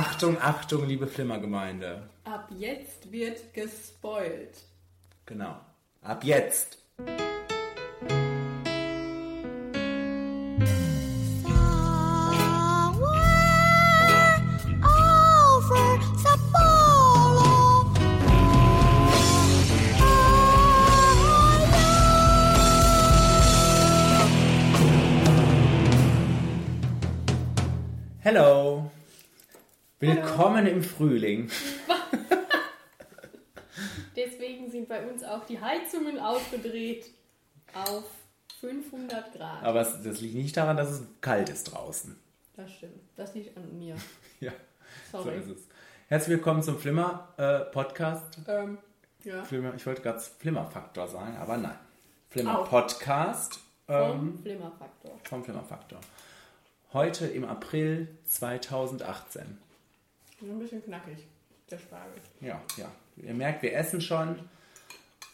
Achtung, Achtung, liebe Flimmergemeinde. Ab jetzt wird gespoilt. Genau. Ab jetzt. Willkommen im Frühling. Deswegen sind bei uns auch die Heizungen aufgedreht auf 500 Grad. Aber das liegt nicht daran, dass es kalt ist draußen. Das stimmt. Das liegt an mir. Ja, Sorry. so ist es. Herzlich willkommen zum Flimmer-Podcast. Ähm, ja. Flimmer, ich wollte gerade Flimmer-Faktor sagen, aber nein. Flimmer-Podcast ähm, Vom Flimmerfaktor. vom Flimmer-Faktor. Heute im April 2018. Nur ein bisschen knackig, der Spargel. Ja, ja. Ihr merkt, wir essen schon.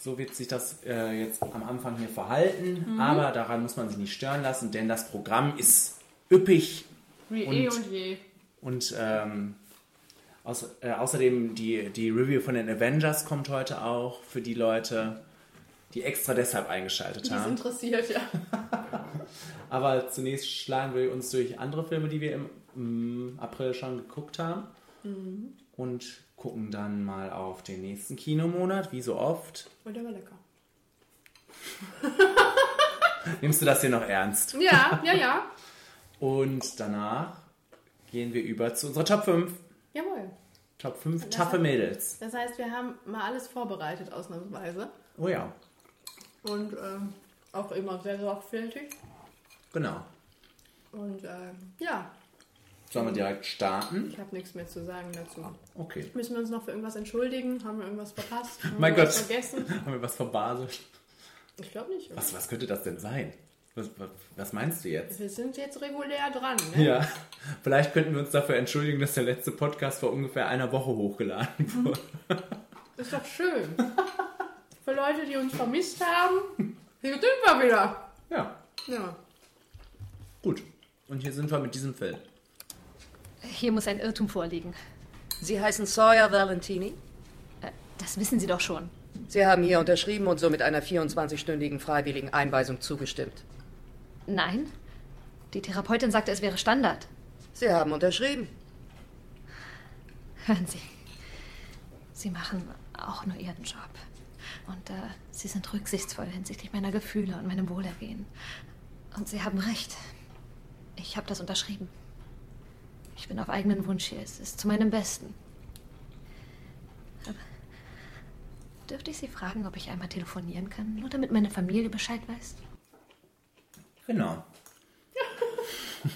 So wird sich das äh, jetzt am Anfang hier verhalten. Aber daran muss man sich nicht stören lassen, denn das Programm ist üppig Wie Und- eh und je. und ähm, auß äh, außerdem die, die Review von den Avengers kommt heute auch für die Leute, die extra deshalb eingeschaltet Die ist haben. interessiert, ja. Aber zunächst schlagen wir uns durch andere Filme, die wir im, im April schon geguckt haben. Und gucken dann mal auf den nächsten Kinomonat, wie so oft. Und der war lecker. Nimmst du das hier noch ernst? Ja, ja, ja. Und danach gehen wir über zu unserer Top 5. Jawohl. Top 5 Das taffe Mädels. Das heißt, wir haben mal alles vorbereitet, ausnahmsweise. Oh ja, Und ähm, auch immer sehr sorgfältig. genau. Und ähm, ja, Sollen wir direkt starten? ich habe nichts mehr zu sagen dazu. Okay. Müssen wir uns noch für irgendwas entschuldigen? Haben wir irgendwas verpasst? Haben Mein wir Gott. was vergessen? Haben wir was verbaselt? Ich glaube nicht. oder? Was, was könnte das denn sein? Was, was, was meinst du jetzt? Wir sind jetzt regulär dran. Ne? Ja, vielleicht könnten wir uns dafür entschuldigen, dass der letzte Podcast vor ungefähr einer Woche hochgeladen wurde. Ist doch schön. Für Leute, die uns vermisst haben, hier sind wir wieder. Ja, Ja. gut. Und hier sind wir mit diesem Film. Hier muss ein Irrtum vorliegen. Sie heißen Sawyer Valentini. Äh, Das wissen Sie doch schon. Sie haben hier unterschrieben und somit einer 24-stündigen freiwilligen Einweisung zugestimmt. Nein? Die Therapeutin sagte, es wäre Standard. Sie haben unterschrieben. Hören Sie. Sie machen auch nur Ihren Job. Und äh, Sie sind rücksichtsvoll hinsichtlich meiner Gefühle und meinem Wohlergehen. Und Sie haben recht. Ich habe das unterschrieben. Ich bin auf eigenen Wunsch hier. Es ist zu meinem Besten. Aber dürfte ich Sie fragen, ob ich einmal telefonieren kann, nur damit meine Familie Bescheid weiß? Genau.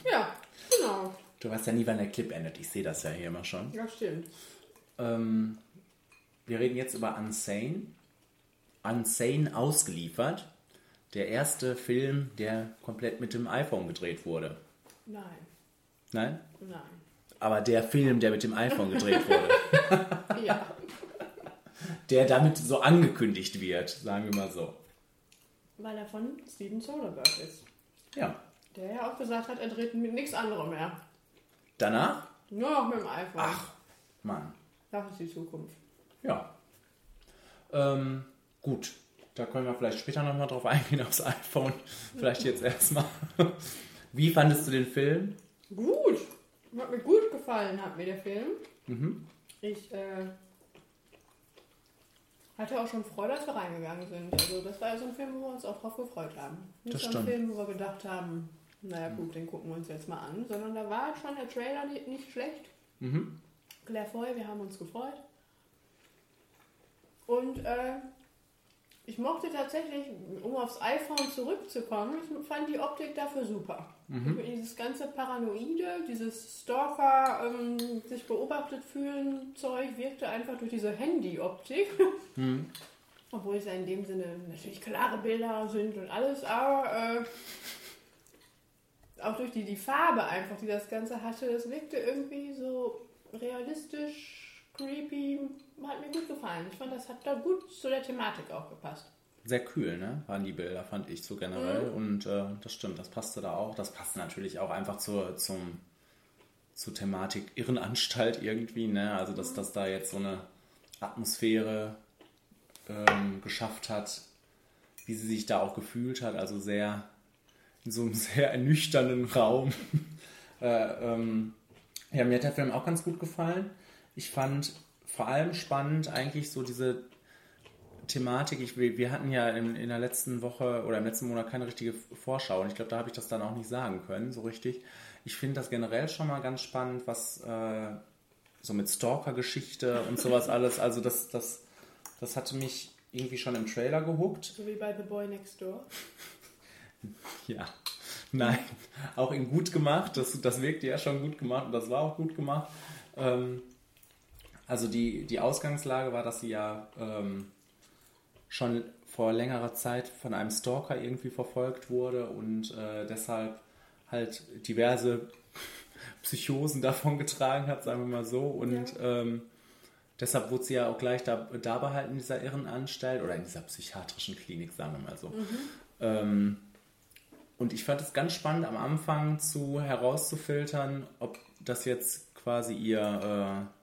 Ja, genau. Du weißt ja nie, wann der Clip endet. Ich sehe das ja hier immer schon. Das stimmt. Ähm, wir reden jetzt über Unsane. Unsane ausgeliefert. Der erste Film, der komplett mit dem iPhone gedreht wurde. Nein, Nein? nein. Aber der Film, der mit dem iPhone gedreht wurde. Ja, der damit so angekündigt wird, sagen wir mal so. weil er von Steven Soderbergh ist. Ja. Der ja auch gesagt hat, er dreht mit nichts anderem mehr. Danach? Nur noch mit dem iPhone. Ach, Mann. Das ist die Zukunft. Ja. Ähm, gut. Da können wir vielleicht später nochmal drauf eingehen, aufs iPhone. Vielleicht jetzt erstmal. Wie fandest du den Film? Gut. Hat mir gut gefallen, hat mir der Film. Ich äh, hatte auch schon Freude, als wir reingegangen sind. Also das war ja so ein Film, wo wir uns auch drauf gefreut haben. Nicht Das so ein stimmt. Film, wo wir gedacht haben, naja gut, den gucken wir uns jetzt mal an. Sondern da war schon der Trailer nicht, nicht schlecht. Claire Foy, wir haben uns gefreut. Und äh, ich mochte tatsächlich, um aufs iPhone zurückzukommen, ich fand die Optik dafür super. Dieses ganze Paranoide, dieses Stalker, ähm, sich beobachtet fühlen Zeug wirkte einfach durch diese Handy-Optik. Obwohl es ja in dem Sinne natürlich klare Bilder sind und alles, aber äh, auch durch die, die Farbe einfach, die das Ganze hatte, es wirkte irgendwie so realistisch, creepy, hat mir gut gefallen. Ich fand, das hat da gut zu der Thematik auch gepasst. Sehr kühl, ne? Waren die Bilder, fand ich so generell. Und äh, das stimmt, das passte da auch. Das passte natürlich auch einfach zur, zum, zur Thematik Irrenanstalt irgendwie, ne? Also dass das da jetzt so eine Atmosphäre ähm, geschafft hat, wie sie sich da auch gefühlt hat, also sehr in so einem sehr ernüchternden Raum. äh, ähm, ja, mir hat der Film auch ganz gut gefallen. Ich fand vor allem spannend eigentlich so diese Thematik. Ich, wir hatten ja in, in der letzten Woche oder im letzten Monat keine richtige Vorschau und ich glaube, da habe ich das dann auch nicht sagen können, so richtig. Ich finde das generell schon mal ganz spannend, was äh, so mit Stalker-Geschichte und sowas alles. Also das, das, das hatte mich irgendwie schon im Trailer gehuckt. So wie bei The Boy Next Door. Ja, nein, auch in gut gemacht. Das, das wirkte ja schon gut gemacht und das war auch gut gemacht. Ähm, also die, die Ausgangslage war, dass sie ja ähm, schon vor längerer Zeit von einem Stalker irgendwie verfolgt wurde und äh, deshalb halt diverse Psychosen davon getragen hat, sagen wir mal so. Und ja. ähm, deshalb wurde sie ja auch gleich da, da behalten in dieser Irrenanstalt oder in dieser psychiatrischen Klinik, sagen wir mal so. Mhm. Ähm, und ich fand es ganz spannend am Anfang zu herauszufiltern, ob das jetzt quasi ihr, äh,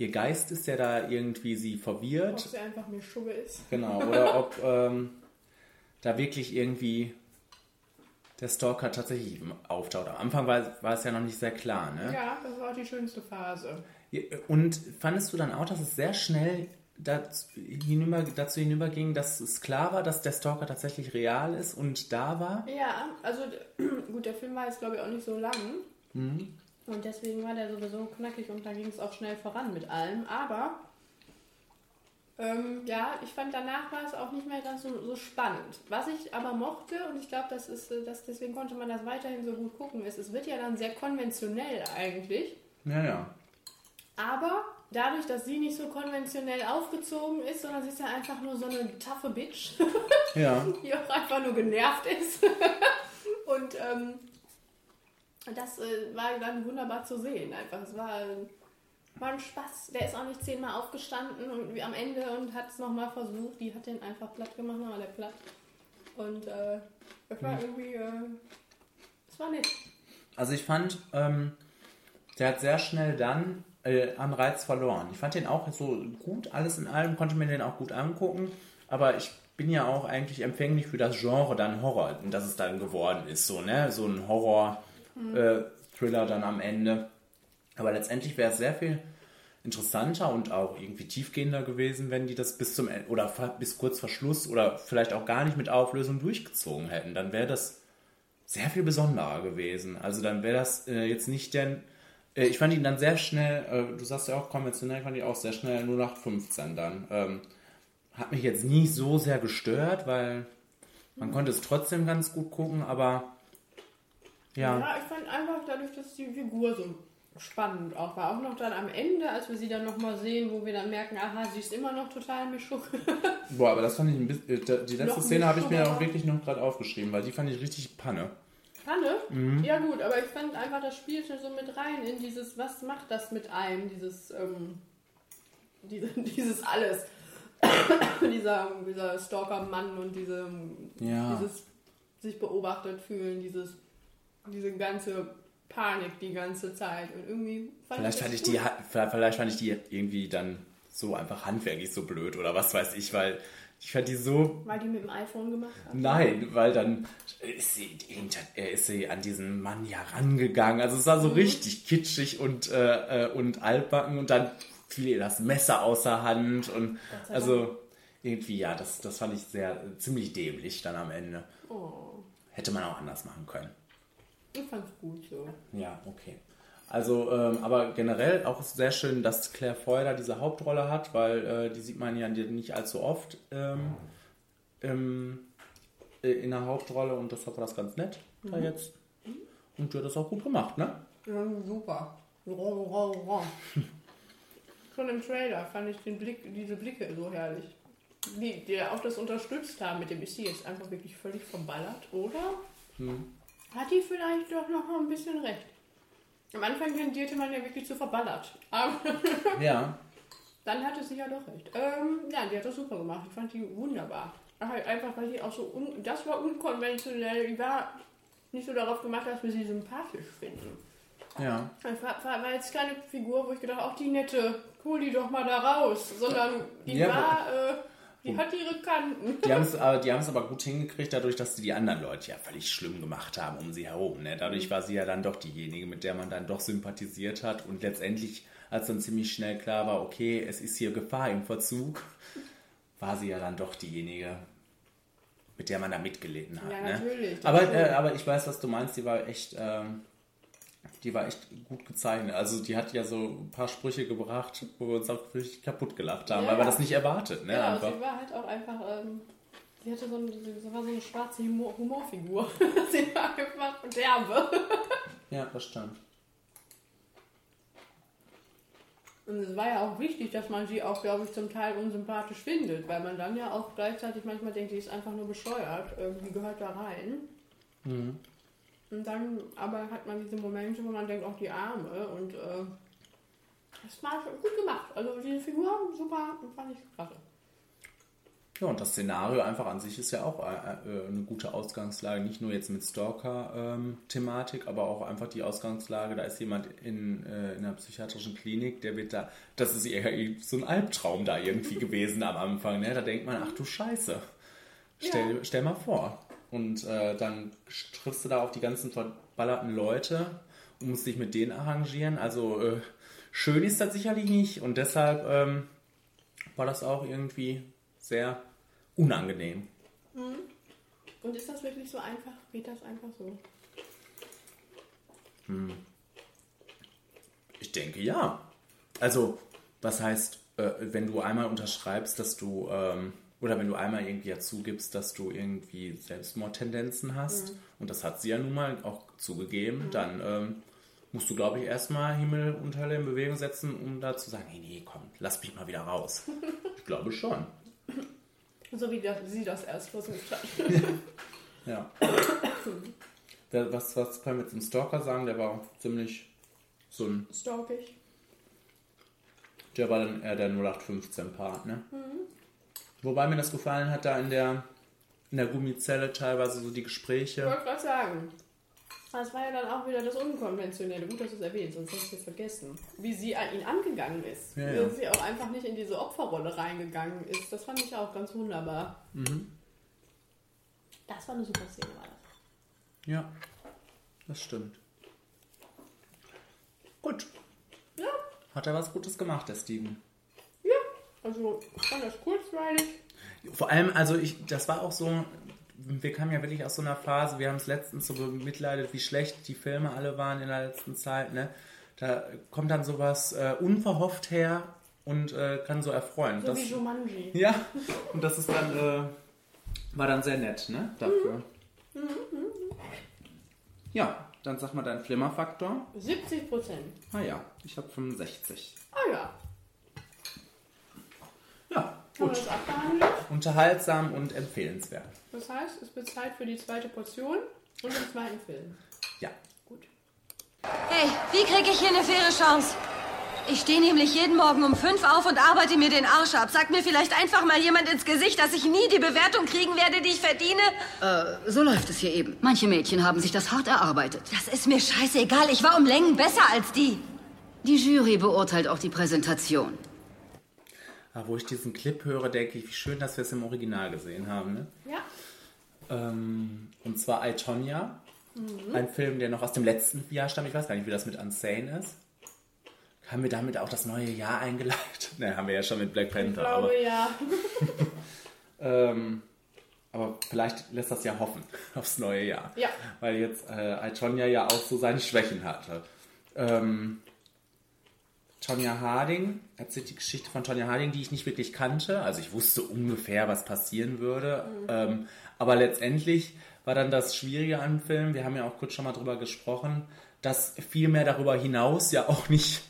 ihr Geist ist, der da irgendwie sie verwirrt. Ob sie einfach mir Schugge ist. Genau, oder ob ähm, da wirklich irgendwie der Stalker tatsächlich auftaucht. Am Anfang war, war es ja noch nicht sehr klar, ne? Ja, das war die schönste Phase. Und fandest du dann auch, dass es sehr schnell dazu, hinüber, dazu hinüberging, dass es klar war, dass der Stalker tatsächlich real ist und da war? Ja, also gut, der Film war jetzt glaube ich auch nicht so lang. Mhm. Und deswegen war der sowieso knackig und da ging es auch schnell voran mit allem. Aber ähm, ja, ich fand danach war es auch nicht mehr ganz so, so spannend. Was ich aber mochte, und ich glaube, das ist, äh, das, deswegen konnte man das weiterhin so gut gucken, ist, es wird ja dann sehr konventionell eigentlich. Ja, ja. Aber dadurch, dass sie nicht so konventionell aufgezogen ist, sondern sie ist ja einfach nur so eine taffe Bitch, ja. die auch einfach nur genervt ist. und ähm, das äh, war dann wunderbar zu sehen. Einfach, es war, war ein Spaß. Der ist auch nicht zehnmal aufgestanden und wie am Ende und hat es nochmal versucht. Die hat den einfach platt gemacht, dann war der platt. Und äh, es war mhm. irgendwie, äh, es war nett. Also ich fand, ähm, der hat sehr schnell dann äh, an Reiz verloren. Ich fand den auch so gut, alles in allem konnte mir den auch gut angucken, aber ich bin ja auch eigentlich empfänglich für das Genre dann Horror, dass es dann geworden ist, so, ne? So ein Horror-Thriller mhm. äh, dann am Ende. Aber letztendlich wäre es sehr viel interessanter und auch irgendwie tiefgehender gewesen, wenn die das bis zum Ende oder bis kurz vor Schluss oder vielleicht auch gar nicht mit Auflösung durchgezogen hätten. Dann wäre das sehr viel besonderer gewesen. Also dann wäre das äh, jetzt nicht der äh, ich fand ihn dann sehr schnell, äh, du sagst ja auch konventionell, fand ich auch sehr schnell nur nach 15 dann. Ähm, hat mich jetzt nie so sehr gestört, weil man konnte es trotzdem ganz gut gucken, aber ja. Ja, ich fand einfach dadurch, dass die Figur so spannend auch war. Auch noch dann am Ende, als wir sie dann nochmal sehen, wo wir dann merken, aha, sie ist immer noch total Mischung. Boah, aber das fand ich ein bisschen, äh, die letzte Szene habe ich mir auch wirklich noch gerade aufgeschrieben, weil die fand ich richtig Panne. Panne? Mhm. Ja gut, aber ich fand einfach, das spielte so mit rein in dieses, was macht das mit einem, dieses, ähm, diese, dieses alles. dieser, dieser Stalker-Mann und diese, ja. dieses sich beobachtet fühlen, dieses, diese ganze Panik die ganze Zeit und irgendwie fand vielleicht ich fand ich die vielleicht fand ich die irgendwie dann so einfach handwerklich so blöd oder was weiß ich, weil ich fand die so. Weil die mit dem iPhone gemacht hat? Nein, weil dann ist sie, ist sie an diesen Mann ja rangegangen. Also es war so mhm. richtig kitschig und, äh, äh, und altbacken und dann fiel ihr das Messer außer Hand und also irgendwie, ja, das, das fand ich sehr ziemlich dämlich dann am Ende. Oh. Hätte man auch anders machen können. Ich fand's gut so. Ja, okay. Also, ähm, aber generell auch sehr schön, dass Claire Foy da diese Hauptrolle hat, weil äh, die sieht man ja nicht allzu oft ähm, im, äh, in der Hauptrolle und deshalb war das ganz nett mhm. da jetzt. Und du hast das auch gut gemacht, ne? Ja, super. Schon im Trailer fand ich den Blick, diese Blicke so herrlich. Die, die auch das unterstützt haben mit dem, ist sie jetzt einfach wirklich völlig verballert, oder? Hm. Hat die vielleicht doch noch ein bisschen recht? Am Anfang tendierte man ja wirklich zu verballert. Aber ja. Dann hatte sie ja doch recht. Ähm, ja, die hat das super gemacht. Ich fand die wunderbar. Einfach, weil die auch so, un das war unkonventionell. Die war nicht so darauf gemacht, dass wir sie sympathisch finden. Ja. Das war, war, war jetzt keine Figur, wo ich gedacht habe, auch die nette, hol die doch mal da raus. Sondern die Ja, war, äh, die hat ihre Kanten. Die haben es aber, die aber gut hingekriegt, dadurch, dass sie die anderen Leute ja völlig schlimm gemacht haben um sie herum. Ne? Dadurch war sie ja dann doch diejenige, mit der man dann doch sympathisiert hat. Und letztendlich, als dann ziemlich schnell klar war, okay, es ist hier Gefahr im Verzug, war sie ja dann doch diejenige, mit der man da mitgelitten hat. Ja, ne? natürlich, Aber, äh, aber ich weiß, was du meinst, die war echt. Ähm, die war echt gut gezeichnet. Also die hat ja so ein paar Sprüche gebracht, wo wir uns auch richtig kaputt gelacht haben, Ja, weil wir das nicht erwartet. Ne? Ja, Einfach. sie war halt auch einfach, ähm, sie hatte so eine, sie war so eine schwarze Humor Humorfigur. sie war einfach derbe. Ja, das stimmt. Und es war ja auch wichtig, dass man sie auch, glaube ich, zum Teil unsympathisch findet, weil man dann ja auch gleichzeitig manchmal denkt, die ist einfach nur bescheuert, irgendwie gehört da rein. Mhm. Und dann aber hat man diese Momente, wo man denkt, auch die Arme und äh, das war schon gut gemacht. Also diese Figur super, fand ich klasse. Ja, und das Szenario einfach an sich ist ja auch äh, äh, eine gute Ausgangslage. Nicht nur jetzt mit Stalker-Thematik, aber auch einfach die Ausgangslage, da ist jemand in, äh, in einer psychiatrischen Klinik, der wird da, das ist eher so ein Albtraum da irgendwie gewesen am Anfang. Ne? Da denkt man, ach du Scheiße, stell, Ja. stell mal vor. Und äh, dann triffst du da auf die ganzen verballerten Leute und musst dich mit denen arrangieren. Also äh, schön ist das sicherlich nicht und deshalb ähm, war das auch irgendwie sehr unangenehm. Und ist das wirklich so einfach? Geht das einfach so? Ich denke ja. Also, was heißt, äh, wenn du einmal unterschreibst, dass du, ähm, oder wenn du einmal irgendwie ja zugibst, dass du irgendwie Selbstmordtendenzen hast, und das hat sie ja nun mal auch zugegeben, dann ähm, musst du, glaube ich, erstmal Himmel und Hölle in Bewegung setzen, um da zu sagen, nee, nee, komm, lass mich mal wieder raus. ich glaube schon. So wie das, sie das erst versucht hat. Ja. Der, was, was kann man mit dem Stalker sagen? Der war ziemlich so ein, Stalkig. der war dann eher der 0815-Part, ne? Wobei mir das gefallen hat, da in der, in der Gummizelle teilweise so die Ich Gespräche. wollte gerade sagen. Das war ja dann auch wieder das Unkonventionelle. Gut, dass du es erwähnst, sonst hätte ich es vergessen. Wie sie an ihn angegangen ist. Ja, Wie ja. sie auch einfach nicht in diese Opferrolle reingegangen ist. Das fand ich auch ganz wunderbar. Mhm. Das war eine super Szene, war das. Ja, das stimmt. Gut. Ja, Hat er was Gutes gemacht, der Steven. Also, ich fand das kurzweilig. Vor allem, also ich, das war auch so, wir kamen ja wirklich aus so einer Phase, wir haben es letztens so bemitleidet, wie schlecht die Filme alle waren in der letzten Zeit, ne? Da kommt dann sowas äh, unverhofft her und äh, kann so erfreuen. So das, wie Jumanji. ja, und das ist dann, äh, war dann sehr nett, ne? Dafür. Ja, dann sag mal deinen Flimmerfaktor. 70 Prozent. Ah ja, ich habe 65. Ah ja. Gut. Unterhaltsam und empfehlenswert. Das heißt, es wird Zeit für die zweite Portion und den zweiten Film. Ja. Gut. Hey, wie kriege ich hier eine faire Chance? Ich stehe nämlich jeden Morgen um fünf auf und arbeite mir den Arsch ab. Sagt mir vielleicht einfach mal jemand ins Gesicht, dass ich nie die Bewertung kriegen werde, die ich verdiene? Äh, so läuft es hier eben. Manche Mädchen haben sich das hart erarbeitet. Das ist mir scheißegal. Ich war um Längen besser als die. Die Jury beurteilt auch die Präsentation. Aber wo ich diesen Clip höre, denke ich, wie schön, dass wir es im Original gesehen haben. Ne? Ja. Ähm, und zwar I, Tonya. Ein Film, der noch aus dem letzten Jahr stammt. Ich weiß gar nicht, wie das mit Unsane ist. Haben wir damit auch das neue Jahr eingeleitet? Ne, haben wir ja schon mit Black Ich Panther. glaube Aber, ja. ähm, aber vielleicht lässt das ja hoffen aufs neue Jahr. Ja. Weil jetzt äh, I, Tonya ja auch so seine Schwächen hatte. Ähm, Tonya Harding erzählt die Geschichte von Tonya Harding, die ich nicht wirklich kannte. Also ich wusste ungefähr, was passieren würde. Ähm, aber letztendlich war dann das Schwierige am Film, wir haben ja auch kurz schon mal drüber gesprochen, dass viel mehr darüber hinaus ja auch nicht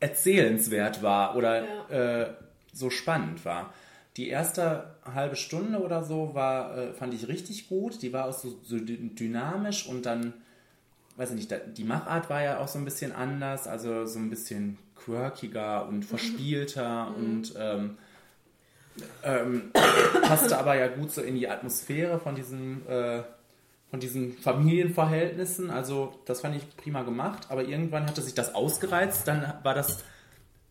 erzählenswert war oder äh, so spannend war. Die erste halbe Stunde oder so war, äh, fand ich richtig gut. Die war auch so, so dy- dynamisch und dann weiß ich nicht, die Machart war ja auch so ein bisschen anders, also so ein bisschen quirkiger und verspielter und ähm, ähm, passte aber ja gut so in die Atmosphäre von diesem, äh, von diesen Familienverhältnissen. Also das fand ich prima gemacht, aber irgendwann hatte sich das ausgereizt, dann war das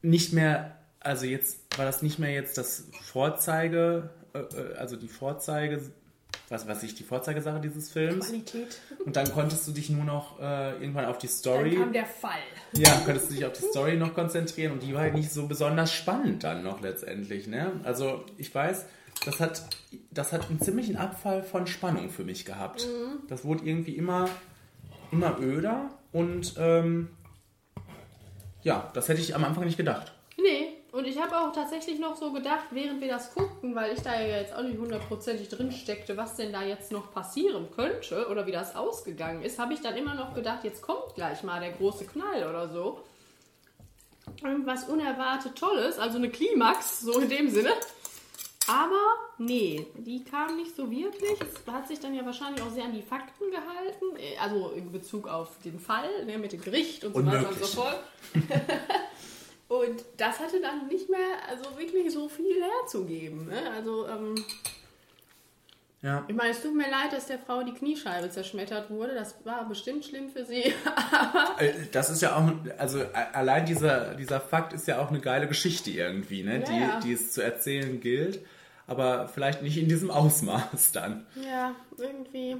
nicht mehr, also jetzt war das nicht mehr jetzt das Vorzeige, äh, äh, also die Vorzeige, was weiß ich, die Vorzeigesache dieses Films. Qualität. Und dann konntest du dich nur noch äh, irgendwann auf die Dann Story. kam der Fall. Ja, könntest du dich auf die Story noch konzentrieren und die war halt nicht so besonders spannend dann noch letztendlich. Ne? Also ich weiß, das hat, das hat einen ziemlichen Abfall von Spannung für mich gehabt. Das wurde irgendwie immer, immer öder und ähm, ja, das hätte ich am Anfang nicht gedacht. Nee, und ich habe auch tatsächlich noch so gedacht, während wir das guckten, weil ich da ja jetzt auch nicht hundertprozentig drin steckte, was denn da jetzt noch passieren könnte oder wie das ausgegangen ist, habe ich dann immer noch gedacht, jetzt kommt gleich mal der große Knall oder so. Irgendwas unerwartet Tolles, also eine Klimax, so in dem Sinne. Aber nee, die kam nicht so wirklich. Es hat sich dann ja wahrscheinlich auch sehr an die Fakten gehalten, äh, also in Bezug auf den Fall ne, mit dem Gericht und so weiter und so Unmöglich. fort. Und das hatte dann nicht mehr also wirklich so viel herzugeben. Ne? Also, ähm, Ja. ich meine, es tut mir leid, dass der Frau die Kniescheibe zerschmettert wurde. Das war bestimmt schlimm für sie. Äh, Das ist ja auch, also allein dieser, dieser Fakt ist ja auch eine geile Geschichte irgendwie, ne? Ja, die, die es zu erzählen gilt, aber vielleicht nicht in diesem Ausmaß dann. ja, irgendwie.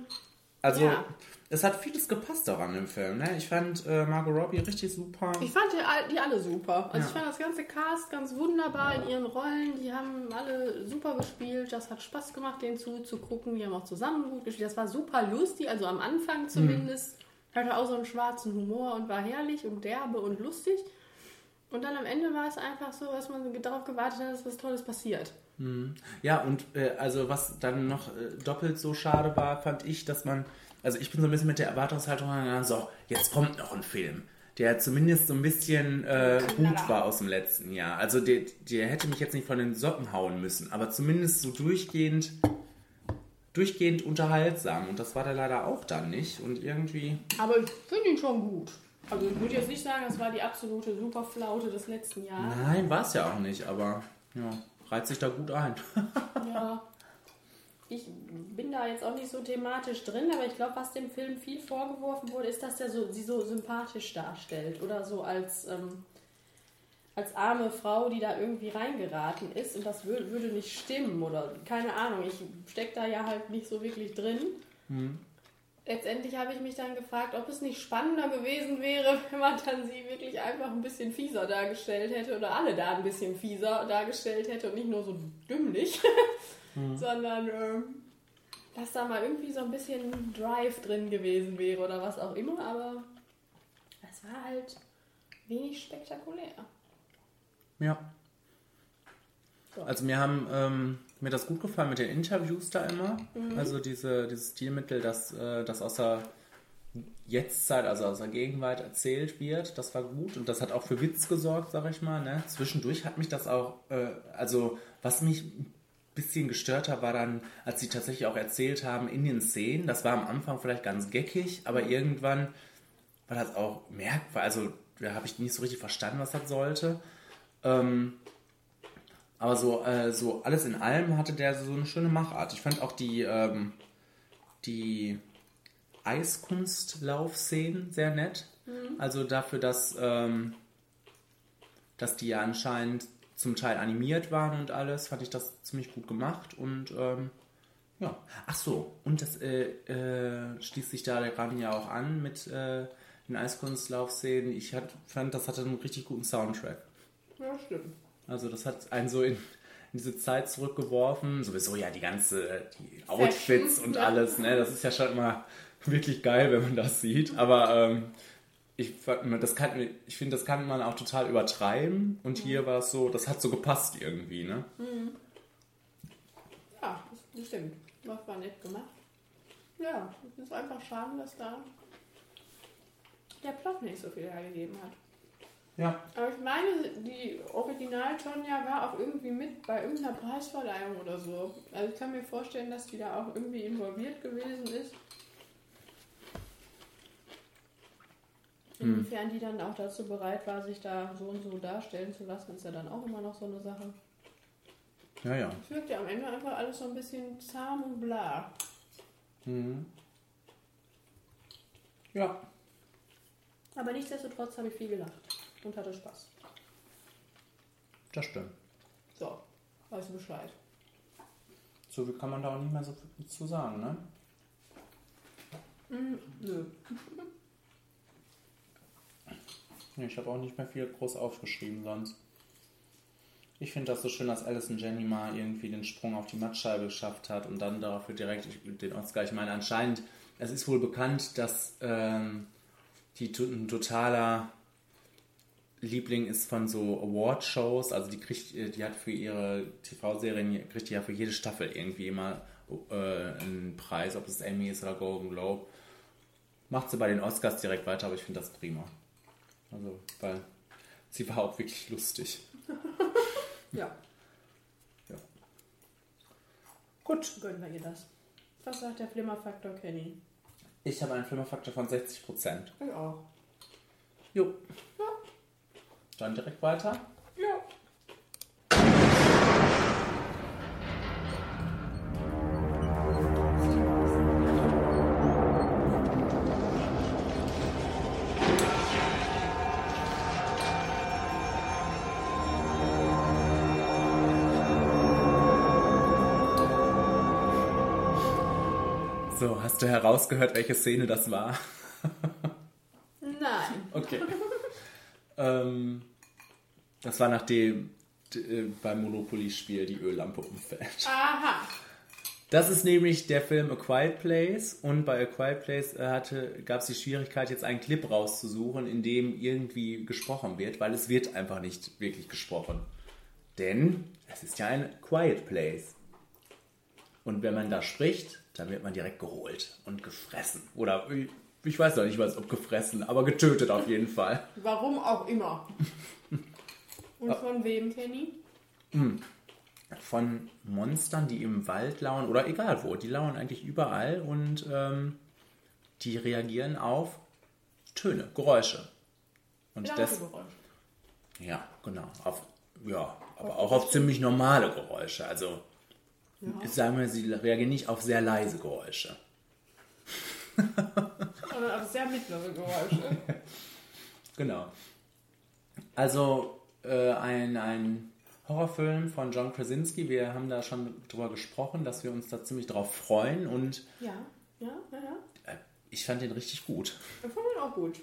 Also, Ja. es hat vieles gepasst daran im Film. Ne? Ich fand äh, Margot Robbie richtig super. Ich fand die, die alle super. Also Ja. ich fand das ganze Cast ganz wunderbar in ihren Rollen. Die haben alle super gespielt. Das hat Spaß gemacht, denen zuzugucken. Die haben auch zusammen gut gespielt. Das war super lustig, also am Anfang zumindest. Hatte auch so einen schwarzen Humor und war herrlich und derbe und lustig. Und dann am Ende war es einfach so, dass man darauf gewartet hat, dass was Tolles passiert. Ja, und äh, also was dann noch äh, doppelt so schade war, fand ich, dass man, also ich bin so ein bisschen mit der Erwartungshaltung rangegangen, so, jetzt kommt noch ein Film, der zumindest so ein bisschen äh, gut war aus dem letzten Jahr. Also der, der hätte mich jetzt nicht von den Socken hauen müssen, aber zumindest so durchgehend, durchgehend unterhaltsam. Und das war der leider auch dann nicht. Und irgendwie, Aber ich finde ihn schon gut. Also ich würde jetzt nicht sagen, das war die absolute Superflaute des letzten Jahres. nein, war es ja auch nicht, aber ja, reiht sich da gut ein. Ja. Ich bin da jetzt auch nicht so thematisch drin, aber ich glaube, was dem Film viel vorgeworfen wurde, ist, dass er so, sie so sympathisch darstellt. Oder so als, ähm, als arme Frau, die da irgendwie reingeraten ist. Und das wür würde nicht stimmen. Oder keine Ahnung, ich stecke da ja halt nicht so wirklich drin. Letztendlich habe ich mich dann gefragt, ob es nicht spannender gewesen wäre, wenn man dann sie wirklich einfach ein bisschen fieser dargestellt hätte oder alle da ein bisschen fieser dargestellt hätte und nicht nur so dümmlich, sondern ähm, dass da mal irgendwie so ein bisschen Drive drin gewesen wäre oder was auch immer, aber es war halt wenig spektakulär. Ja. Also mir haben ähm, mir das gut gefallen mit den Interviews da immer. Also diese, dieses Stilmittel, dass äh, das aus der Jetztzeit, also aus der Gegenwart erzählt wird, das war gut und das hat auch für Witz gesorgt, sag ich mal. Ne? Zwischendurch hat mich das auch, äh, also was mich ein bisschen gestört hat, war dann, als sie tatsächlich auch erzählt haben in den Szenen, das war am Anfang vielleicht ganz geckig, aber irgendwann war das auch merkwürdig, also da habe ich nicht so richtig verstanden, was das sollte. Ähm, aber so, äh, so alles in allem hatte der so eine schöne Machart. Ich fand auch die, ähm, die Eiskunstlaufszenen sehr nett. Also dafür, dass, ähm, dass die ja anscheinend zum Teil animiert waren und alles, fand ich das ziemlich gut gemacht. Und ähm, ja, ach so, und das äh, äh, schließt sich da gerade ja auch an mit äh, den Eiskunstlaufszenen. Ich hat, fand, das hatte einen richtig guten Soundtrack. Ja, stimmt. Also das hat einen so in, in diese Zeit zurückgeworfen. Sowieso ja die ganze, die Outfits und ja. alles, ne? Das ist ja schon immer wirklich geil, wenn man das sieht. Aber ähm, ich, das kann, ich finde, das kann man auch total übertreiben. Und hier war es so, das hat so gepasst irgendwie, ne? Ja, das, das stimmt. Das war nett gemacht. Ja, es ist einfach schade, dass da der Plot nicht so viel hergegeben hat. Ja. Aber ich meine, die Original-Tonja war auch irgendwie mit bei irgendeiner Preisverleihung oder so. Also ich kann mir vorstellen, dass die da auch irgendwie involviert gewesen ist. Inwiefern die dann auch dazu bereit war, sich da so und so darstellen zu lassen, ist ja dann auch immer noch so eine Sache. Ja, ja. Es wirkt ja am Ende einfach alles so ein bisschen zahm und bla. Mhm. Ja. Aber nichtsdestotrotz habe ich viel gelacht und hatte Spaß. Das stimmt. So, weißt du Bescheid. So viel kann man da auch nicht mehr so viel zu sagen, ne? Nö. Nee, Ich habe auch nicht mehr viel groß aufgeschrieben sonst. Ich finde das so schön, dass Alison Jenny mal irgendwie den Sprung auf die Mattscheibe geschafft hat und dann dafür direkt den Oscar. Ich meine, anscheinend, es ist wohl bekannt, dass ähm, die ein totaler Liebling ist von so Award-Shows. Also die kriegt, äh, die hat für ihre TV-Serien, kriegt die ja für jede Staffel irgendwie immer äh, einen Preis, ob es Emmy ist oder Golden Globe. Macht sie bei den Oscars direkt weiter, aber ich finde das prima. Also, weil sie war auch wirklich lustig. Ja, Ja. Gut. gönnen wir ihr das. Was sagt der Flimmerfaktor Kenny? Ich habe einen Flimmerfaktor von 60%. Ich auch. Jo. Dann direkt weiter. Ja. So, hast du herausgehört, welche Szene das war? Nein. Okay. Ähm, das war nachdem äh, beim Monopoly-Spiel die Öllampe umfällt. Aha. Das ist nämlich der Film A Quiet Place und bei A Quiet Place äh, hatte, gab es die Schwierigkeit, jetzt einen Clip rauszusuchen, in dem irgendwie gesprochen wird, weil es wird einfach nicht wirklich gesprochen. Denn es ist ja ein Quiet Place. Und wenn man da spricht, dann wird man direkt geholt und gefressen. Oder ich- weiß noch nicht was, ob gefressen, aber getötet auf jeden Fall. Warum auch immer. Und von wem, Kenny? Von Monstern, die im Wald lauern oder egal wo, die lauern eigentlich überall und ähm, die reagieren auf Töne, Geräusche. Und Laute das, Geräusche. ja, genau, auf, ja, aber auch auf ziemlich normale Geräusche. Also, sagen wir, sie reagieren nicht auf sehr leise Geräusche. Sondern auf sehr mittlere Geräusche. Genau. Also äh, ein, ein Horrorfilm von John Krasinski. Wir haben da schon drüber gesprochen, dass wir uns da ziemlich drauf freuen und ja, ja, ja, ja. äh, ich fand den richtig gut. Ich fand ihn auch gut.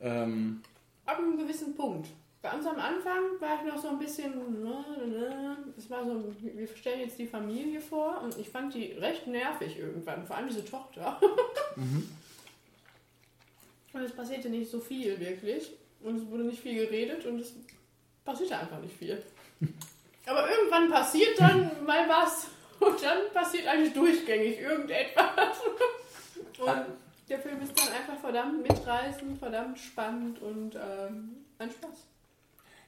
Ähm, Ab einem gewissen Punkt. Ganz am Anfang war ich noch so ein bisschen, ne, ne, es war so, wir stellen jetzt die Familie vor und ich fand die recht nervig irgendwann, vor allem diese Tochter. Und es passierte nicht so viel wirklich und es wurde nicht viel geredet und es passierte einfach nicht viel. Aber irgendwann passiert dann mal was und dann passiert eigentlich durchgängig irgendetwas. Und der Film ist dann einfach verdammt mitreißend, verdammt spannend und ähm, ein Spaß.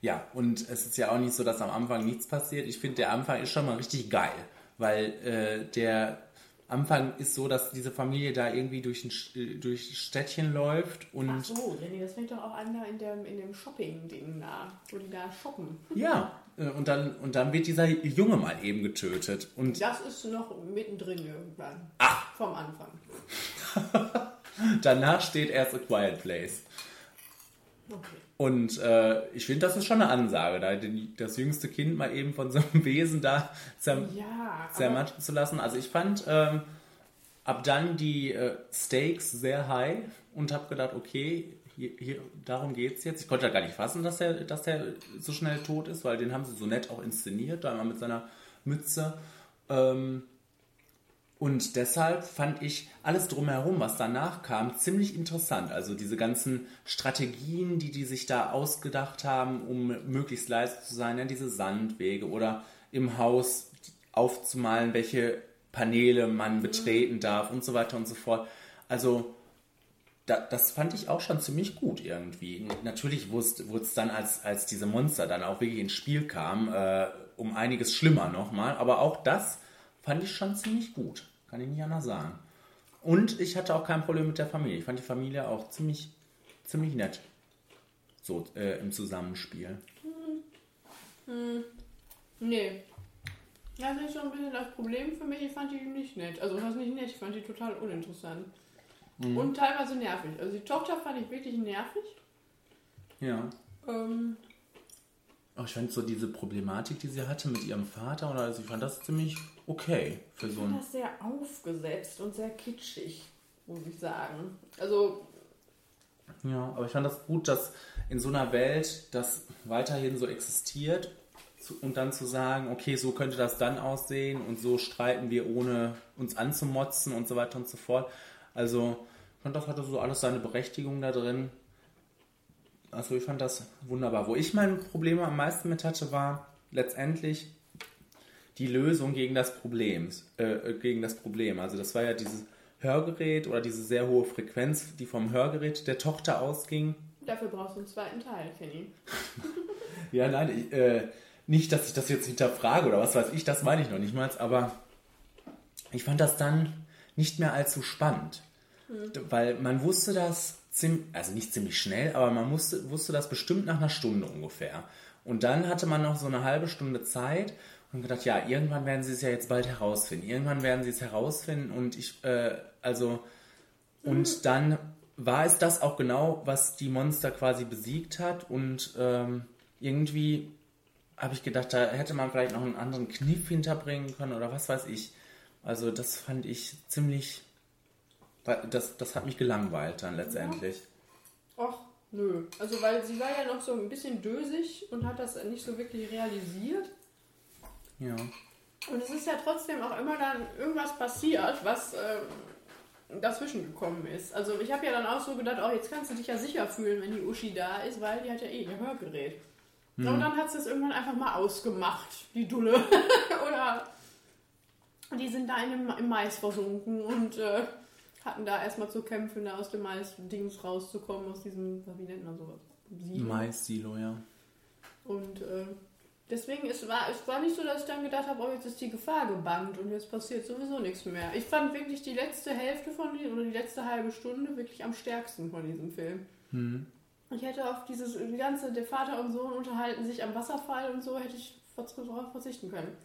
ja, und es ist ja auch nicht so, dass am Anfang nichts passiert. Ich finde, der Anfang ist schon mal richtig geil, weil äh, der Anfang ist so, dass diese Familie da irgendwie durch ein äh, durch Städtchen läuft und Ach so, Lenny, das fängt doch auch an da in dem, in dem Shopping-Ding da, wo die da shoppen. ja, äh, und dann, und dann wird dieser Junge mal eben getötet. Und Das ist noch mittendrin irgendwann. Vom Anfang. danach steht erst A Quiet Place. Okay. Und äh, ich finde, das ist schon eine Ansage, da den, das jüngste Kind mal eben von so einem Wesen da zerm Ja, zermatschen zu lassen. Also ich fand ähm, ab dann die äh, Stakes sehr high und habe gedacht, okay, hier, hier, darum geht's jetzt. Ich konnte ja gar nicht fassen, dass er dass der so schnell tot ist, weil den haben sie so nett auch inszeniert, da immer mit seiner Mütze. Ähm, und deshalb fand ich alles drumherum, was danach kam, ziemlich interessant. Also diese ganzen Strategien, die die sich da ausgedacht haben, um möglichst leise zu sein, ja, diese Sandwege oder im Haus aufzumalen, welche Paneele man betreten darf und so weiter und so fort. Also da, das fand ich auch schon ziemlich gut irgendwie. Natürlich wurde es dann, als, als diese Monster dann auch wirklich ins Spiel kamen, äh, um einiges schlimmer nochmal. Aber auch das fand ich schon ziemlich gut. Kann ich nicht anders sagen. Und ich hatte auch kein Problem mit der Familie. Ich fand die Familie auch ziemlich, ziemlich nett. So äh, im Zusammenspiel. Nee. Ja, Das ist so ein bisschen das Problem für mich. Ich fand die nicht nett. Also, ist nicht nett, ich fand die total uninteressant. und teilweise nervig. Also die Tochter fand ich wirklich nervig. Ja. Ähm, Aber ich fand so diese Problematik, die sie hatte mit ihrem Vater, oder also ich fand das ziemlich okay für ich so fand ein. das sehr aufgesetzt und sehr kitschig, muss ich sagen. Also Ja, aber ich fand das gut, dass in so einer Welt das weiterhin so existiert und dann zu sagen, okay, so könnte das dann aussehen und so streiten wir ohne uns anzumotzen und so weiter und so fort. Also ich fand das hatte so alles seine Berechtigung da drin. Also ich fand das wunderbar. Wo ich mein Problem am meisten mit hatte, war letztendlich die Lösung gegen das Problem. Äh, gegen das Problem. Also das war ja dieses Hörgerät oder diese sehr hohe Frequenz, die vom Hörgerät der Tochter ausging. dafür brauchst du einen zweiten Teil, Kenny. Ja, nein, ich, äh, nicht, dass ich das jetzt hinterfrage oder was weiß ich, das meine ich noch nicht mal, aber ich fand das dann nicht mehr allzu spannend. D- Weil man wusste das ziemlich, also nicht ziemlich schnell, aber man wusste, wusste das bestimmt nach einer Stunde ungefähr. Und dann hatte man noch so eine halbe Stunde Zeit und gedacht, ja, irgendwann werden sie es ja jetzt bald herausfinden. Irgendwann werden sie es herausfinden und ich, äh, also, und dann war es das auch genau, was die Monster quasi besiegt hat und ähm, irgendwie habe ich gedacht, da hätte man vielleicht noch einen anderen Kniff hinterbringen können oder was weiß ich. Also das fand ich ziemlich, das, das hat mich gelangweilt dann letztendlich. Och, nö. Also weil sie war ja noch so ein bisschen dösig und hat das nicht so wirklich realisiert. Ja. Und es ist ja trotzdem auch immer dann irgendwas passiert, was ähm, dazwischen gekommen ist. Also ich habe ja dann auch so gedacht, oh, jetzt kannst du dich ja sicher fühlen, wenn die Uschi da ist, weil die hat ja eh ihr Hörgerät. Und dann hat sie es irgendwann einfach mal ausgemacht, die Dulle. Oder die sind da in dem, im Mais versunken und äh, hatten da erstmal zu kämpfen, da aus dem Mais-Dings rauszukommen, aus diesem, wie nennt man sowas? Silo. Mais-Silo, ja. Und äh, deswegen es war es war nicht so, dass ich dann gedacht habe, oh, jetzt ist die Gefahr gebannt und jetzt passiert sowieso nichts mehr. Ich fand wirklich die letzte Hälfte von diesem, oder die letzte halbe Stunde wirklich am stärksten von diesem Film. Ich hätte auf dieses die ganze, der Vater und Sohn unterhalten sich am Wasserfall und so, hätte ich darauf verzichten können.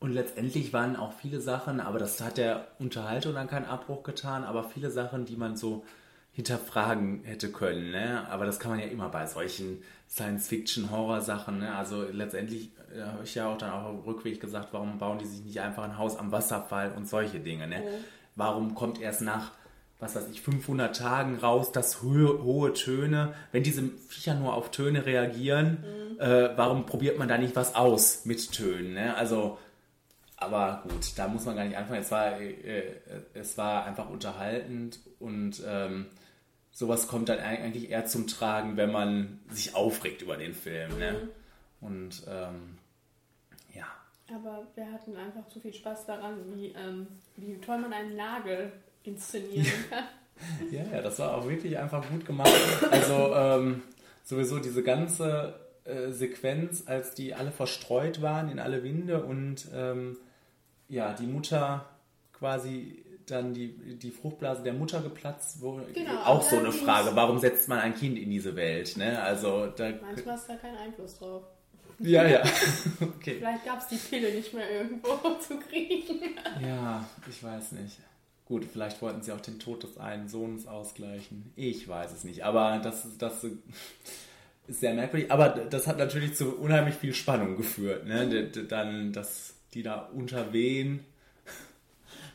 Und letztendlich waren auch viele Sachen, aber das hat der Unterhaltung dann keinen Abbruch getan, aber viele Sachen, die man so hinterfragen hätte können. Ne? Aber das kann man ja immer bei solchen Science-Fiction-Horror-Sachen. Ne? Also letztendlich äh, habe ich ja auch dann auch auf Rückweg gesagt, warum bauen die sich nicht einfach ein Haus am Wasserfall und solche Dinge. Ne? Warum kommt erst nach, was weiß ich, 500 Tagen raus, dass hohe, hohe Töne, wenn diese Viecher nur auf Töne reagieren, äh, warum probiert man da nicht was aus mit Tönen? Ne? Also aber gut, da muss man gar nicht anfangen. Es war, äh, es war einfach unterhaltend und ähm, sowas kommt dann eigentlich eher zum Tragen, wenn man sich aufregt über den Film. Ne? Und ähm, ja, Aber wir hatten einfach zu viel Spaß daran, wie, ähm, wie toll man einen Nagel inszenieren kann. ja, ja, das war auch wirklich einfach gut gemacht. Also ähm, sowieso diese ganze äh, Sequenz, als die alle verstreut waren in alle Winde und ähm, ja, die Mutter quasi dann die, die Fruchtblase der Mutter geplatzt, wo Genau, auch so eine Frage, warum setzt man ein Kind in diese Welt? Ne? Also da, Manchmal ist da kein Einfluss drauf. ja, ja, okay. Vielleicht gab es die Pille nicht mehr irgendwo zu kriegen. Ja, ich weiß nicht. Gut, vielleicht wollten sie auch den Tod des einen Sohnes ausgleichen. Ich weiß es nicht. Aber das, das ist sehr merkwürdig. Aber das hat natürlich zu unheimlich viel Spannung geführt. Ne? Dann, dass die da unterwehen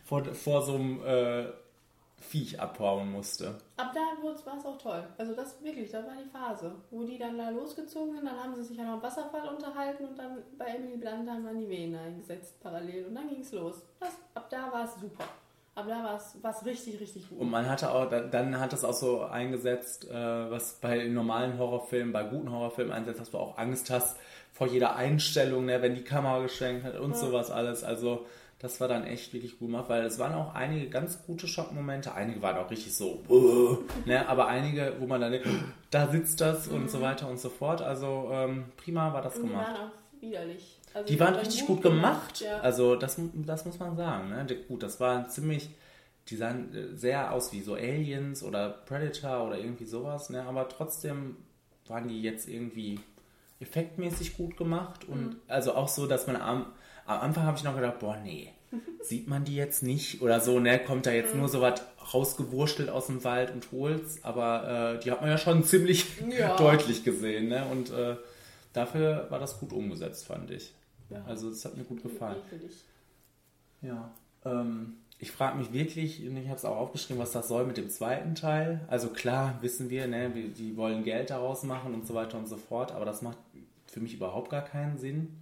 vor, vor so einem äh, Viech abhauen musste. Ab da war es auch toll. Also das wirklich, das war die Phase, wo die dann da losgezogen sind. Dann haben sie sich ja noch am Wasserfall unterhalten und dann bei Emily Blunt haben dann die Venen eingesetzt parallel. Und dann ging es los. Das, ab da war es super. Ab da war es richtig, richtig gut. Und man hatte auch, dann, hat es auch so eingesetzt, äh, was bei normalen Horrorfilmen, bei guten Horrorfilmen einsetzt, dass du auch Angst hast vor jeder Einstellung, ne, wenn die Kamera geschwenkt hat und sowas alles. Also das war dann echt wirklich gut gemacht, weil es waren auch einige ganz gute Schockmomente. Einige waren auch richtig so, ne, aber einige, wo man dann denkt, da sitzt das und so weiter und so fort. Also ähm, prima war das und die gemacht. waren auch widerlich. Also Die waren waren richtig gut gemacht. Ja. Also das, das muss man sagen. Ne? Gut, das waren ziemlich, die sahen äh, sehr aus wie so Aliens oder Predator oder irgendwie sowas. Ne? Aber trotzdem waren die jetzt irgendwie effektmäßig gut gemacht. Und Mhm. also auch so, dass man am, am Anfang habe ich noch gedacht, boah, nee, sieht man die jetzt nicht oder so, ne? Kommt da jetzt nur so was rausgewurschtelt aus dem Wald und holt's, aber äh, die hat man ja schon ziemlich Ja. deutlich gesehen, ne? Und äh, dafür war das gut umgesetzt, fand ich. Ja. Also das hat mir gut gefallen. Ja. Ähm, ich frage mich wirklich, und ich habe es auch aufgeschrieben, was das soll mit dem zweiten Teil. Also klar, wissen wir, ne, wir- die wollen Geld daraus machen und so weiter und so fort, aber das macht für mich überhaupt gar keinen Sinn.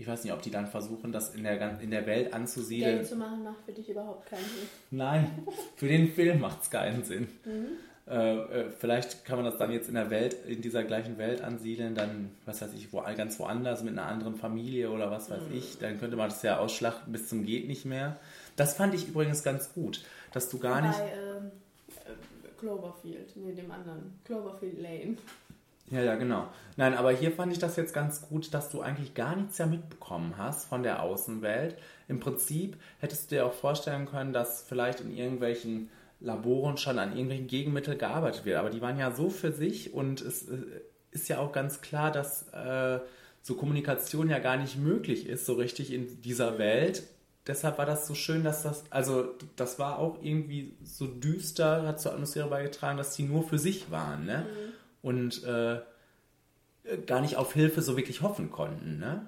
Ich weiß nicht, ob die dann versuchen, das in der, in der Welt anzusiedeln. Geld zu machen macht für dich überhaupt keinen Sinn. Nein, für den Film macht es keinen Sinn. Äh, äh, vielleicht kann man das dann jetzt in der Welt, in dieser gleichen Welt ansiedeln, dann, was weiß ich, wo, ganz woanders mit einer anderen Familie oder was weiß ich. Dann könnte man das ja ausschlachten bis zum Geht nicht mehr. Das fand ich übrigens ganz gut, dass du gar nicht. Bei ähm, äh, Cloverfield, nee, dem anderen. Cloverfield Lane. Ja, ja, genau. Nein, aber hier fand ich das jetzt ganz gut, dass du eigentlich gar nichts ja mitbekommen hast von der Außenwelt. Im Prinzip hättest du dir auch vorstellen können, dass vielleicht in irgendwelchen Laboren schon an irgendwelchen Gegenmitteln gearbeitet wird. Aber die waren ja so für sich und es äh, ist ja auch ganz klar, dass äh, so Kommunikation ja gar nicht möglich ist, so richtig in dieser Welt. Deshalb war das so schön, dass das, also das war auch irgendwie so düster, hat zur Atmosphäre beigetragen, dass die nur für sich waren, ne? Und äh, gar nicht auf Hilfe so wirklich hoffen konnten, ne?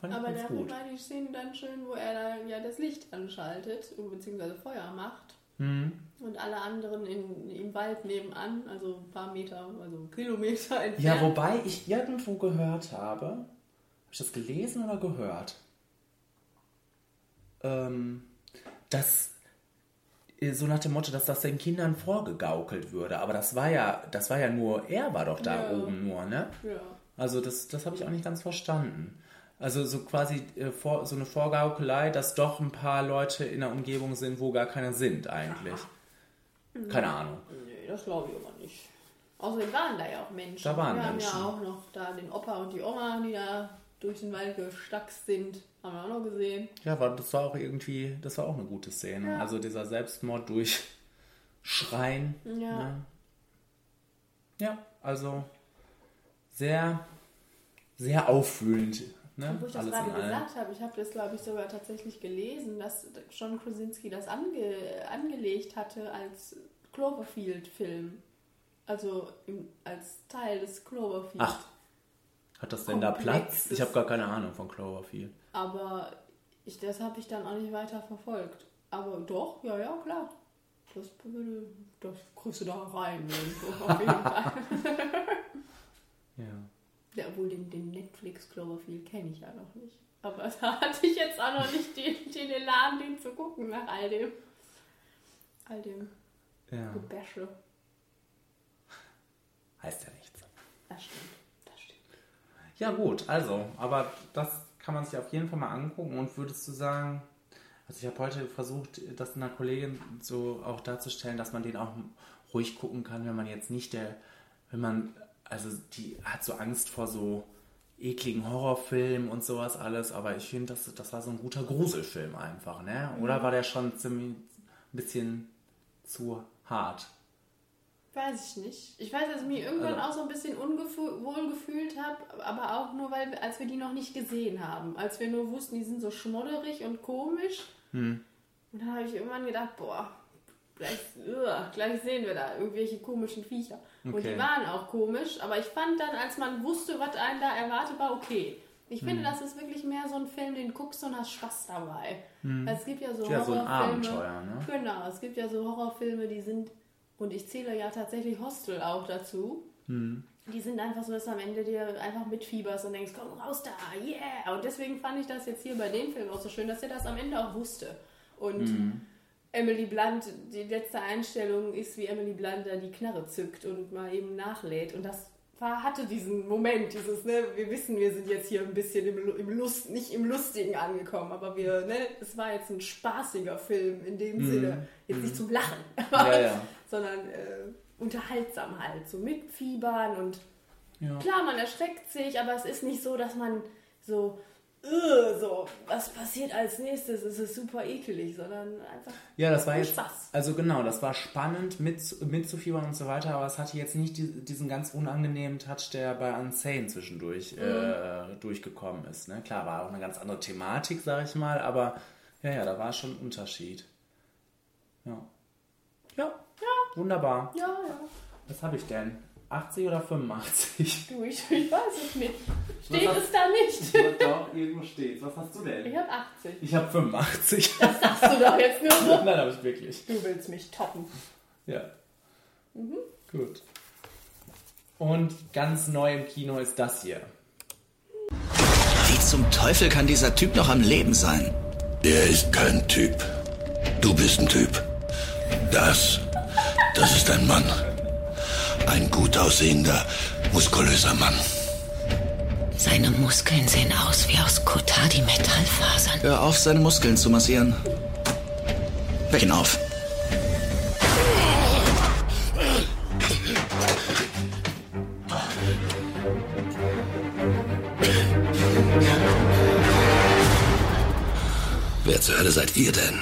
Fand Aber dafür gut. war die Szene dann schön, wo er da ja das Licht anschaltet, beziehungsweise Feuer macht. Mhm. Und alle anderen in, im Wald nebenan, also ein paar Meter, also Kilometer entfernt. Ja, wobei ich irgendwo gehört habe, habe ich das gelesen oder gehört? Ähm, dass so nach dem Motto, dass das den Kindern vorgegaukelt würde. Aber das war ja, das war ja nur, er war doch da Ja. oben nur, ne? ja. Also das, das habe ich auch nicht ganz verstanden. Also so quasi äh, vor, so eine Vorgaukelei, dass doch ein paar Leute in der Umgebung sind, wo gar keine sind eigentlich. Keine Ahnung. Nee, das glaube ich aber nicht. Außerdem waren da ja auch Menschen. Da waren wir Menschen. haben ja auch noch da den Opa und die Oma, die da durch den Wald gestackst sind. Haben wir auch noch gesehen. Ja, war, das war auch irgendwie, das war auch eine gute Szene. Ja. Also dieser Selbstmord durch Schreien. Ja. Ne? Ja, also sehr, sehr auffühlend. Ne? Wo ich das Alles gerade gesagt habe, ich habe das, glaube ich, sogar tatsächlich gelesen, dass John Krasinski das ange angelegt hatte als Cloverfield-Film. Also im, als Teil des Cloverfield. Ach, hat das denn da. Platz? Ich habe gar keine Ahnung von Cloverfield. Aber ich, das habe ich dann auch nicht weiter verfolgt. Aber doch, ja, ja, klar. Das, das kriegst du da rein. Auf jeden Fall. Ja. Ja, obwohl den, den Netflix Cloverfield kenne ich ja noch nicht. Aber da hatte ich jetzt auch noch nicht den, den Elan, den zu gucken nach all dem, all dem ja. Gebäsche. Heißt ja nichts. Das stimmt. Ja, gut, also, aber das kann man sich auf jeden Fall mal angucken und würdest du sagen, also ich habe heute versucht, das einer Kollegin so auch darzustellen, dass man den auch ruhig gucken kann, wenn man jetzt nicht der, wenn man, also die hat so Angst vor so ekligen Horrorfilmen und sowas alles, aber ich finde, das, das war so ein guter Gruselfilm einfach, ne? Oder war der schon ziemlich ein bisschen zu hart? Weiß ich nicht. Ich weiß, dass ich mich irgendwann Also- auch so ein bisschen unwohl gefühlt habe, aber auch nur, weil wir- als wir die noch nicht gesehen haben. Als wir nur wussten, die sind so schmodderig und komisch. Hm. Und dann habe ich irgendwann gedacht, boah, gleich, uah, gleich sehen wir da irgendwelche komischen Viecher. Und Okay. die waren auch komisch, aber ich fand dann, als man wusste, was einen da erwartet, war okay. Ich Hm. finde, das ist wirklich mehr so ein Film, den guckst und hast Spaß dabei. Weil Es gibt ja so Hm. Ja, so ein Horrorfilme. Abenteuer, ne? Genau, es gibt ja so Horrorfilme, die sind, und ich zähle ja tatsächlich Hostel auch dazu. Hm. Die sind einfach so, dass am Ende dir einfach mitfieberst und denkst, komm raus da, yeah! Und deswegen fand ich das jetzt hier bei dem Film auch so schön, dass er das am Ende auch wusste. Und Hm. Emily Blunt, die letzte Einstellung ist, wie Emily Blunt da die Knarre zückt und mal eben nachlädt. Und das war, hatte diesen Moment, dieses, ne, wir wissen, wir sind jetzt hier ein bisschen im, im Lust, nicht im Lustigen angekommen, aber wir, ne, es war jetzt ein spaßiger Film in dem Sinne. Jetzt nicht zum Lachen, Mhm. Ja, ja. sondern äh, unterhaltsam halt, so mitfiebern und Ja. klar, man erschreckt sich, aber es ist nicht so, dass man so, so, was passiert als nächstes, es ist super ekelig, sondern einfach Ja, das war jetzt, Spaß. also genau, das war spannend mit, mitzufiebern und so weiter, aber es hatte jetzt nicht die, diesen ganz unangenehmen Touch, der bei Unsane zwischendurch Mhm. äh, durchgekommen ist. Ne? Klar, war auch eine ganz andere Thematik, sag ich mal, aber Ja, ja, da war schon ein Unterschied. Ja. Ja. Wunderbar. Ja, ja. Was habe ich denn? 80 oder 85? Du, ich, ich weiß es nicht. Steht Was es da nicht? Doch, irgendwo steht. Was hast du denn? Ich habe 80. Ich habe 85. Das sagst du doch jetzt nur so. Nein, habe ich wirklich. Du willst mich toppen. Ja. Gut. Und ganz neu im Kino ist das hier. Wie zum Teufel kann dieser Typ noch am Leben sein? Er ist kein Typ. Du bist ein Typ. Das, das ist ein Mann. Ein gut aussehender, muskulöser Mann. Seine Muskeln sehen aus wie aus Kotadi Metallfasern. Hör auf, seine Muskeln zu massieren. Weck ihn auf. Wer zur Hölle seid ihr denn?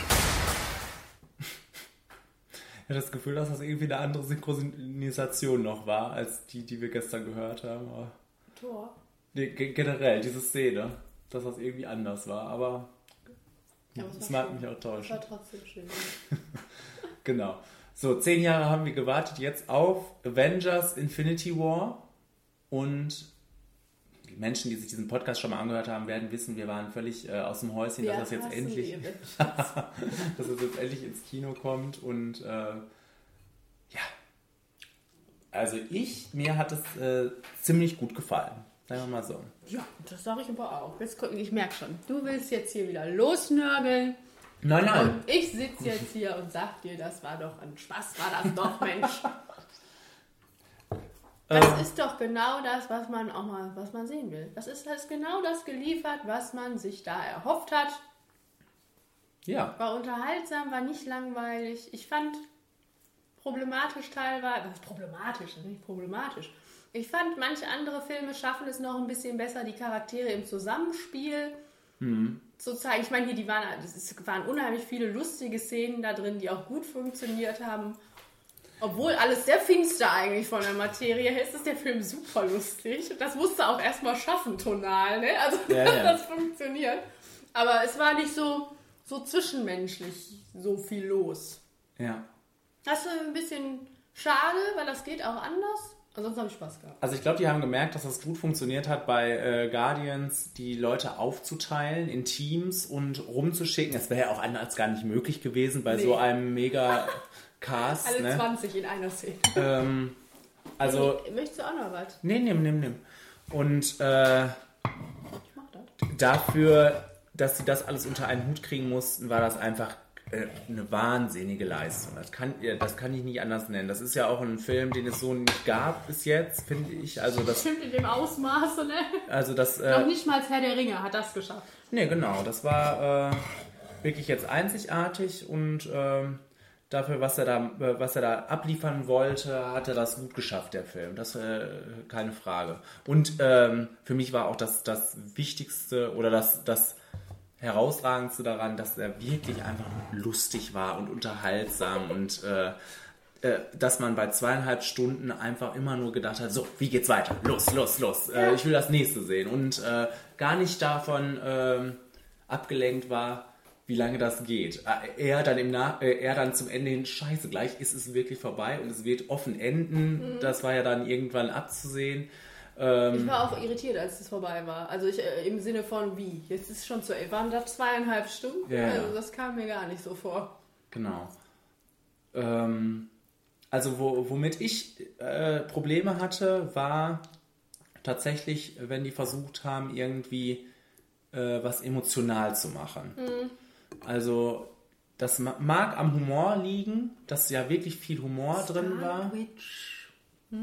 Ich habe das Gefühl, dass das irgendwie eine andere Synchronisation noch war, als die, die wir gestern gehört haben. Aber Tor. nee, ge- generell, diese Szene, dass das irgendwie anders war. Aber Ja, das mag mich auch täuschen. war trotzdem schön. Genau. So, zehn Jahre haben wir gewartet jetzt auf Avengers Infinity War. Und Menschen, die sich diesen Podcast schon mal angehört haben, werden wissen, wir waren völlig äh, aus dem Häuschen, Wir dass das jetzt endlich, dass es jetzt endlich ins Kino kommt. Und äh, ja, also ich, mir hat es äh, ziemlich gut gefallen. Sagen wir mal so. Ja, das sage ich aber auch. Jetzt, guck, ich merke schon, du willst jetzt hier wieder losnörgeln. Nein, nein. Und ich sitze jetzt hier und sag dir, das war doch ein Spaß, war das doch, Mensch. Das Ähm, ist doch genau das, was man auch mal, was man sehen will. Das ist, das ist genau das geliefert, was man sich da erhofft hat. ja, War unterhaltsam, war nicht langweilig. Ich fand problematisch teilweise, was problematisch, ist nicht problematisch. Ich fand, manche andere Filme schaffen es noch ein bisschen besser, die Charaktere im Zusammenspiel zu zeigen. Ich meine, hier die waren, es waren unheimlich viele lustige Szenen da drin, die auch gut funktioniert haben. Obwohl alles sehr finster eigentlich von der Materie her ist, ist der Film super lustig. Das musste auch erstmal schaffen, tonal, ne? Also, Ja, dass ja. das funktioniert. Aber es war nicht so, so zwischenmenschlich so viel los. ja. Das ist ein bisschen schade, weil das geht auch anders. Ansonsten habe ich Spaß gehabt. Also ich glaube, die haben gemerkt, dass das gut funktioniert hat bei äh, Guardians, die Leute aufzuteilen in Teams und rumzuschicken. Das wäre ja auch anders gar nicht möglich gewesen bei so Nee. einem mega Cast. Alle Ne? 20 in einer Szene. Ähm, also, Möchtest du auch noch was? nee, nimm, nimm, nimm. Und äh, Ich mach das. dafür, dass sie das alles unter einen Hut kriegen mussten, war das einfach äh, eine wahnsinnige Leistung. Das kann, das kann ich nicht anders nennen. Das ist ja auch ein Film, den es so nicht gab bis jetzt, finde ich. Also das, Stimmt in dem Ausmaße, ne? also das. Noch Äh, nicht mal Herr der Ringe hat das geschafft. nee, genau. Das war äh, wirklich jetzt einzigartig und ähm, dafür, was er da, äh, was er da abliefern wollte, hat er das gut geschafft, der Film. Das äh, keine Frage. Und ähm, für mich war auch das, das Wichtigste oder das, das herausragendste daran, dass er wirklich einfach lustig war und unterhaltsam und äh, äh, dass man bei zweieinhalb Stunden einfach immer nur gedacht hat, so, wie geht's weiter? Los, los, los. Äh, ich will das nächste sehen. Und gar nicht davon ähm, abgelenkt war, wie lange das geht. Äh, er dann im Nach äh, er dann zum Ende hin, scheiße, gleich ist es wirklich vorbei und es wird offen enden. Das war ja dann irgendwann abzusehen. Ähm, Ich war auch irritiert, als es vorbei war. Also ich, äh, im Sinne von wie? Jetzt ist es schon zu waren das zweieinhalb Stunden? Ja. Also das kam mir gar nicht so vor. Genau. Ähm, also wo, womit ich äh, Probleme hatte, war tatsächlich, wenn die versucht haben, irgendwie äh, was emotional zu machen. Also das ma- mag am Humor liegen, dass ja wirklich viel Humor drin war. Witch.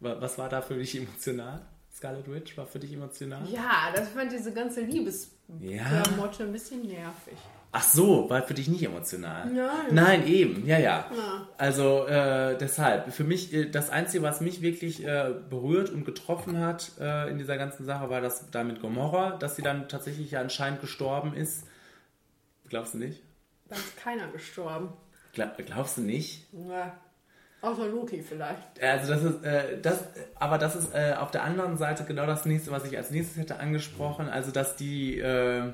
Wa- Was war da für dich emotional? Scarlet Witch war für dich emotional? Ja, das fand diese ganze Ja. Liebesklamotte ein bisschen nervig. Ach so, war für dich nicht emotional? Nein. Nein, eben, ja, ja. Ja. Also äh, deshalb, für mich, äh, das Einzige, was mich wirklich äh, berührt und getroffen hat äh, in dieser ganzen Sache, war das da mit Gomorra, dass sie dann tatsächlich ja anscheinend gestorben ist. Glaubst du nicht? Da ist keiner gestorben. Gla glaubst du nicht? Ja. Außer Loki vielleicht. Also das ist, äh, das, aber das ist äh, auf der anderen Seite genau das nächste, was ich als nächstes hätte angesprochen. Also dass die, äh,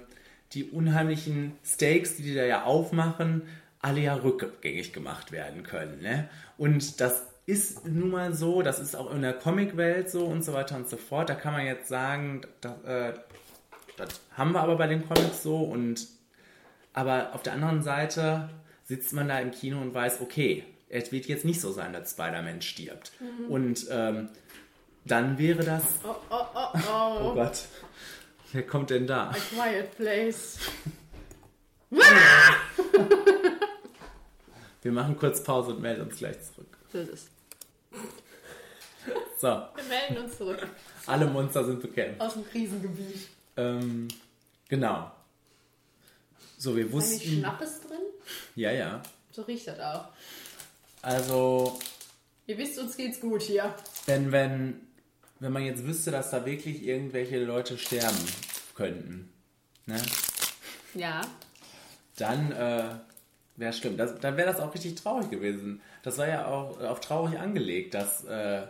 die unheimlichen Steaks, die die da ja aufmachen, alle ja rückgängig gemacht werden können. Ne? Und das ist nun mal so, das ist auch in der Comicwelt so und so weiter und so fort. Da kann man jetzt sagen, das, äh, das haben wir aber bei den Comics so und aber auf der anderen Seite sitzt man da im Kino und weiß, okay, es wird jetzt nicht so sein, dass Spider-Man stirbt. Mhm. Und ähm, dann wäre das. Oh, oh, oh, oh. Oh Gott. Wer kommt denn da? A quiet place. Wir machen kurz Pause und melden uns gleich zurück. So ist es. So, Wir melden uns zurück alle Monster sind bekämpft. aus dem Krisengebiet. Ähm, genau. So, wir Ist wussten. eigentlich Schnappes drin? Ja, ja. So riecht das auch. Also, Ihr wisst, uns geht's gut hier. wenn, wenn, wenn man jetzt wüsste, dass da wirklich irgendwelche Leute sterben könnten, ne? Ja. dann äh, wäre schlimm. Das, dann wäre das auch richtig traurig gewesen. Das war ja auch, auch traurig angelegt, dass äh,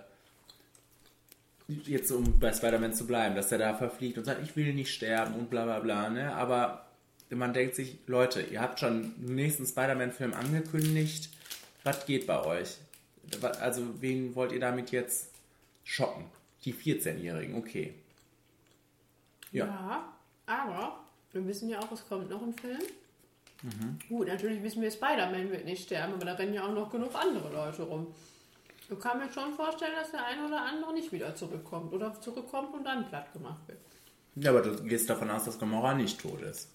jetzt um bei Spider-Man zu bleiben, dass der da verfliegt und sagt, ich will nicht sterben und bla bla bla. Ne? Aber man denkt sich, Leute, ihr habt schon den nächsten Spider-Man-Film angekündigt. Was geht bei euch? Also wen wollt ihr damit jetzt schocken? Die 14-Jährigen, okay. Ja. Ja, aber wir wissen ja auch, es kommt noch ein Film. Mhm. Gut, natürlich wissen wir, Spider-Man wird nicht sterben, aber da rennen ja auch noch genug andere Leute rum. Ich kann mir schon vorstellen, dass der eine oder andere nicht wieder zurückkommt oder zurückkommt und dann platt gemacht wird. Ja, aber du gehst davon aus, dass Gamora nicht tot ist.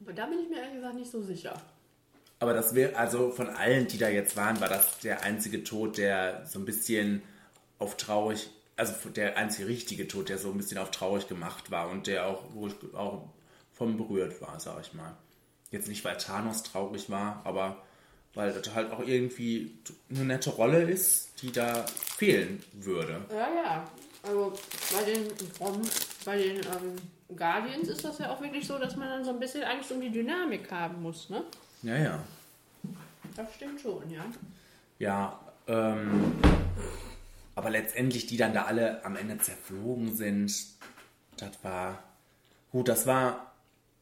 Aber da bin ich mir ehrlich gesagt nicht so sicher. Aber das wäre, also von allen, die da jetzt waren, war das der einzige Tod, der so ein bisschen auf traurig, also der einzige richtige Tod, der so ein bisschen auf traurig gemacht war und der auch, wo ich auch von berührt war, sag ich mal. Jetzt nicht, weil Thanos traurig war, aber weil das halt auch irgendwie eine nette Rolle ist, die da fehlen würde. Ja, ja. Also bei den, bei den ähm, Guardians ist das ja auch wirklich so, dass man dann so ein bisschen Angst um die Dynamik haben muss, ne? Ja, ja. Das stimmt schon, ja. Ja, ähm, aber letztendlich, die dann da alle am Ende zerflogen sind, das war gut, das war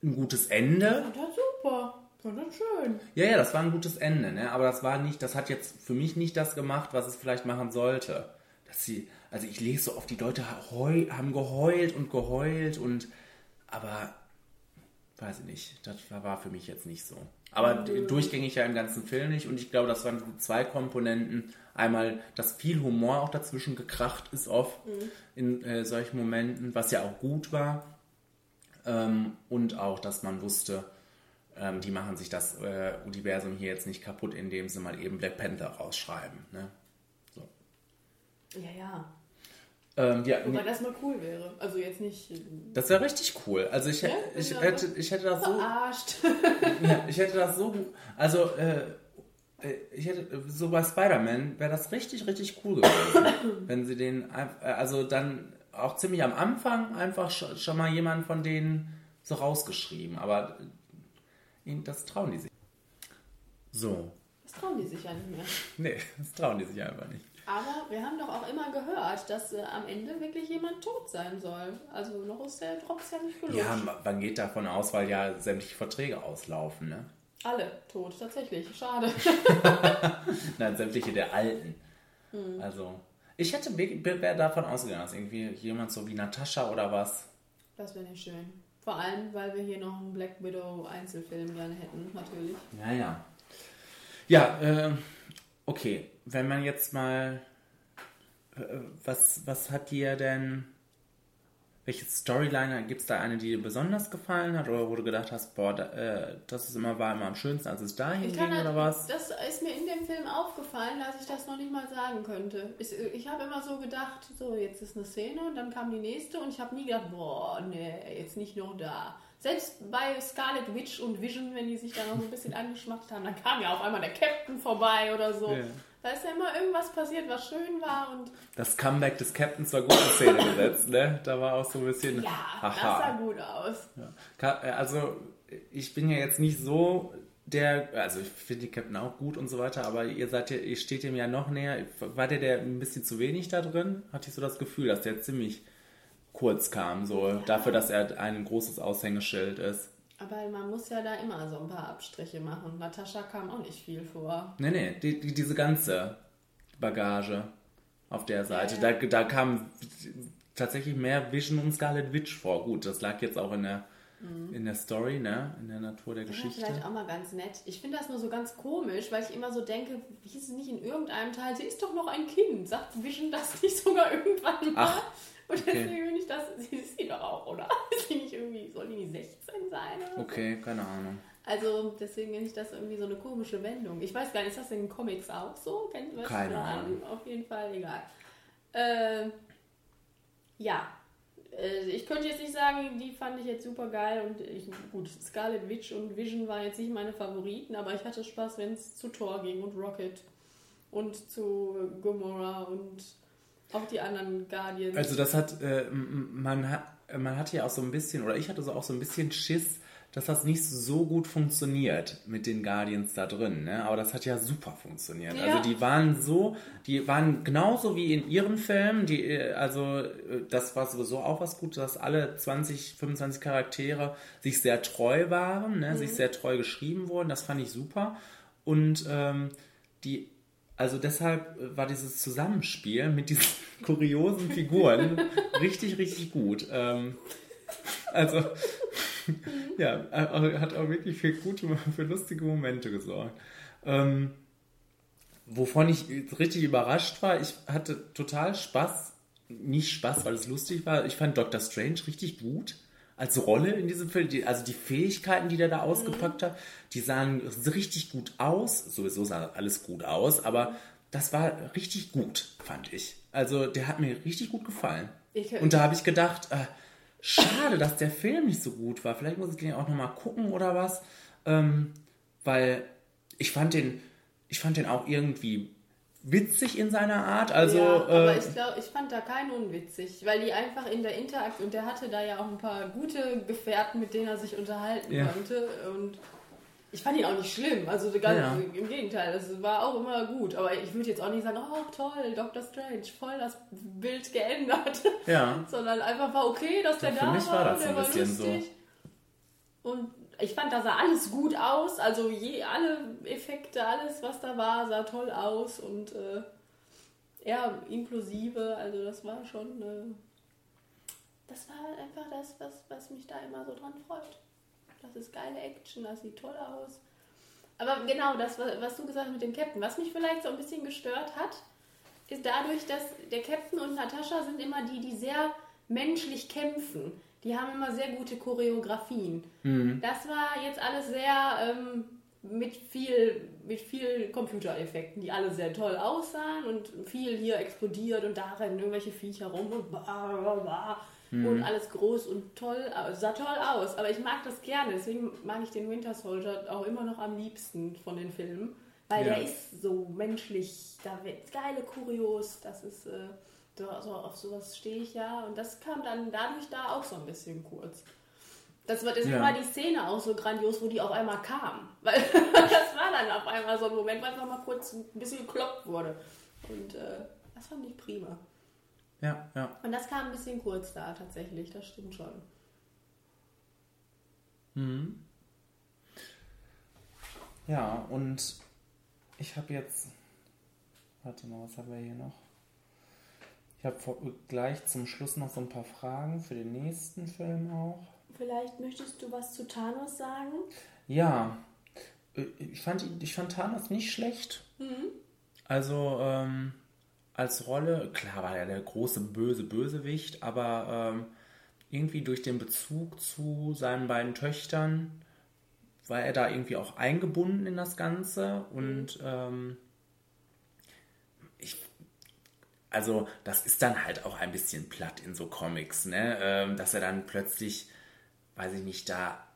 ein gutes Ende. Das super. Und das schön. Ja, ja, das war ein gutes Ende, ne? Aber das war nicht, das hat jetzt für mich nicht das gemacht, was es vielleicht machen sollte. Dass sie, also ich lese so oft, die Leute haben geheult und geheult und, aber, weiß ich nicht, das war, für mich jetzt nicht so. Aber durchgängig ja im ganzen Film nicht und ich glaube, das waren zwei Komponenten. Einmal, dass viel Humor auch dazwischen gekracht ist oft in äh, solchen Momenten, was ja auch gut war. Ähm, und auch, dass man wusste, ähm, die machen sich das äh, Universum hier jetzt nicht kaputt, indem sie mal eben Black Panther rausschreiben. Ne? So. Ja, ja. Ähm, ja, Wobei das mal cool wäre. Also jetzt nicht äh, das wäre richtig cool. Also ich, Ja, ich, genau. hätte, ich hätte das so, verarscht. ja, ich hätte das so, also äh, äh, ich hätte so bei Spider-Man wäre das richtig, richtig cool gewesen, wenn sie den, äh, also dann auch ziemlich am Anfang einfach sch schon mal jemand von denen so rausgeschrieben. Aber das trauen die sich. So. Das trauen die sich ja nicht mehr. Nee, das trauen die sich einfach nicht. Aber wir haben doch auch immer gehört, dass äh, am Ende wirklich jemand tot sein soll. Also noch ist der Drops ja nicht gelutscht. Ja, ma- man geht davon aus, weil ja sämtliche Verträge auslaufen, ne? Alle tot, tatsächlich. Schade. Nein, sämtliche der Alten. Hm. Also, ich hätte wäre davon ausgegangen, dass irgendwie jemand so wie Natascha oder was. Das wäre nicht schön. Vor allem, weil wir hier noch einen Black Widow Einzelfilm gerne hätten, natürlich. Ja, ja. Ja, äh, okay. Wenn man jetzt mal. Äh, was, was hat dir denn. Welche Storyline gibt es da eine, die dir besonders gefallen hat? Oder wo du gedacht hast, boah, da, äh, das ist immer, war immer am schönsten, als es dahin Ich ging, kann oder was? Das ist mir in dem Film aufgefallen, dass ich das noch nicht mal sagen könnte. Ich, ich habe immer so gedacht, so jetzt ist eine Szene und dann kam die nächste und ich habe nie gedacht, boah, nee, jetzt nicht noch da. Selbst bei Scarlet Witch und Vision, wenn die sich da noch so ein bisschen angeschmackt haben, dann kam ja auf einmal der Captain vorbei oder so. Ja. Da ist ja immer irgendwas passiert, was schön war und Das Comeback des Captains war gut in Szene gesetzt, ne? Da war auch so ein bisschen. ja, das haha. sah gut aus. Ka- äh, Also, ich bin ja jetzt nicht so der, also ich finde die Captain auch gut und so weiter, aber ihr seid ja, ihr steht dem ja noch näher. War der, der ein bisschen zu wenig da drin? Hatte ich so das Gefühl, dass der ziemlich kurz kam, so dafür, dass er ein großes Aushängeschild ist. Aber man muss ja da immer so ein paar Abstriche machen. Natascha kam auch nicht viel vor. Nee, nee, die, die, diese ganze Bagage auf der Seite. Ja, ja. Da, da kam tatsächlich mehr Vision und Scarlet Witch vor. Gut, das lag jetzt auch in der, in der Story, ne? In der Natur der Ja, Geschichte. vielleicht auch mal ganz nett. Ich finde das nur so ganz komisch, weil ich immer so denke, hieß es nicht in irgendeinem Teil, sie ist doch noch ein Kind. Sagt Vision das nicht sogar irgendwann mal? Ach, Und okay. deswegen finde ich das, sie ist sie doch auch, oder? Ist sie nicht irgendwie, soll die nicht 16 sein? Oder so? Okay, keine Ahnung. Also deswegen finde ich das irgendwie so eine komische Wendung. Ich weiß gar nicht, ist das in den Comics auch so? Kennt ihr das? Keine Ahnung. Auf jeden Fall, egal. Äh, ja. Ich könnte jetzt nicht sagen, die fand ich jetzt super geil und ich, gut, Scarlet Witch und Vision waren jetzt nicht meine Favoriten, aber ich hatte Spaß, wenn es zu Thor ging und Rocket und zu Gamora und auch die anderen Guardians. Also das hat, äh, man hat, man hatte ja auch so ein bisschen, oder ich hatte so auch so ein bisschen Schiss, dass das nicht so gut funktioniert mit den Guardians da drin, ne? Aber das hat ja super funktioniert. Ja. Also die waren so, die waren genauso wie in ihren Filmen, die, äh, also äh, das war sowieso auch was Gutes, dass alle 20, 25 Charaktere sich sehr treu waren, ne? sich sehr treu geschrieben wurden. Das fand ich super. Und ähm, die also deshalb äh, war dieses Zusammenspiel mit diesen kuriosen Figuren richtig, richtig gut. Ähm, also, ja, äh, hat auch wirklich für gute, für lustige Momente gesorgt. Ähm, wovon ich richtig überrascht war, ich hatte total Spaß, nicht Spaß, weil es lustig war. Ich fand Doctor Strange richtig gut als Rolle in diesem Film. Die, also die Fähigkeiten, die der da ausgepackt hat, die sahen richtig gut aus. Sowieso sah alles gut aus, aber das war richtig gut, fand ich. Also der hat mir richtig gut gefallen. Ich- Und da habe ich gedacht, äh, schade, dass der Film nicht so gut war. Vielleicht muss ich den auch nochmal gucken oder was. Ähm, weil ich fand den, ich fand den auch irgendwie witzig in seiner Art. Also, ja, aber äh, ich glaube, ich fand da keinen unwitzig, weil die einfach in der Interaktion, und der hatte da ja auch ein paar gute Gefährten, mit denen er sich unterhalten Ja. konnte und ich fand ihn auch nicht schlimm, also ganz Ja. im Gegenteil, das war auch immer gut, aber ich würde jetzt auch nicht sagen, oh toll, Dr. Strange, voll das Bild geändert, sondern einfach war okay, dass der da war, war das und der war bisschen so. lustig. Und ich fand, da sah alles gut aus. Also je, alle Effekte, alles, was da war, sah toll aus und äh, ja, inklusive. Also das war schon. Äh, das war einfach das, was, was mich da immer so dran freut. Das ist geile Action, das sieht toll aus. Aber genau das, was was du gesagt hast mit dem Captain, was mich vielleicht so ein bisschen gestört hat, ist dadurch, dass der Captain und Natascha sind immer die, die sehr menschlich kämpfen. Die haben immer sehr gute Choreografien. Das war jetzt alles sehr ähm, mit viel, mit viel Computereffekten, die alle sehr toll aussahen und viel hier explodiert und da rennen irgendwelche Viecher rum und bla, bla, bla. Und alles groß und toll, äh, sah toll aus. Aber ich mag das gerne, deswegen mag ich den Winter Soldier auch immer noch am liebsten von den Filmen. Weil Ja. der ist so menschlich, da wird geile Kurios, das ist, äh, also auf sowas stehe ich ja. Und das kam dann dadurch da auch so ein bisschen kurz. Das war, deswegen Ja. war die Szene auch so grandios, wo die auf einmal kam. Weil das war dann auf einmal so ein Moment, wo einfach mal kurz ein bisschen gekloppt wurde. Und äh, das fand ich prima. Ja, ja. Und das kam ein bisschen kurz da tatsächlich, das stimmt schon. Ja, und ich habe jetzt. Warte mal, was haben wir hier noch? Ich habe gleich zum Schluss noch so ein paar Fragen für den nächsten Film auch. Vielleicht möchtest du was zu Thanos sagen? Ja, äh, ich fand, ihn- ich fand Thanos nicht schlecht. Also ähm, als Rolle, klar war er der große böse Bösewicht, aber ähm, irgendwie durch den Bezug zu seinen beiden Töchtern war er da irgendwie auch eingebunden in das Ganze und ähm, ich also das ist dann halt auch ein bisschen platt in so Comics, ne? Ähm, dass er dann plötzlich, weiß ich nicht, da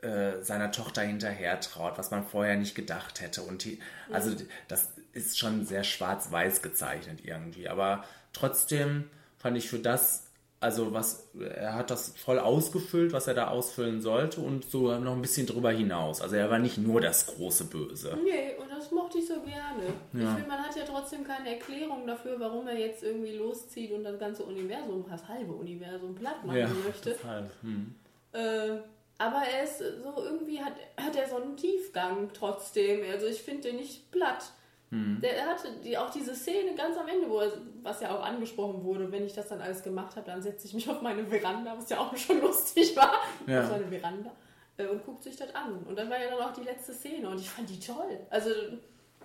äh, seiner Tochter hinterher traut, was man vorher nicht gedacht hätte. Und die, also das ist schon sehr schwarz-weiß gezeichnet irgendwie. Aber trotzdem fand ich für das, also was, er hat das voll ausgefüllt, was er da ausfüllen sollte und so noch ein bisschen drüber hinaus. Also er war nicht nur das große Böse. Nee, und mochte ich so gerne. Ja. Ich finde, man hat ja trotzdem keine Erklärung dafür, warum er jetzt irgendwie loszieht und das ganze Universum, das halbe Universum platt machen Ja, möchte. halt. Hm. Äh, aber er ist so irgendwie hat, hat er so einen Tiefgang trotzdem. Also ich finde den nicht platt. Hm. Der hatte die, auch diese Szene ganz am Ende, wo er, was ja auch angesprochen wurde, wenn ich das dann alles gemacht habe, dann setze ich mich auf meine Veranda, was ja auch schon lustig war, Ja. auf seine Veranda äh, und guckt sich das an. Und dann war ja dann auch die letzte Szene und ich fand die toll. Also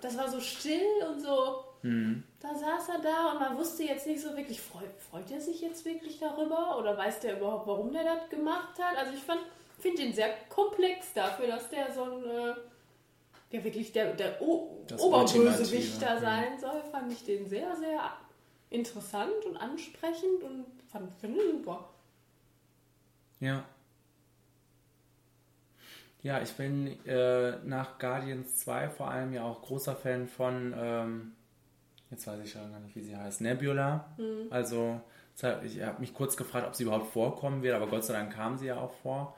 das war so still und so. Hm. Da saß er da und man wusste jetzt nicht so wirklich, freut, freut er sich jetzt wirklich darüber oder weiß der überhaupt, warum der das gemacht hat? Also ich fand, finde den sehr komplex dafür, dass der so ein, äh, ja wirklich der, der o Das Oberbösewicht da ja. sein soll, fand ich den sehr, sehr interessant und ansprechend und fand, finde ihn super. Ja. Ja, ich bin äh, nach Guardians 2 vor allem ja auch großer Fan von, ähm, jetzt weiß ich schon gar nicht, wie sie heißt, Nebula. Mhm. Also, ich habe mich kurz gefragt, ob sie überhaupt vorkommen wird, aber Gott sei Dank kam sie ja auch vor.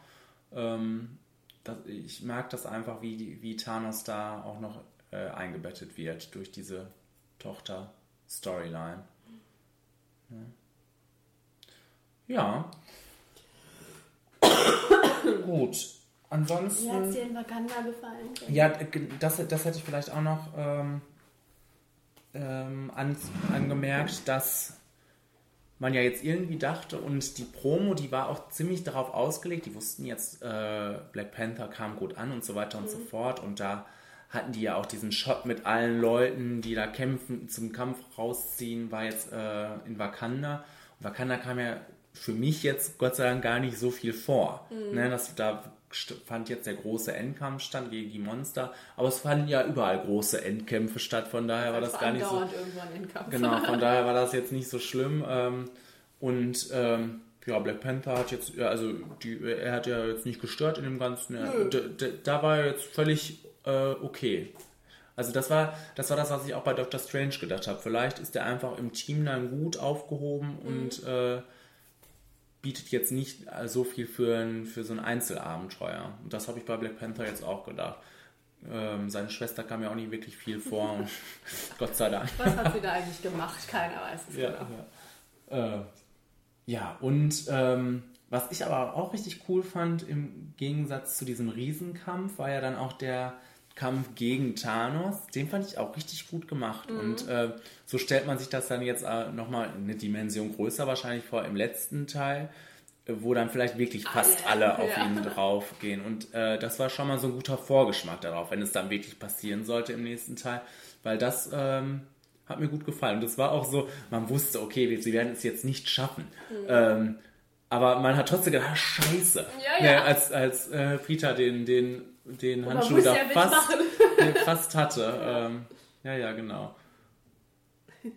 Ähm, das, ich mag das einfach, wie, wie Thanos da auch noch äh, eingebettet wird durch diese Tochter-Storyline. Ja. Gut. Ansonsten. Wie hat es dir in Wakanda gefallen? Ja, das, das hätte ich vielleicht auch noch ähm, ähm, an, angemerkt, dass man ja jetzt irgendwie dachte und die Promo, die war auch ziemlich darauf ausgelegt, die wussten jetzt, äh, Black Panther kam gut an und so weiter und so fort und da hatten die ja auch diesen Shot mit allen Leuten, die da kämpfen, zum Kampf rausziehen, war jetzt äh, in Wakanda. Und Wakanda kam ja für mich jetzt Gott sei Dank gar nicht so viel vor. Ne, das, da fand jetzt der große Endkampf statt gegen die Monster, aber es fanden ja überall große Endkämpfe statt, von daher war das gar nicht so. Genau, von daher war das jetzt nicht so schlimm. Ähm, und ähm, ja, Black Panther hat jetzt, also die, er hat ja jetzt nicht gestört in dem Ganzen. Er, d- d- da war er jetzt völlig äh, okay. Also das war, das war das, was ich auch bei Doctor Strange gedacht habe. Vielleicht ist er einfach im Team dann gut aufgehoben und äh, bietet jetzt nicht äh, so viel für, ein, für so ein Einzelabenteuer. Und das habe ich bei Black Panther jetzt auch gedacht. Ähm, seine Schwester kam ja auch nicht wirklich viel vor. und Gott sei Dank. Was hat sie da eigentlich gemacht? Keiner weiß es Ja, genau. ja. Äh, ja und ähm, was ich aber auch richtig cool fand, im Gegensatz zu diesem Riesenkampf, war ja dann auch der Kampf gegen Thanos. Den fand ich auch richtig gut gemacht. Mhm. Und äh, so stellt man sich das dann jetzt äh, nochmal eine Dimension größer wahrscheinlich vor im letzten Teil, wo dann vielleicht wirklich fast Alle, alle, auf ja. ihn draufgehen. Und äh, das war schon mal so ein guter Vorgeschmack darauf, wenn es dann wirklich passieren sollte im nächsten Teil. Weil das ähm, hat mir gut gefallen. Und das war auch so, man wusste, okay, wir- sie werden es jetzt nicht schaffen. Ähm, aber man hat trotzdem gedacht, ah, scheiße. Ja, ja. Ne, als als äh, Peter den, den, den Handschuh da ja fast, fast hatte. Ähm, ja, ja, genau.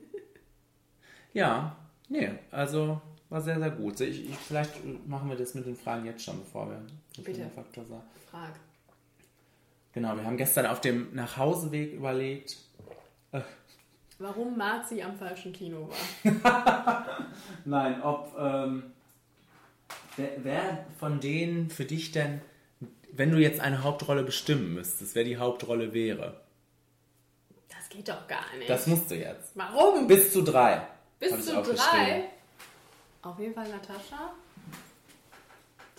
Ja, nee, also war sehr, sehr gut. Ich, ich, vielleicht machen wir das mit den Fragen jetzt schon, bevor wir den Bitte. Faktor sagen. Frag. Genau, wir haben gestern auf dem Nachhauseweg überlegt, Warum Marzi am falschen Kino war. Nein, ob ähm, wer, wer von denen für dich denn, wenn du jetzt eine Hauptrolle bestimmen müsstest, wer die Hauptrolle wäre? Das geht doch gar nicht. Das musst du jetzt. Warum? Bis zu drei. Bis zu drei. Auf jeden Fall Natascha.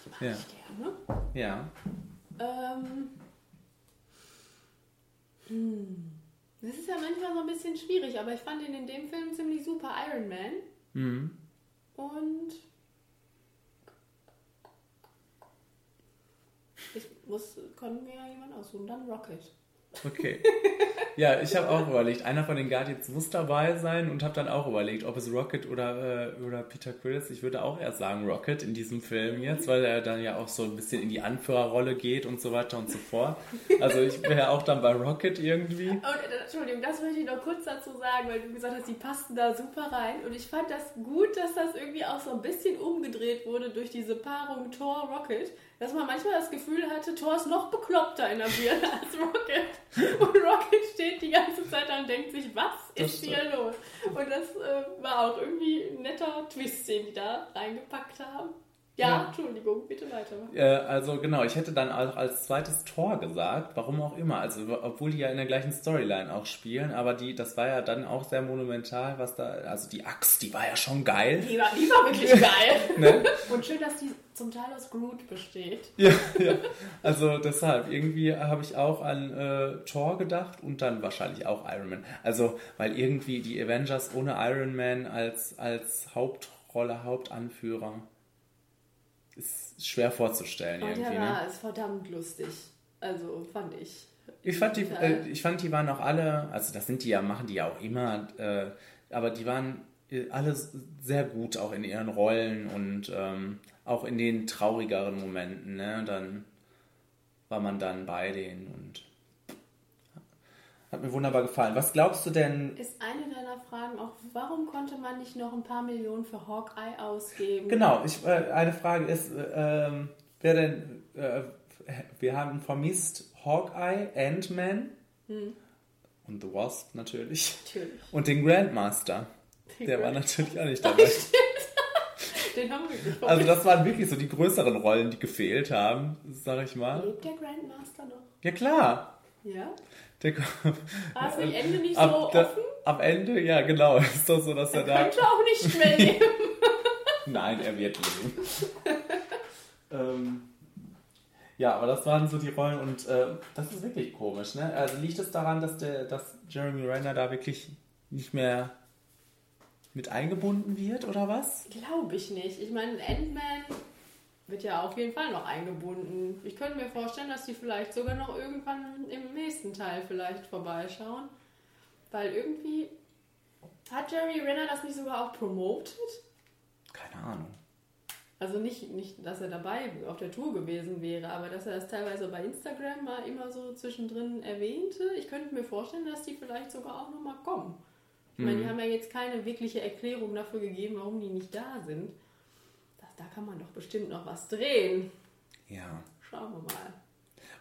Die mag Ja. ich gerne. Ja. Ähm. Hm. Das ist ja manchmal so ein bisschen schwierig, aber ich fand ihn in dem Film ziemlich super Iron Man. Mhm. Und ich muss, konnte mir ja jemand aussuchen, dann Rocket. Okay. Ja, ich habe auch überlegt, einer von den Guardians muss dabei sein und habe dann auch überlegt, ob es Rocket oder, äh, oder Peter Quill ist. Ich würde auch eher sagen Rocket in diesem Film jetzt, weil er dann ja auch so ein bisschen in die Anführerrolle geht und so weiter und so fort. Also ich wäre auch dann bei Rocket irgendwie. Und, äh, Entschuldigung, das möchte ich noch kurz dazu sagen, weil du gesagt hast, die passten da super rein. Und ich fand das gut, dass das irgendwie auch so ein bisschen umgedreht wurde durch diese Paarung Thor-Rocket. Dass man manchmal das Gefühl hatte, Thor ist noch bekloppter in der Birne als Rocket. Und Rocket steht die ganze Zeit da und denkt sich, was Das ist hier los? Und das äh, war auch irgendwie ein netter Twist, den die da reingepackt haben. Ja, Ja. Entschuldigung, bitte weitermachen. Äh, also genau, ich hätte dann auch als zweites Tor gesagt, warum auch immer. Also obwohl die ja in der gleichen Storyline auch spielen, aber die, das war ja dann auch sehr monumental, was da, also die Axt, die war ja schon geil. Die war, die war wirklich geil. Ne? Und schön, dass die zum Teil aus Groot besteht. Ja, ja. Also deshalb, irgendwie habe ich auch an äh, Thor gedacht und dann wahrscheinlich auch Iron Man. Also, weil irgendwie die Avengers ohne Iron Man als, als Hauptrolle, Hauptanführer ist schwer vorzustellen Und irgendwie. der Ne? war ist verdammt lustig. Also fand ich. Ich fand, die, äh, ich fand, die waren auch alle, also das sind die ja, machen die ja auch immer, äh, aber die waren äh, alle sehr gut auch in ihren Rollen und ähm, auch in den traurigeren Momenten. Ne? Dann war man dann bei denen und hat mir wunderbar gefallen. Was glaubst du denn? Ist eine deiner Fragen auch, warum konnte man nicht noch ein paar Millionen für Hawkeye ausgeben? Genau, ich, äh, eine Frage ist, äh, wer denn, äh, wir haben vermisst Hawkeye, Ant-Man Hm. und The Wasp natürlich. Natürlich. Und den Grandmaster. Den Der war natürlich auch nicht dabei. Den haben wir nicht Also das waren wirklich so die größeren Rollen, die gefehlt haben, sag ich mal. Lebt der Grandmaster noch? Ja klar. Ja? Der, War es nicht Ende nicht ab, so da- offen? am Ende, ja genau, ist doch so, dass er, da... Könnte auch nicht mehr leben. Nein, er wird leben. ähm, ja, aber das waren so die Rollen und äh, das ist wirklich komisch, ne? Also liegt es daran, dass, der, dass Jeremy Renner da wirklich nicht mehr mit eingebunden wird oder was? Glaube ich nicht. Ich meine, Ant-Man wird ja auf jeden Fall noch eingebunden. Ich könnte mir vorstellen, dass die vielleicht sogar noch irgendwann im nächsten Teil vielleicht vorbeischauen. Weil irgendwie hat Jeremy Renner das nicht sogar auch promoted? Keine Ahnung. Also nicht, nicht, dass er dabei auf der Tour gewesen wäre, aber dass er das teilweise bei Instagram mal immer so zwischendrin erwähnte. Ich könnte mir vorstellen, dass die vielleicht sogar auch nochmal kommen. Ich meine, die Mhm. haben ja jetzt keine wirkliche Erklärung dafür gegeben, warum die nicht da sind. Da kann man doch bestimmt noch was drehen. Ja. Schauen wir mal.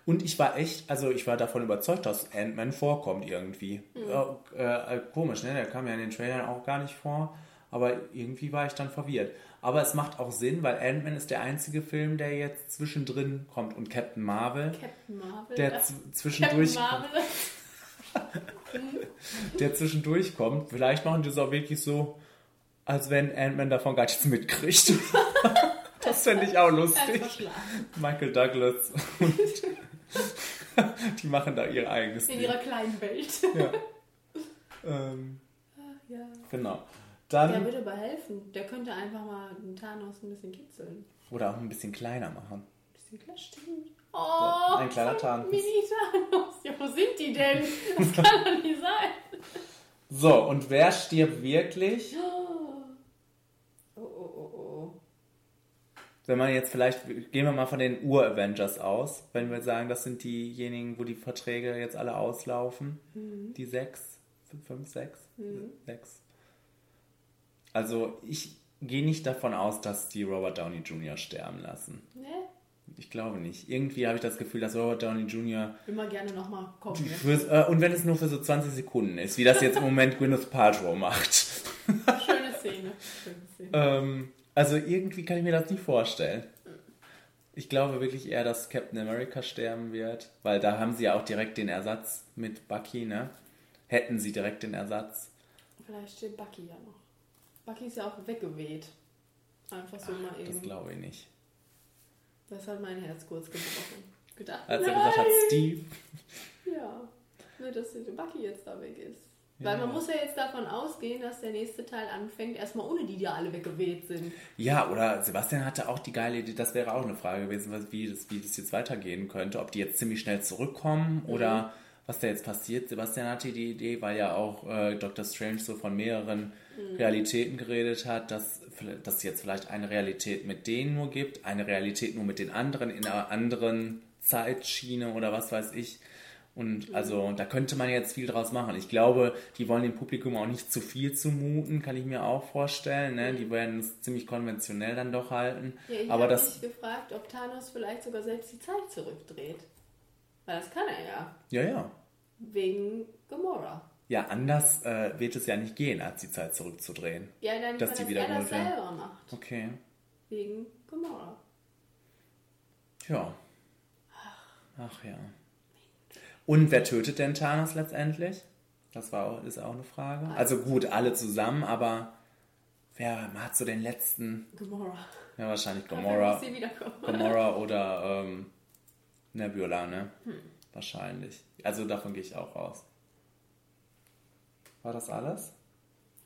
Und ich war echt, also ich war davon überzeugt, dass Ant-Man vorkommt irgendwie. Mhm. Ja, äh, komisch, ne? Der kam ja in den Trailern auch gar nicht vor. Aber irgendwie war ich dann verwirrt. Aber es macht auch Sinn, weil Ant-Man ist der einzige Film, der jetzt zwischendrin kommt. Und Captain Marvel, Captain Marvel. der zwischendurch, Captain Marvel. der zwischendurch kommt. Vielleicht machen die es auch wirklich so, als wenn Ant-Man davon gar nichts mitkriegt. das fände ich auch lustig. Michael Douglas und die machen da ihr eigenes In Ding. ihrer kleinen Welt. Ja. Ähm, Ach ja. genau. Der Dann, würde aber helfen. Der könnte einfach mal den Thanos ein bisschen kitzeln. oder auch ein bisschen kleiner machen. Bisschen klar, stimmt. Oh, ein kleiner ein Thanos. Mini-Thanos. Ja, wo sind die denn? Das kann doch nicht sein. So, und wer stirbt wirklich? Oh, oh, oh. Wenn man jetzt vielleicht, gehen wir mal von den Ur-Avengers aus, wenn wir sagen, das sind diejenigen, wo die Verträge jetzt alle auslaufen. Mhm. Die sechs, fünf, sechs, Mhm. sechs. Also ich gehe nicht davon aus, dass die Robert Downey Jr. sterben lassen. Ne? Ich glaube nicht. Irgendwie habe ich das Gefühl, dass Robert Downey Jr. Immer gerne nochmal kommen. Ne? Fürs, äh, und wenn es nur für so 20 Sekunden ist, wie das jetzt im Moment Gwyneth Paltrow macht. Schöne Szene. Schöne Szene. Ähm, also irgendwie kann ich mir das nicht vorstellen. Ich glaube wirklich eher, dass Captain America sterben wird, weil da haben sie ja auch direkt den Ersatz mit Bucky, ne? Hätten sie direkt den Ersatz. Vielleicht steht Bucky ja noch. Bucky ist ja auch weggeweht. Einfach so mal Das eben. glaube ich nicht. Das hat mein Herz kurz gebrochen. Gedacht, Als er nein. gesagt hat, Steve. Ja, ne, dass Bucky jetzt da weg ist. Weil man muss ja jetzt davon ausgehen, dass der nächste Teil anfängt, erstmal ohne die, die alle weggeweht sind. Ja, oder Sebastian hatte auch die geile Idee, das wäre auch eine Frage gewesen, wie das, wie das jetzt weitergehen könnte. Ob die jetzt ziemlich schnell zurückkommen Mhm. oder was da jetzt passiert. Sebastian hatte die Idee, weil ja auch äh, Dr. Strange so von mehreren Mhm. Realitäten geredet hat, dass dass es jetzt vielleicht eine Realität mit denen nur gibt, eine Realität nur mit den anderen in einer anderen Zeitschiene oder was weiß ich. Und also da könnte man jetzt viel draus machen. Ich glaube, die wollen dem Publikum auch nicht zu viel zumuten, kann ich mir auch vorstellen. Ne? Die werden es ziemlich konventionell dann doch halten. Ja, ich Aber habe das, mich gefragt, ob Thanos vielleicht sogar selbst die Zeit zurückdreht. Weil das kann er ja. ja, ja. Wegen Gamora. Ja, anders äh, wird es ja nicht gehen, als die Zeit zurückzudrehen. Ja, dann Dass dass die er wieder das selber macht. Okay. wegen Gamora. Ja. Ach ja. Und wer tötet denn Thanos letztendlich? Das war auch, ist auch eine Frage. Also gut, alle zusammen, aber wer hat so den letzten? Gamora. Ja, wahrscheinlich Gamora. Gamora oder ähm, Nebula, ne? Wahrscheinlich. Also davon gehe ich auch aus. War das alles?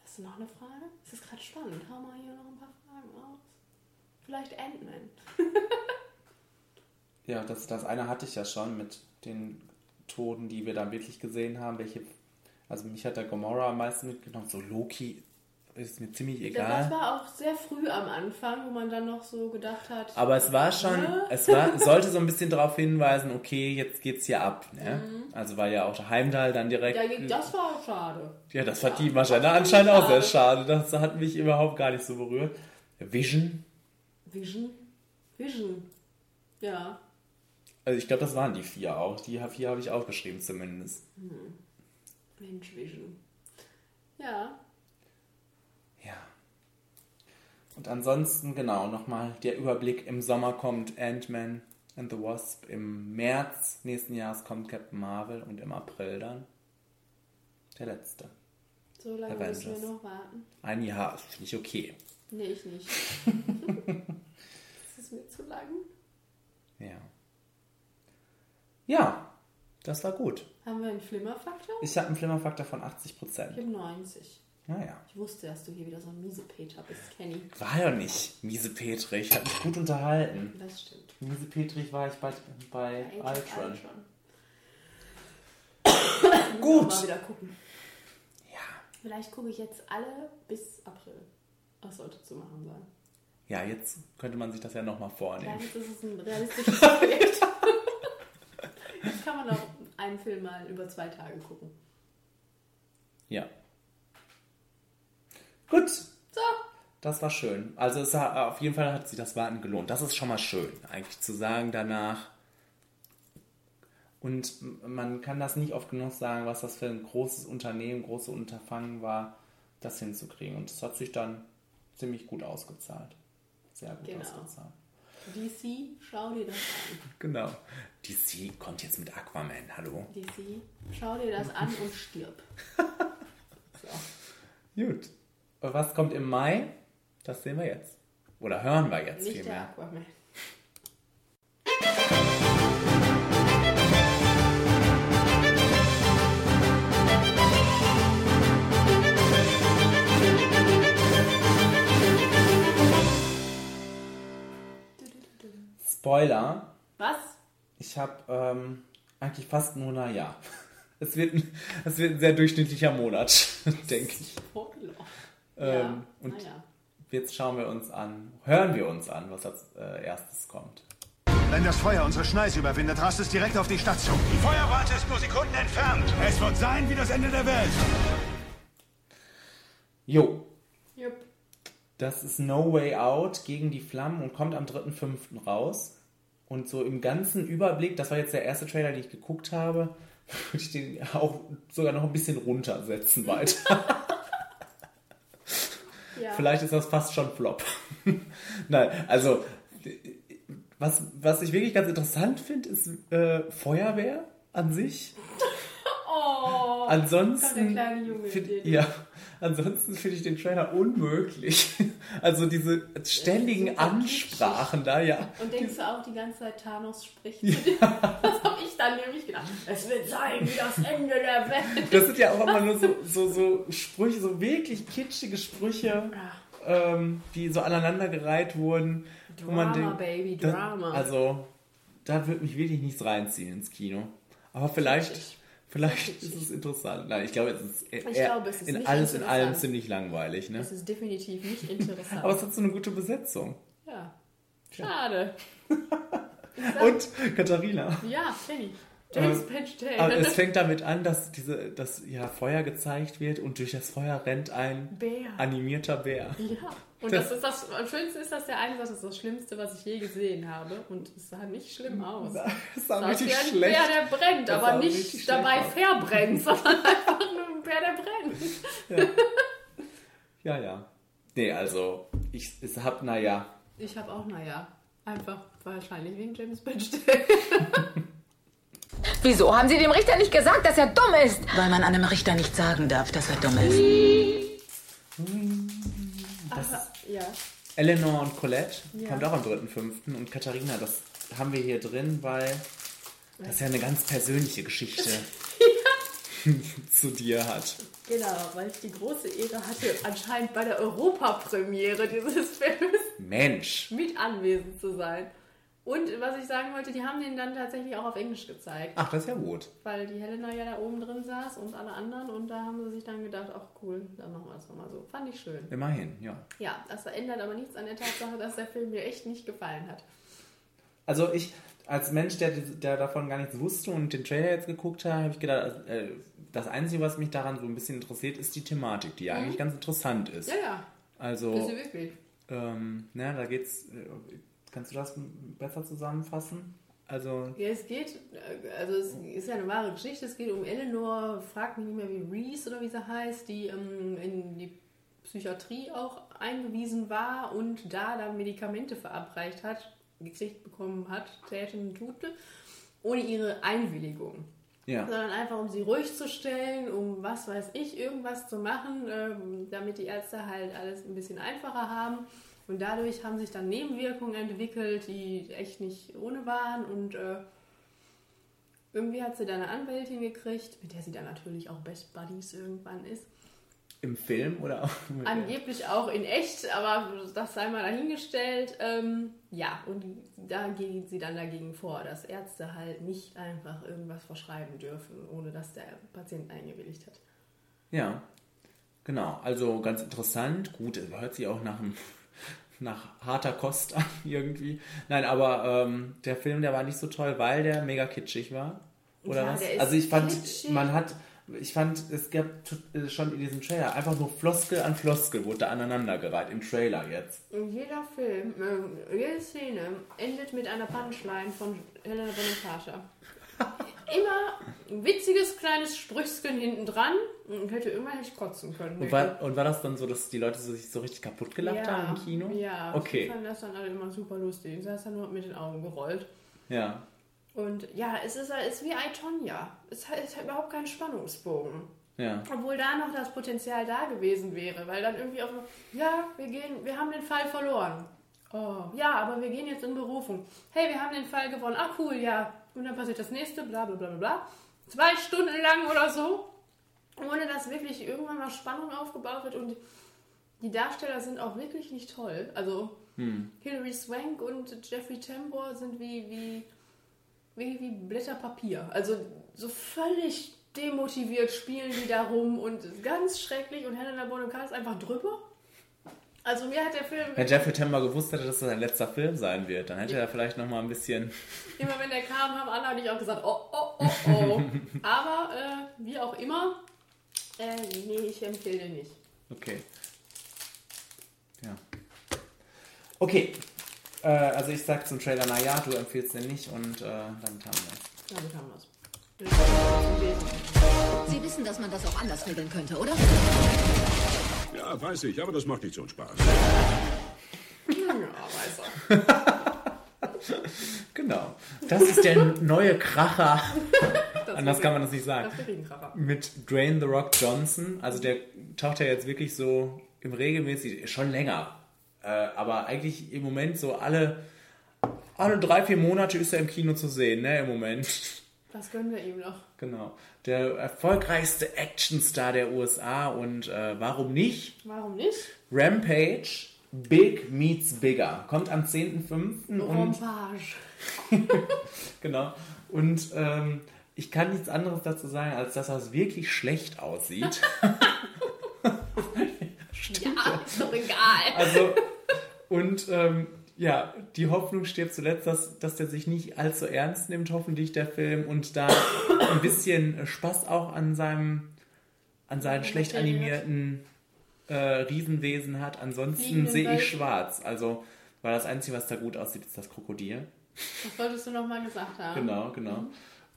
Hast du noch eine Frage? Es ist gerade spannend. Hau mal hier noch ein paar Fragen aus. Vielleicht Ant-Man. Ja, das, das eine hatte ich ja schon mit den Toten, die wir dann wirklich gesehen haben. Welche, also mich hat der Gamora am meisten mitgenommen. So Loki ist mir ziemlich Das egal. war auch sehr früh am Anfang, wo man dann noch so gedacht hat. Aber es war schon, Ne? es war, sollte so ein bisschen darauf hinweisen, okay, jetzt geht's hier ab. Ne? Also war ja auch der Heimdall dann direkt. Ja, das war schade. Ja, das fand die wahrscheinlich anscheinend auch sehr schade. Das hat mich überhaupt gar nicht so berührt. Vision, Vision? Vision. Ja. Also ich glaube, das waren die vier auch. Die vier habe ich aufgeschrieben zumindest. Mensch, Vision. Ja. Ja. Und ansonsten, genau, nochmal der Überblick. Im Sommer kommt Ant-Man and the Wasp. Im März nächsten Jahres kommt Captain Marvel und im April dann der letzte. So lange müssen Avengers. wir noch warten. Ein Jahr, finde ich okay. Nee, ich nicht. das ist mir zu lang. Ja. Ja, das war gut. Haben wir einen Flimmerfaktor? Ich habe einen Flimmerfaktor von 80% Ich Prozent. habe 90. Naja. Ich wusste, dass du hier wieder so ein Miesepeter bist, Kenny. War ja nicht miese Petrich. Hat mich gut unterhalten. Das stimmt. Miese Petrich war ich bei, bei Ultron. Ultron. Gut. Mal wieder gucken. Ja. Vielleicht gucke ich jetzt alle bis April. Das sollte zu machen sein. Ja, jetzt könnte man sich das ja nochmal vornehmen. Vielleicht ist es ein realistisches Projekt. jetzt kann man auch einen Film mal über zwei Tage gucken. Ja. Gut. So. Das war schön. Also es hat, auf jeden Fall hat sich das Warten gelohnt. Das ist schon mal schön, eigentlich zu sagen danach. Und man kann das nicht oft genug sagen, was das für ein großes Unternehmen, große Unterfangen war, das hinzukriegen. Und es hat sich dann ziemlich gut ausgezahlt. Sehr gut Genau. ausgezahlt. DC, schau dir das an. Genau. DC kommt jetzt mit Aquaman, hallo. DC, schau dir das an und stirb. So. Gut. Und was kommt im Mai? Das sehen wir jetzt. Oder hören wir jetzt Nicht der vielmehr. Aquaman. Spoiler. Was? Ich habe ähm, eigentlich fast nur naja. Es wird, ein, es wird ein sehr durchschnittlicher Monat, denke ich. Spoiler. Ähm, ja, und naja. jetzt schauen wir uns an, hören wir uns an, was als äh, erstes kommt. Wenn das Feuer unsere Schneise überwindet, rast es direkt auf die Station. Die Feuerrate ist nur Sekunden entfernt. Es wird sein wie das Ende der Welt. Jo, Jupp. das ist No Way Out gegen die Flammen und kommt am 3.5. raus. Und so im ganzen Überblick, das war jetzt der erste Trailer, den ich geguckt habe, würde ich den auch sogar noch ein bisschen runtersetzen weiter. Ja. Vielleicht ist das fast schon Flop. Nein, also was, was ich wirklich ganz interessant finde, ist äh, Feuerwehr an sich. Oh, Ansonsten, kommt der kleine Junge find, ja, ansonsten finde ich den Trailer unmöglich. Also diese ständigen Ansprachen da, ja. Und denkst du auch die ganze Zeit, Thanos spricht dir? Das habe ich dann nämlich gedacht. Es wird sein wie das Ende der Welt. Das sind ja auch immer nur so, so, so Sprüche, so wirklich kitschige Sprüche, ähm, die so aneinandergereiht wurden. Drama, denkt, Baby, das- Drama. Also, da wird mich wirklich nichts reinziehen ins Kino. Aber vielleicht. Vielleicht ist es interessant. Nein, ich glaube, es ist, eher, glaube, es ist in alles in allem ziemlich langweilig. Ne? Das ist definitiv nicht interessant. Aber es hat so eine gute Besetzung. ja. Schade. Und Katharina. Ja, Kenny. James Ähm, Patch Aber es fängt damit an, dass diese, dass ja Feuer gezeigt wird und durch das Feuer rennt ein Bär. animierter Bär. Ja. Und Das- das, ist das, am schönsten ist, dass der eine sagt, das ist das Schlimmste, was ich je gesehen habe. Und es sah nicht schlimm aus. Das sah sah aus richtig wie ein schlecht. Bär, der brennt, Das aber nicht dabei aus. verbrennt, sondern einfach nur ein Bär, der brennt. Ja, ja. Nee, also, ich, ich hab, naja, Ich habe auch, naja, einfach wahrscheinlich wegen James Bridgestone. Wieso haben Sie dem Richter nicht gesagt, dass er dumm ist? Weil man einem Richter nicht sagen darf, dass er dumm ist. Ach, ja. Eleanor und Colette Ja. kommt auch am 3.5. Und Katharina, das haben wir hier drin, weil das ja eine ganz persönliche Geschichte zu dir hat. Genau, weil ich die große Ehre hatte, anscheinend bei der Europapremiere dieses Films Mensch. mit anwesend zu sein. Und was ich sagen wollte, die haben den dann tatsächlich auch auf Englisch gezeigt. Ach, das ist ja gut. Weil die Helena ja da oben drin saß und alle anderen und da haben sie sich dann gedacht, ach cool, dann machen wir es nochmal so. Fand ich schön. Immerhin, ja. Ja, das ändert aber nichts an der Tatsache, dass der Film mir echt nicht gefallen hat. Also ich, als Mensch, der, der davon gar nichts wusste und den Trailer jetzt geguckt hat, habe ich gedacht, also, äh, das Einzige, was mich daran so ein bisschen interessiert, ist die Thematik, die ja Mhm. eigentlich ganz interessant ist. Ja, ja. Also, Ist sie wirklich. ähm, na, da geht's, äh, kannst du das besser zusammenfassen? Also, Ja, es geht, also es ist ja eine wahre Geschichte, es geht um Eleanor, fragt mich nicht mehr wie Reese oder wie sie heißt, die ähm, in die Psychiatrie auch eingewiesen war und da dann Medikamente verabreicht hat, gekriegt bekommen hat, täten tute, ohne ihre Einwilligung. ja. Sondern einfach, um sie ruhig zu stellen, um was weiß ich, irgendwas zu machen, ähm, damit die Ärzte halt alles ein bisschen einfacher haben. Und dadurch haben sich dann Nebenwirkungen entwickelt, die echt nicht ohne waren. Und äh, irgendwie hat sie dann eine Anwältin gekriegt, mit der sie dann natürlich auch Best Buddies irgendwann ist. Im Film oder auch? Angeblich auch in echt, aber das sei mal dahingestellt. Ähm, ja, und da geht sie dann dagegen vor, dass Ärzte halt nicht einfach irgendwas verschreiben dürfen, ohne dass der Patient eingewilligt hat. Ja, genau. Also ganz interessant. Gut, es hört sich auch nach, einem- nach harter Kost an irgendwie. Nein, aber ähm, der Film, der war nicht so toll, weil der mega kitschig war. Oder Ja, was? Also ich fand, kitschig. man hat, ich fand, es gab äh, schon in diesem Trailer einfach nur Floskel an Floskel wurde da aneinandergereiht im Trailer jetzt. Jeder Film, äh, jede Szene endet mit einer Punchline von Helena Bonham Carter. Immer ein witziges kleines Sprüchchen hinten dran und hätte immer nicht kotzen können. Und war, und war das dann so, dass die Leute so, sich so richtig kaputt gelacht ja, haben im Kino? Ja, Okay. ich fand das dann alle immer super lustig. Ich saß dann nur mit den Augen gerollt. Ja. Und ja, es ist, es ist wie I, Tonya. Es hat, es hat überhaupt keinen Spannungsbogen. Ja. Obwohl da noch das Potenzial da gewesen wäre, weil dann irgendwie auch so, ja, wir gehen, wir haben den Fall verloren. Oh, ja, aber wir gehen jetzt in Berufung. Hey, wir haben den Fall gewonnen. Ah, cool, ja. Und dann passiert das nächste, bla bla bla bla. Zwei Stunden lang oder so, ohne dass wirklich irgendwann mal Spannung aufgebaut wird. Und die Darsteller sind auch wirklich nicht toll. Also Hm. Hilary Swank und Jeffrey Tambor sind wie, wie, wie, wie Blätter Papier. Also so völlig demotiviert spielen die da rum und ganz schrecklich. Und Helena Bonham Carter ist einfach drüber. Also mir hat der Film, Wenn Jeffrey Tambor gewusst hätte, dass das sein letzter Film sein wird, dann hätte er vielleicht noch mal ein bisschen... immer wenn der kam, haben alle und ich auch gesagt, oh, oh, oh, oh. Aber äh, wie auch immer, äh, nee, ich empfehle den nicht. Okay. Ja. Okay. Äh, also ich sag zum Trailer, naja, du empfiehlst den nicht und äh, damit haben wir Damit haben wir es. Sie wissen, dass man das auch anders regeln könnte, oder? Ja, weiß ich, aber das macht nicht so einen Spaß. Ja, weiß er. Genau. Das ist der neue Kracher. Das Anders kann man das nicht sagen. Das. Mit Dwayne The Rock Johnson. Also der taucht ja jetzt wirklich so im regelmäßig, schon länger. Äh, aber eigentlich im Moment so alle, alle drei, vier Monate ist er im Kino zu sehen, ne, im Moment. Das gönnen wir ihm noch. Genau. Der erfolgreichste Actionstar der USA und äh, warum nicht? Warum nicht? Rampage Big Meets Bigger. Kommt am 10.05. und genau. Und ähm, ich kann nichts anderes dazu sagen, als dass das wirklich schlecht aussieht. Ja, ist doch egal. Also, und ähm, ja, die Hoffnung stirbt zuletzt, dass, dass der sich nicht allzu ernst nimmt, hoffentlich der Film, und da ein bisschen Spaß auch an seinem, an seinen schlecht animierten äh, Riesenwesen hat. Ansonsten sehe ich schwarz. Also, weil das Einzige, was da gut aussieht, ist das Krokodil. Das wolltest du noch mal gesagt haben. Genau, genau.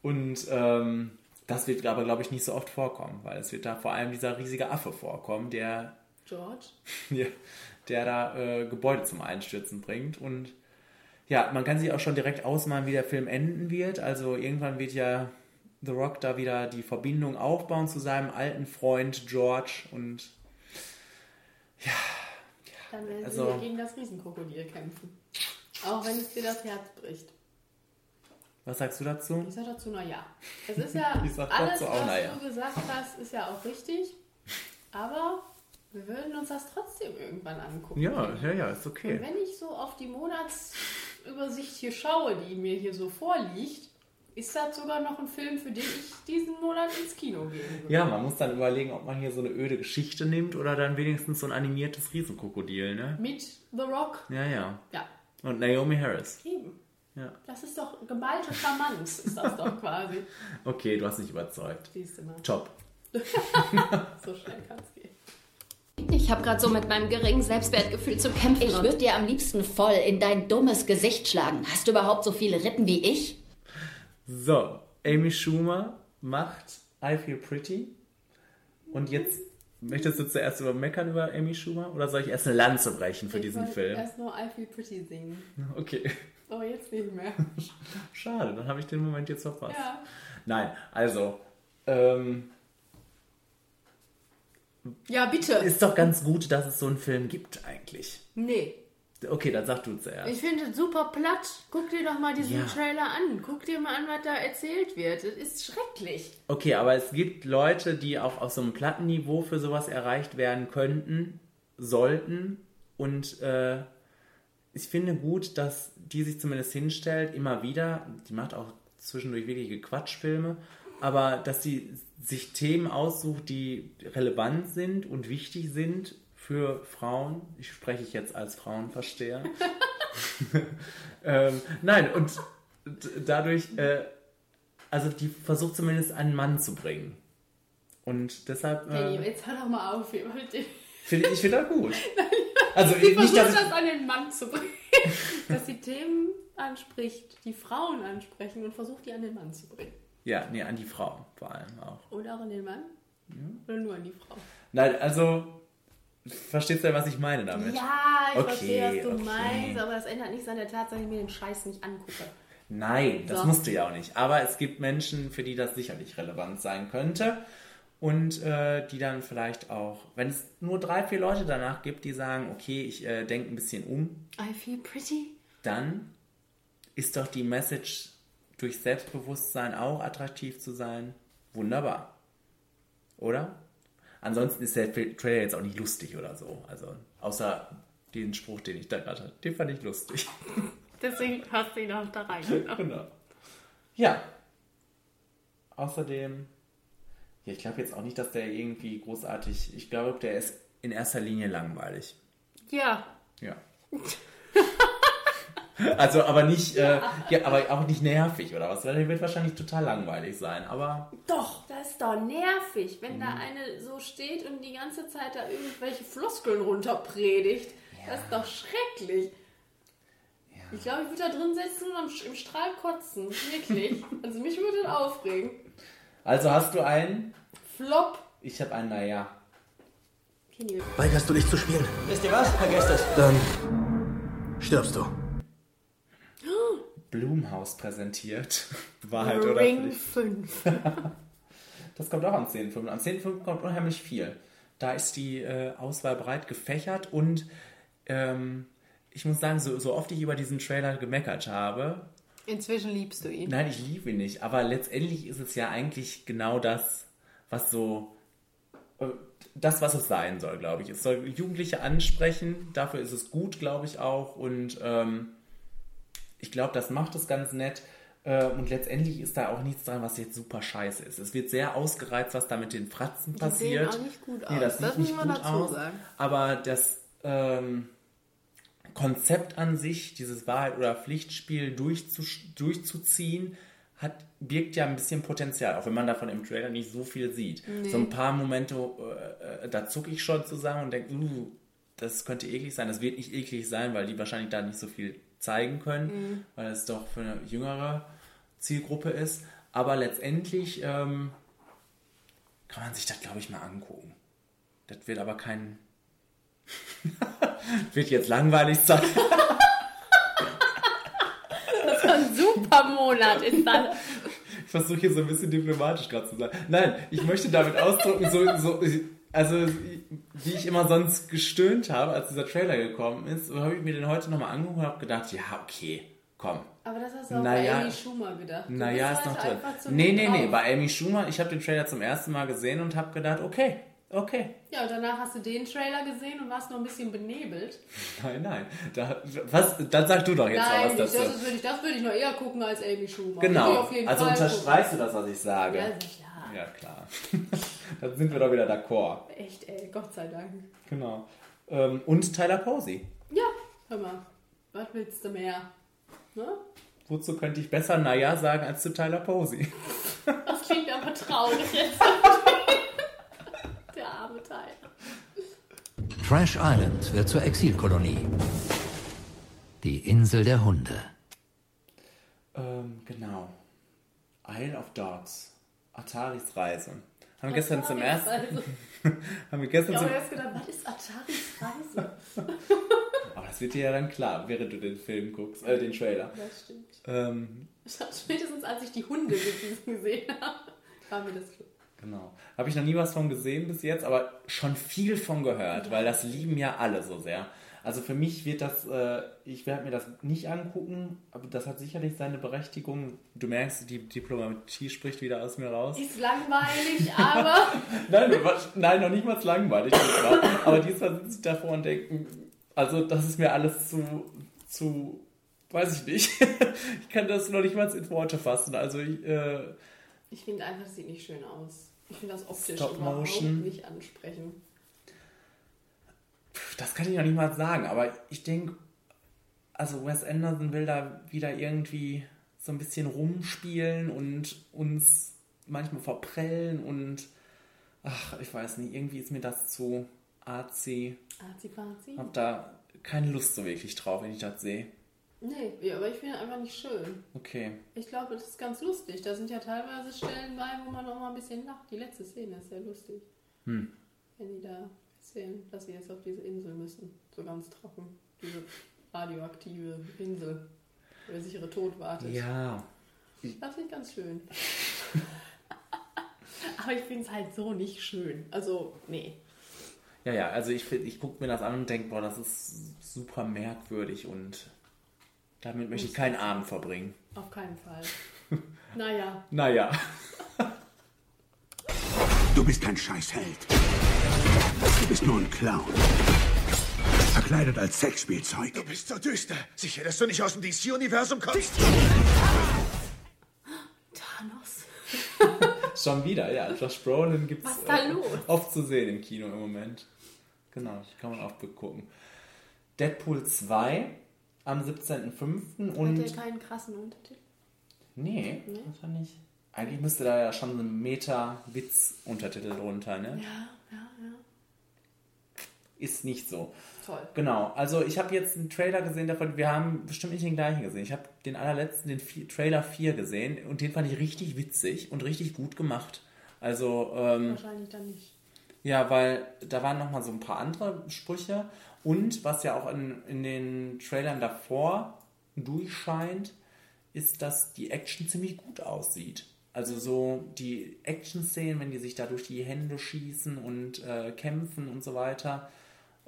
Und ähm, das wird aber, glaube ich, nicht so oft vorkommen, weil es wird da vor allem dieser riesige Affe vorkommen, der George. Ja, der da äh, Gebäude zum Einstürzen bringt. Und ja, man kann sich auch schon direkt ausmalen, wie der Film enden wird. Also irgendwann wird ja The Rock da wieder die Verbindung aufbauen zu seinem alten Freund George und Dann werden Also- sie gegen das Riesenkrokodil kämpfen. Auch wenn es dir das Herz bricht. was sagst du dazu? Ich sag dazu, na ja. Es ist ja, Ich sag alles, dazu auch, was na ja. du gesagt hast, ist ja auch richtig. Aber wir würden uns das trotzdem irgendwann angucken. Ja, ja, ja, ist Und okay. wenn ich so auf die Monatsübersicht hier schaue, die mir hier so vorliegt, ist das sogar noch ein Film, für den ich diesen Monat ins Kino gehen würde. Ja, man muss dann überlegen, ob man hier so eine öde Geschichte nimmt oder dann wenigstens so ein animiertes Riesenkrokodil, ne? Mit The Rock. Ja, ja. Ja, Und Naomi Harris. eben. Ja. Das ist doch geballte Charmanz, ist das doch quasi. Okay, du hast mich überzeugt. Siehst du mal. Top. So schnell kann es gehen. Ich habe gerade so mit meinem geringen Selbstwertgefühl zu kämpfen. Ich würde dir am liebsten voll in dein dummes Gesicht schlagen. Hast du überhaupt so viele Rippen wie ich? So, Amy Schumer macht I Feel Pretty. Und jetzt möchtest du zuerst über meckern über Amy Schumer oder soll ich erst eine Lanze brechen für ich diesen Film? erst nur I Feel Pretty singen. Okay. Aber jetzt nicht mehr. Schade, dann habe ich den Moment jetzt verpasst. Ja. Nein, also, ähm, Ja, bitte. ist doch ganz gut, dass es so einen Film gibt eigentlich. Nee. Okay, dann sag du zuerst. Ich finde es super platt. Guck dir doch mal diesen Ja. Trailer an. Guck dir mal an, was da erzählt wird. Das ist schrecklich. Okay, aber es gibt Leute, die auch auf so einem Plattenniveau für sowas erreicht werden könnten, sollten. Und äh, ich finde gut, dass die sich zumindest hinstellt, immer wieder. Die macht auch zwischendurch wirkliche Quatschfilme. Aber dass sie sich Themen aussucht, die relevant sind und wichtig sind für Frauen. Ich spreche ich jetzt als Frauenversteher. ähm, nein, und dadurch, äh, also die versucht zumindest einen Mann zu bringen. Und deshalb Hey, äh, jetzt hör doch mal auf. hier, Leute. finde ich finde das gut. Also Sie nicht, versucht dass das an den Mann zu bringen. dass sie Themen anspricht, die Frauen ansprechen und versucht, die an den Mann zu bringen. ja, nee, an die Frau vor allem auch. Oder auch an den Mann? Oder nur an die Frau? Nein, also verstehst du, was ich meine damit? Ja, ich Okay, verstehe, was du okay. meinst, aber das ändert nichts an der Tatsache, dass ich mir den Scheiß nicht angucke. Nein, das So. musst du ja auch nicht. Aber es gibt Menschen, für die das sicherlich relevant sein könnte. Und äh, die dann vielleicht auch, wenn es nur drei, vier Leute danach gibt, die sagen, okay, ich äh, denke ein bisschen um, I feel pretty. dann ist doch die Message durch Selbstbewusstsein auch attraktiv zu sein. Wunderbar. Oder? Ansonsten ist der Tra- Trailer jetzt auch nicht lustig oder so. Also, außer den Spruch, den ich da gerade hatte. Den fand ich lustig. Deswegen hast du ihn auch da rein. genau. Ja. Außerdem, ja, ich glaube jetzt auch nicht, dass der irgendwie großartig, ich glaube, der ist in erster Linie langweilig. Ja. Ja. Also, aber nicht, äh, ja, aber auch nicht nervig oder was. Der wird wahrscheinlich total langweilig sein, aber Doch, das ist doch nervig, wenn Mhm. da eine so steht und die ganze Zeit da irgendwelche Floskeln runterpredigt. Das ist doch schrecklich. Ich glaube, ich würde da drin sitzen und im Strahl kotzen. Wirklich. also mich würde das aufregen. Also hast du einen? Flop. Ich habe einen, naja. Weigerst du dich zu spielen? Wisst ihr was? Vergesst es. Dann stirbst du. Blumhaus präsentiert. Wahrheit oder Ring Pflicht. 5. Das kommt auch am 10.5. Am 10.5 kommt unheimlich viel. Da ist die äh, Auswahl breit gefächert und ähm, ich muss sagen, so, so oft ich über diesen Trailer gemeckert habe, Inzwischen liebst du ihn. Nein, ich liebe ihn nicht. Aber letztendlich ist es ja eigentlich genau das, was so. äh, Das, was es sein soll, glaube ich. Es soll Jugendliche ansprechen. Dafür ist es gut, glaube ich auch. Und ähm, ich glaube, das macht es ganz nett. Äh, Und letztendlich ist da auch nichts dran, was jetzt super scheiße ist. Es wird sehr ausgereizt, was da mit den Fratzen Die passiert. sehen auch nicht gut Nee, aus. das, Das sieht nicht gut aus. sagen. Aber das ähm, Konzept an sich, dieses Wahrheit- oder Pflichtspiel durchzu, durchzuziehen, hat, birgt ja ein bisschen Potenzial, auch wenn man davon im Trailer nicht so viel sieht. Nee. So ein paar Momente, äh, äh, da zucke ich schon zusammen und denke, uh, das könnte eklig sein. Das wird nicht eklig sein, weil die wahrscheinlich da nicht so viel zeigen können, Mhm. weil es doch für eine jüngere Zielgruppe ist. Aber letztendlich ähm, kann man sich das, glaube ich, mal angucken. Das wird aber kein Wird jetzt langweilig sein. Das war ein super Monat. Ist das. Ich versuche hier so ein bisschen diplomatisch gerade zu sein. Nein, ich möchte damit ausdrücken, so, so, also wie ich immer sonst gestöhnt habe, als dieser Trailer gekommen ist, habe ich mir den heute nochmal angeguckt und habe gedacht, ja, okay, komm. Aber das hast du auch Naja. bei Amy Schumer gedacht. Du Naja, bist ist noch halt drin. Nee, nee, nee, bei Amy Schumer, ich habe den Trailer zum ersten Mal gesehen und habe gedacht, okay, okay. Ja, und danach hast du den Trailer gesehen und warst noch ein bisschen benebelt. Nein, nein. Da, was, dann sag du doch jetzt Nein, mal was das, dazu. ist, würde ich, das würde ich noch eher gucken als Amy Schumer. Genau. Also Fall unterstreichst du gucken. das, was ich sage? Ja, sicher. Ja, klar. Dann sind wir doch wieder d'accord. Echt, ey, Gott sei Dank. Genau. Ähm, und Tyler Posey. Ja, hör mal. Was willst du mehr? Ne? Wozu könnte ich besser Naja sagen als zu Tyler Posey? Das klingt aber traurig jetzt. Der arme Teil. Trash Island wird zur Exilkolonie. Die Insel der Hunde. Ähm, genau. Isle of Dogs. Ataris Reise. Haben wir gestern zum ersten. Haben wir gestern Ich habe erst gedacht, was ist Ataris Reise? Aber das wird dir ja dann klar, während du den Film guckst, äh, den Trailer. Das stimmt. Ähm, Spätestens als ich die Hunde gesehen habe, war mir das klar. genau. Habe ich noch nie was von gesehen bis jetzt, aber schon viel von gehört, weil das lieben ja alle so sehr. Also für mich wird das, äh, ich werde mir das nicht angucken, aber das hat sicherlich seine Berechtigung. Du merkst, die Diplomatie spricht wieder aus mir raus. Ist langweilig, aber Nein, nein, noch nicht mal langweilig. Aber diesmal sitze ich davor und denke, also das ist mir alles zu, zu, weiß ich nicht. Ich kann das noch nicht mal in Worte fassen. Also ich, äh, ich finde einfach, es sieht nicht schön aus. Ich finde das optisch Stop überhaupt Motion. nicht ansprechend. Das kann ich noch nicht mal sagen. Aber ich denke, also Wes Anderson will da wieder irgendwie so ein bisschen rumspielen und uns manchmal verprellen und ach, ich weiß nicht, irgendwie ist mir das zu artsy. Azi-Fazi? Hab da keine Lust so wirklich drauf, wenn ich das sehe. Nee, ja, aber ich finde einfach nicht schön. Okay. Ich glaube, das ist ganz lustig. Da sind ja teilweise Stellen bei, wo man auch mal ein bisschen lacht. Die letzte Szene ist sehr lustig. Hm. Wenn die da erzählen, dass sie jetzt auf diese Insel müssen. So ganz trocken. Diese radioaktive Insel, wo der sichere Tod wartet. Ja. Das finde ich ganz schön. Aber ich finde es halt so nicht schön. Also, nee. Ja, ja, also ich, find- ich gucke mir das an und denke, boah, das ist super merkwürdig und damit möchte ich keinen Abend verbringen. Auf keinen Fall. naja. Naja. Du bist kein Scheißheld. Du bist nur ein Clown. Verkleidet als Sexspielzeug. Du bist so düster. Sicher, dass du nicht aus dem DC-Universum kommst? Thanos. Schon wieder, ja. Josh Brolin gibt Was es ist da los? oft zu sehen im Kino im Moment. Genau, kann man oft gucken. Deadpool 2 am 17.05. Hat und... der keinen krassen Untertitel? Nee, Nee. das war nicht. Eigentlich müsste da ja schon ein Meta-Witz-Untertitel drunter, ne? Ja. Ist nicht so. Toll. Genau, also ich habe jetzt einen Trailer gesehen davon, wir haben bestimmt nicht den gleichen gesehen. Ich habe den allerletzten, den Vi- Trailer 4 gesehen und den fand ich richtig witzig und richtig gut gemacht. Also, ähm, Wahrscheinlich dann nicht. ja, weil da waren nochmal so ein paar andere Sprüche und was ja auch in, in den Trailern davor durchscheint, ist, dass die Action ziemlich gut aussieht. Also so die Action-Szenen, wenn die sich da durch die Hände schießen und äh, kämpfen und so weiter,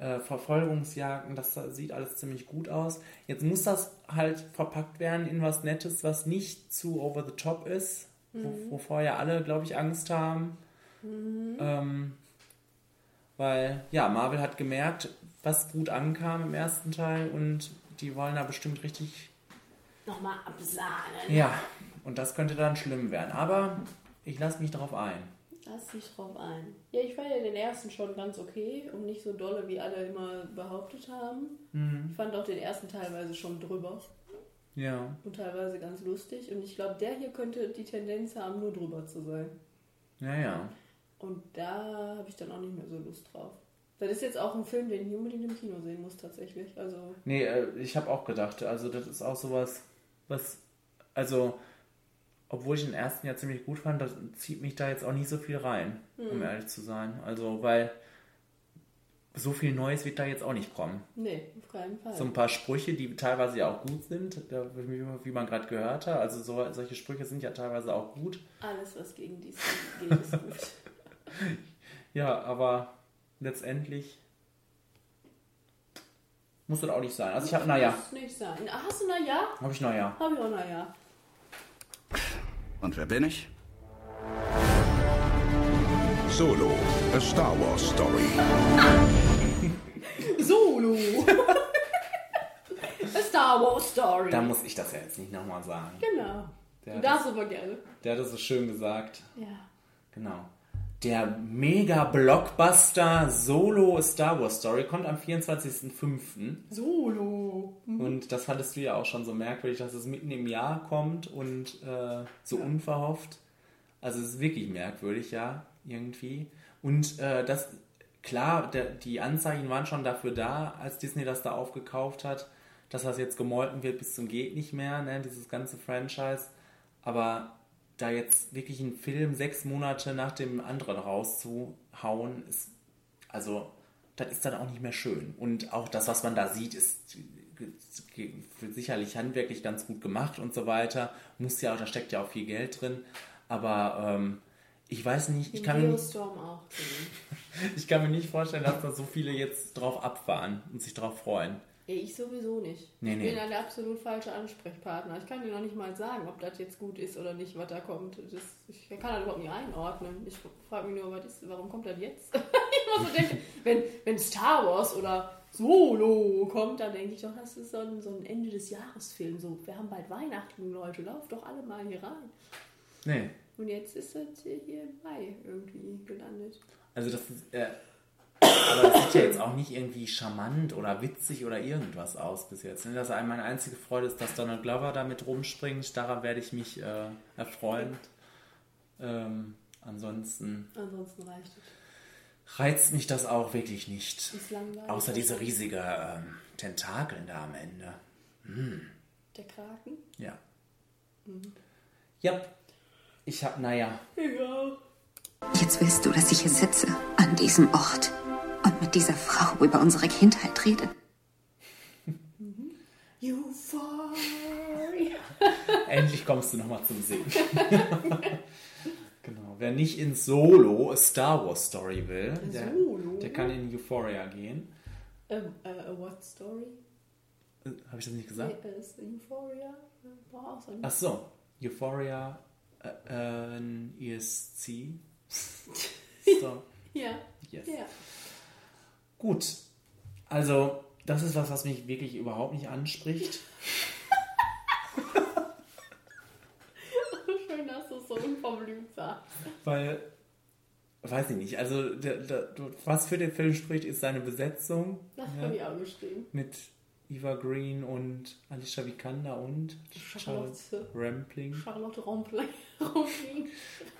äh, Verfolgungsjagden, das sieht alles ziemlich gut aus. Jetzt muss das halt verpackt werden in was Nettes, was nicht zu over the top ist, wo, Mhm. wovor ja alle, glaube ich, Angst haben. Mhm. Ähm, weil, ja, Marvel hat gemerkt, was gut ankam im ersten Teil und die wollen da bestimmt richtig. Nochmal absahnen. Ja, und das könnte dann schlimm werden. Aber ich lasse mich darauf ein. Lass dich drauf ein. Ja, ich fand ja den ersten schon ganz okay und nicht so dolle, wie alle immer behauptet haben. Mhm. Ich fand auch den ersten teilweise schon drüber Ja. und teilweise ganz lustig. Und ich glaube, der hier könnte die Tendenz haben, nur drüber zu sein. Ja, ja. Und da habe ich dann auch nicht mehr so Lust drauf. Das ist jetzt auch ein Film, den ich unbedingt im Kino sehen muss, tatsächlich. Also, Nee, äh, ich habe auch gedacht, also das ist auch sowas, was, also, obwohl ich den ersten ja ziemlich gut fand, das zieht mich da jetzt auch nicht so viel rein, um Hm. ehrlich zu sein. Also, weil so viel Neues wird da jetzt auch nicht kommen. Nee, auf keinen Fall. So ein paar Sprüche, die teilweise ja auch gut sind, wie man gerade gehört hat. Also so, solche Sprüche sind ja teilweise auch gut. Alles, was gegen DC geht, ist gut. Ja, aber letztendlich muss das auch nicht sein. Also ich habe, naja, Muss nicht sein. Hast du na ja? habe ich naja. Hab ich auch na ja. Und wer bin ich? Solo, a Star Wars Story. Solo. A Star Wars Story. Da muss ich das ja jetzt nicht nochmal sagen. Genau. Der du darfst aber gerne. Der hat es so schön gesagt. Ja. Genau. Der Mega-Blockbuster Solo Star Wars Story kommt am 24.05. Solo. Mhm. Und das hattest du ja auch schon so merkwürdig, dass es mitten im Jahr kommt und äh, so unverhofft. Also es ist wirklich merkwürdig, ja, irgendwie. Und äh, das, klar, der, die Anzeichen waren schon dafür da, als Disney das da aufgekauft hat, dass das jetzt gemolken wird bis zum geht nicht mehr, ne, dieses ganze Franchise. Aber da jetzt wirklich einen Film sechs Monate nach dem anderen rauszuhauen, ist, also, das ist dann auch nicht mehr schön. Und auch das, was man da sieht, ist sicherlich handwerklich ganz gut gemacht und so weiter. Muss ja da steckt ja auch viel Geld drin. Aber ähm, ich weiß nicht, ich kann, auch. ich kann mir nicht vorstellen, dass da so viele jetzt drauf abfahren und sich drauf freuen. Ja, ich sowieso nicht. Nee, ich nee. bin ein absolut falscher Ansprechpartner. Ich kann dir noch nicht mal sagen, ob das jetzt gut ist oder nicht, was da kommt. Das, ich kann das überhaupt nicht einordnen. Ich frage mich nur, was ist, warum kommt das jetzt? ich muss so denken, wenn, wenn Star Wars oder Solo kommt, dann denke ich doch, das ist so ein, so ein Ende des Jahres-Film. So, wir haben bald Weihnachten, Leute, lauft doch alle mal hier rein. Nee. Und jetzt ist das hier im Mai irgendwie gelandet. Also das ist, äh, aber das sieht ja jetzt auch nicht irgendwie charmant oder witzig oder irgendwas aus bis jetzt. ne? Das meine einzige Freude ist, dass Donald Glover damit rumspringt. Daran werde ich mich äh, erfreuen. Ähm, ansonsten Ansonsten reicht es. reizt mich das auch wirklich nicht. Außer diese riesige ähm, Tentakeln da am Ende. Hm. Der Kraken? Ja. Mhm. Ja. Ich hab, naja. Ja. Jetzt willst du, dass ich hier sitze, an diesem Ort und mit dieser Frau über unsere Kindheit rede. Euphoria. Endlich kommst du nochmal zum Singen. genau. Wer nicht in Solo a Star Wars Story will, der, der kann in Euphoria gehen. Ähm, äh, a what story? Habe ich das nicht gesagt? Euphoria? War auch so. Ach so. Euphoria, äh, ein ESC. So. Ja. Yes. Ja. Gut. Also, das ist was, was mich wirklich überhaupt nicht anspricht. Schön, dass du es so unverblümt sagst. Weil, weiß ich nicht, also der, der, was für den Film spricht, ist seine Besetzung. Das ja, habe ich auch geschrieben. Mit Eva Green und Alicia Vikander und Charlotte. Rampling. Charlotte. Rompling.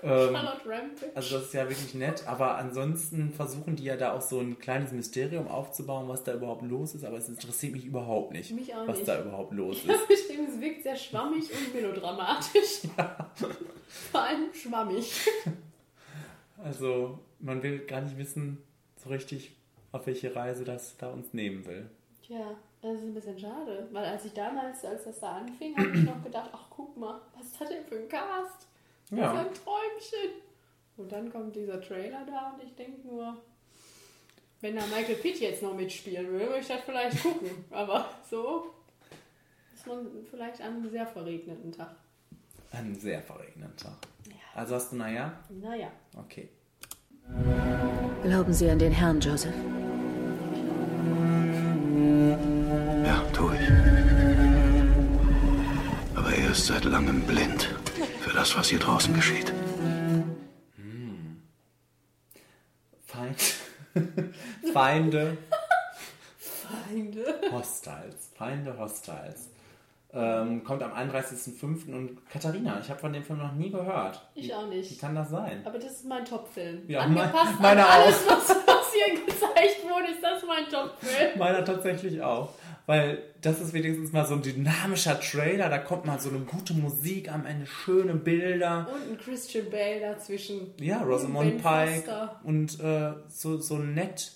Ähm, Charlotte Rampling. Also das ist ja wirklich nett, aber ansonsten versuchen die ja da auch so ein kleines Mysterium aufzubauen, was da überhaupt los ist, aber es interessiert mich überhaupt nicht, Mich was nicht. da überhaupt los Ich ist. geschrieben, es wirkt sehr schwammig und melodramatisch. Vor allem schwammig. Also man will gar nicht wissen so richtig, auf welche Reise das da uns nehmen will. Tja, das ist ein bisschen schade. Weil als ich damals, als das da anfing, habe ich noch gedacht, ach guck mal, was ist das denn für ein Cast? Das Ja. ist ein Träumchen. Und dann kommt dieser Trailer da und ich denke nur, wenn da Michael Pitt jetzt noch mitspielen will, würde ich das vielleicht gucken. Aber so ist man vielleicht an einem sehr verregneten Tag. Ein sehr verregneten Tag. Also hast du, naja? Naja. Okay. Glauben Sie an den Herrn, Joseph? Ja, ist seit langem blind für das, was hier draußen geschieht. Feind. Feinde. Feinde. Hostiles. Feinde Hostiles. Ähm, kommt am 31.05. und Katharina, ich habe von dem Film noch nie gehört. Ich wie, auch Wie nicht. kann das sein? Aber das ist mein Top-Film. Ja, Angepasst mein- meiner an alles, auch. was, was hier gezeigt wurde, ist das mein Top-Film. Meiner tatsächlich auch. Weil das ist wenigstens mal so ein dynamischer Trailer, da kommt mal so eine gute Musik am Ende, schöne Bilder. Und ein Christian Bale dazwischen. Ja, Und Rosamund Pike Foster. und äh, so, so nett.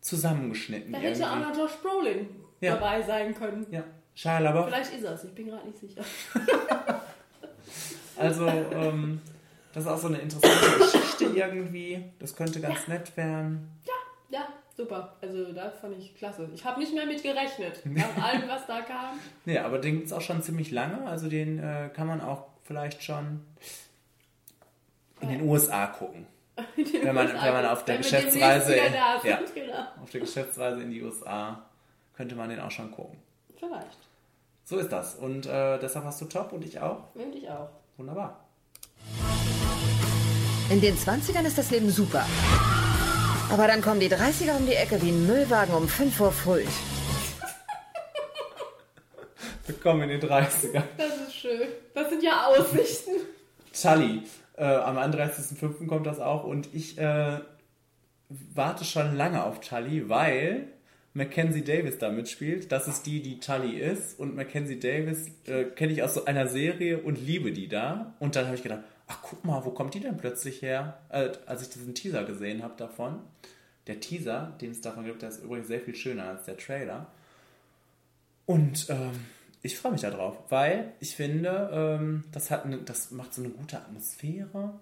zusammengeschnitten. Da hätte auch noch Josh Brolin Ja. dabei sein können. Ja. Shia LaBeouf. Vielleicht ist er es, ich bin gerade nicht sicher. Also, ähm, das ist auch so eine interessante Geschichte irgendwie. Das könnte ganz nett werden. Ja, super. Also das fand ich klasse. Ich habe nicht mehr mit gerechnet. Nach allem, was da kam. Nee, aber den gibt es auch schon ziemlich lange. Also den äh, kann man auch vielleicht schon in den USA gucken. Wenn man, wenn man auf der Geschäftsreise wieder da sind, ja, genau. auf der Geschäftsreise in die USA könnte man den auch schon gucken. Vielleicht. So ist das. Und äh, deshalb hast du top und ich auch. Und ich auch. Wunderbar. In den 20ern ist das Leben super. Aber dann kommen die 30er um die Ecke wie ein Müllwagen um 5 Uhr früh. Willkommen in den 30er. Das ist schön. Das sind ja Aussichten. Tully. Äh, am 31.05. kommt das auch und ich äh, warte schon lange auf Tully, weil Mackenzie Davis da mitspielt. Das ist die, die Tully ist und Mackenzie Davis äh, kenne ich aus so einer Serie und liebe die da. Und dann habe ich gedacht, ach guck mal, wo kommt die denn plötzlich her? Äh, als ich diesen Teaser gesehen habe davon. Der Teaser, den es davon gibt, der ist übrigens sehr viel schöner als der Trailer. Und ähm, ich freue mich darauf, weil ich finde, ähm, das, hat eine, das macht so eine gute Atmosphäre.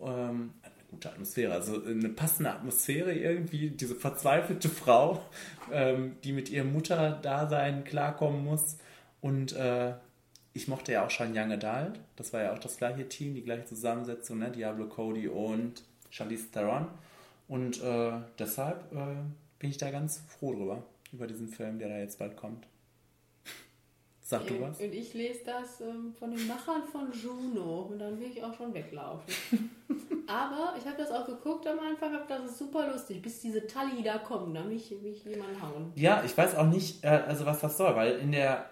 Ähm, eine gute Atmosphäre, also eine passende Atmosphäre irgendwie. Diese verzweifelte Frau, ähm, die mit ihrem Mutterdasein klarkommen muss. Und äh, ich mochte ja auch schon Young Adult. Das war ja auch das gleiche Team, die gleiche Zusammensetzung, ne? Diablo Cody und Charlize Theron. Und äh, deshalb äh, bin ich da ganz froh drüber, über diesen Film, der da jetzt bald kommt. Sag du was? Und ich lese das ähm, von den Machern von Juno und dann will ich auch schon weglaufen. Aber ich habe das auch geguckt am Anfang, hab das ist super lustig, bis diese Tully da kommen, da mich, mich jemand hauen. Ja, ich weiß auch nicht, äh, also was das soll, weil in der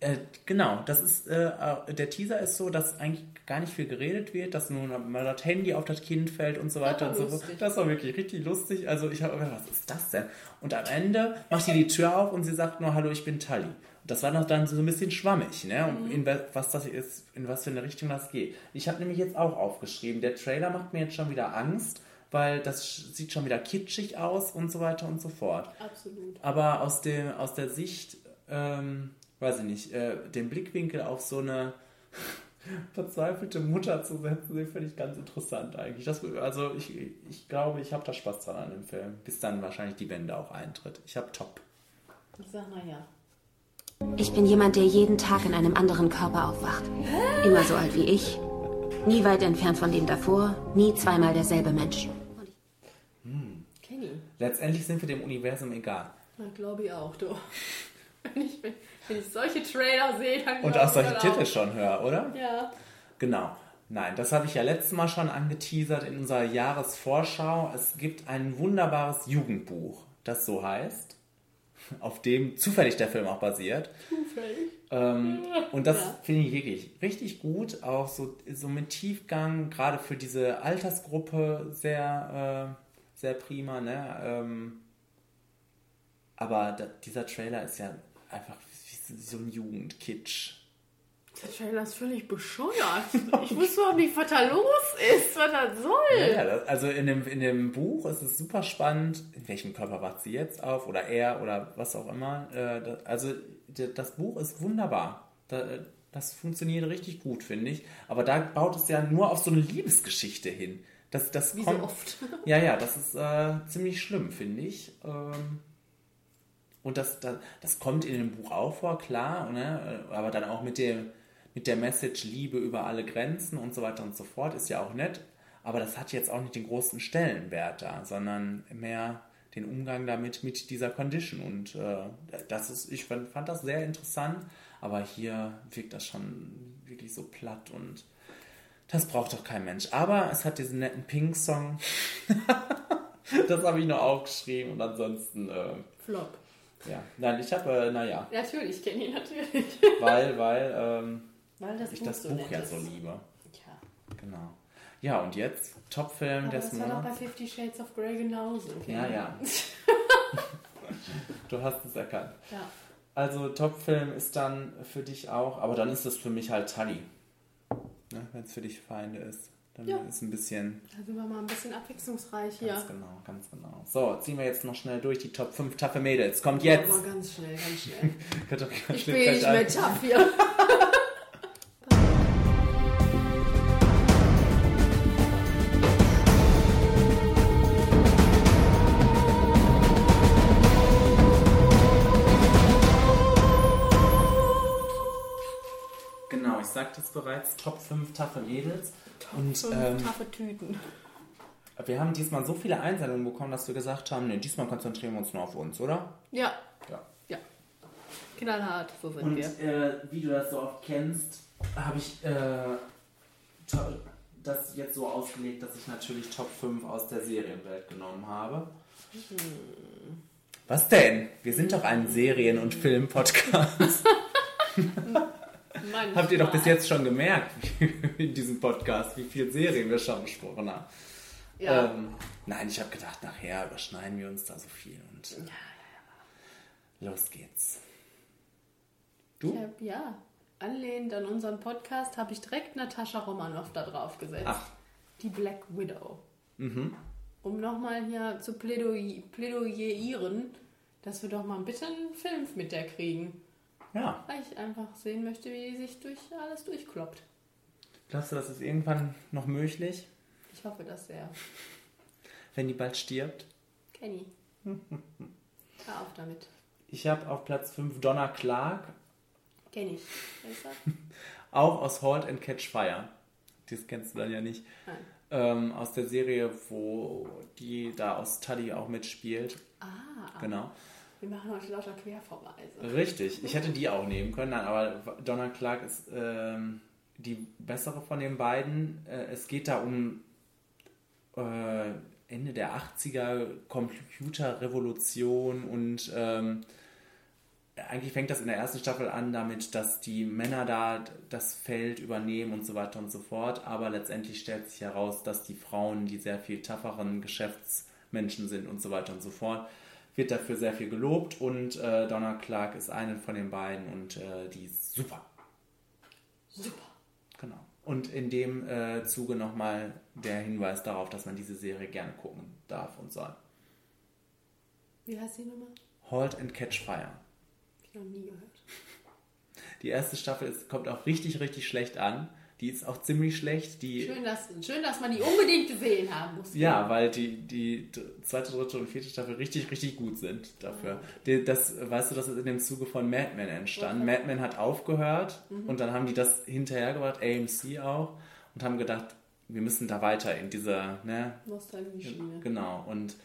äh, genau, das ist äh, äh, der Teaser ist so, dass eigentlich gar nicht viel geredet wird, dass nur mal das Handy auf das Kind fällt und so weiter und so fort. Das war wirklich richtig lustig. Also ich habe gedacht, was ist das denn? Und am Ende macht sie die Tür auf und sie sagt nur, hallo, ich bin Tully. Und das war noch dann so ein bisschen schwammig, ne? Mhm. in was das ist, in was für eine Richtung das geht. Ich habe nämlich jetzt auch aufgeschrieben, der Trailer macht mir jetzt schon wieder Angst, weil das sieht schon wieder kitschig aus und so weiter und so fort. Absolut. Aber aus, dem, aus der Sicht, ähm, weiß ich nicht, äh, den Blickwinkel auf so eine verzweifelte Mutter zu setzen, den finde ich ganz interessant eigentlich. Das, also ich, ich glaube, ich habe da Spaß dran an dem Film, bis dann wahrscheinlich die Wende auch eintritt. Ich habe top. Ich sag, naja. Ich bin jemand, der jeden Tag in einem anderen Körper aufwacht. Immer so alt wie ich. Nie weit entfernt von dem davor. Nie zweimal derselbe Mensch. Kenny. Letztendlich sind wir dem Universum egal. Na, glaube ich auch, du. Wenn ich, wenn, ich solche Trailer sehe, dann Und auch solche Titel auch. schon höre, oder? Ja. Genau. Nein, das habe ich ja letztes Mal schon angeteasert in unserer Jahresvorschau. Es gibt ein wunderbares Jugendbuch, das so heißt, auf dem zufällig der Film auch basiert. Zufällig. Ähm, und das Ja. finde ich wirklich richtig gut, auch so, so mit Tiefgang, gerade für diese Altersgruppe sehr, äh, sehr prima. Ne? Ähm, aber da, dieser Trailer ist ja einfach so ein Jugendkitsch. Trailer ist völlig bescheuert. Ich wusste überhaupt nicht, was da los ist, was das soll. Ja, das, also in dem, in dem Buch ist es super spannend, in welchem Körper wacht sie jetzt auf oder er oder was auch immer. Äh, also das Buch ist wunderbar. Äh, das funktioniert richtig gut, finde ich. Aber da baut es ja nur auf so eine Liebesgeschichte hin. Das, das Wie so kommt, oft. Ja, ja, das ist äh, ziemlich schlimm, finde ich. Ähm, und das, das, das kommt in dem Buch auch vor, klar, ne? aber dann auch mit, dem, mit der Message Liebe über alle Grenzen und so weiter und so fort, ist ja auch nett. Aber das hat jetzt auch nicht den großen Stellenwert da, sondern mehr den Umgang damit mit dieser Condition. Und äh, das ist, ich fand, fand das sehr interessant, aber hier wirkt das schon wirklich so platt und das braucht doch kein Mensch. Aber es hat diesen netten Pink-Song. das habe ich noch aufgeschrieben und ansonsten. Äh, Flop. Ja, nein, ich habe, äh, naja, Natürlich, Kenny, natürlich. weil, weil, ähm, Weil das ich Buch das so Buch ja so liebe. Ja. Genau. Ja, und jetzt Top-Film Aber des das war doch bei Monats. Fifty Shades of Grey genauso. Kenny. Ja, ja. Du hast es erkannt. Ja. Also Top-Film ist dann für dich auch, aber dann ist es für mich halt Tully. Ne, Wenn es für dich Feinde ist. Dann Ja. ist ein bisschen. Da sind wir mal ein bisschen abwechslungsreich hier. Ganz genau, ganz genau. So, ziehen wir jetzt noch schnell durch die Top 5 taffe Mädels. Kommt jetzt! Mal ganz schnell, ganz schnell. Ganz Ich bin nicht mehr tough hier. bereits, Top 5 taffe Mädels. Und Fünf ähm, taffe Tüten. wir haben diesmal so viele Einsendungen bekommen, dass wir gesagt haben, nee, diesmal konzentrieren wir uns nur auf uns, oder? Ja. Ja. Ja. Knallhart, so sind Und wir. äh, wie du das so oft kennst, habe ich äh, das jetzt so ausgelegt, dass ich natürlich Top 5 aus der Serienwelt genommen habe. Was denn? Wir sind doch ein Serien- und Film-Podcast. Habt ihr doch bis jetzt schon gemerkt in diesem Podcast, wie viele Serien wir schon besprochen haben. Ja. Ähm, nein, ich habe gedacht, nachher überschneiden wir uns da so viel und los geht's. Du? Hab, ja, anlehnend an unseren Podcast habe ich direkt Natascha Romanoff da drauf gesetzt. Ach. Die Black Widow. Mhm. Um nochmal hier zu plädoy plädoyerieren, dass wir doch mal bitte einen Film mit der kriegen. Ja. Weil ich einfach sehen möchte, wie die sich durch alles durchkloppt. Glaubst du, das ist irgendwann noch möglich, Ich hoffe das sehr. wenn die bald stirbt? Kenny. Hör auf damit. Ich habe auf Platz 5 Donna Clark, Kenn ich. Auch aus Halt and Catch Fire. Das kennst du dann ja nicht. Nein. Ähm, aus der Serie, wo die da aus Tully auch mitspielt. Ah. Genau. Wir machen heute lauter Querverweise. Richtig. Ich hätte die auch nehmen können, nein, aber Donna Clark ist ähm, die bessere von den beiden. Äh, es geht da um äh, Ende der 80er Computerrevolution und ähm, eigentlich fängt das in der ersten Staffel an damit, dass die Männer da das Feld übernehmen und so weiter und so fort, aber letztendlich stellt sich heraus, dass die Frauen die sehr viel tougheren Geschäftsmenschen sind und so weiter und so fort. Wird dafür sehr viel gelobt und äh, Donna Clark ist eine von den beiden und äh, die ist super. Super. Genau. Und in dem äh, Zuge nochmal der Hinweis darauf, dass man diese Serie gerne gucken darf und soll. Wie heißt die Nummer? Halt and Catch Fire. Hab ich noch nie gehört. Die erste Staffel ist, kommt auch richtig, richtig schlecht an. Die ist auch ziemlich schlecht. Die, Schön dass, schön, dass man die unbedingt gesehen haben muss. ja, weil die, die zweite, dritte und vierte Staffel richtig, richtig gut sind dafür. Die, das, weißt du, das ist in dem Zuge von Mad Men entstanden. Okay. Mad Men hat aufgehört Mhm. und dann haben die das hinterhergebracht, AMC auch, und haben gedacht, wir müssen da weiter in dieser, ne, Nostalgie-Schiene. Genau, und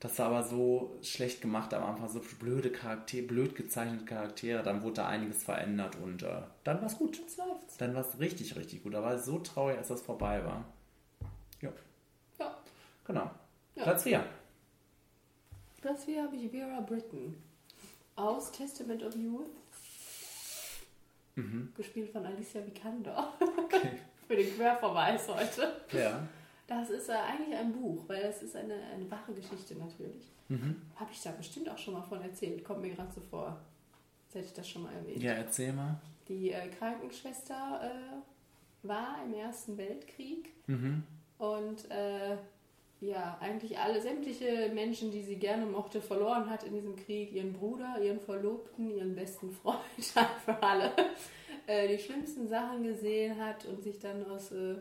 das war aber so schlecht gemacht am Anfang, so blöde Charaktere, blöd gezeichnete Charaktere, dann wurde da einiges verändert und äh, dann war es gut. Jetzt läuft's. Dann war es richtig, richtig gut. Da war es so traurig, als das vorbei war. Ja. Ja. Genau. Ja. Platz 4. Platz 4 habe ich Vera Britton. Aus Testament of Youth. Mhm. Gespielt von Alicia Vikander. Für den Querverweis heute. Ja. Das ist äh, eigentlich ein Buch, weil das ist eine, eine wahre Geschichte natürlich. Mhm. Habe ich da bestimmt auch schon mal von erzählt. Kommt mir gerade so vor. Als hätte ich das schon mal erwähnt. Ja, erzähl mal. Die äh, Krankenschwester äh, war im Ersten Weltkrieg Mhm. und äh, ja, eigentlich alle sämtliche Menschen, die sie gerne mochte, verloren hat in diesem Krieg. Ihren Bruder, ihren Verlobten, ihren besten Freund, für alle. Äh, die schlimmsten Sachen gesehen hat und sich dann aus äh,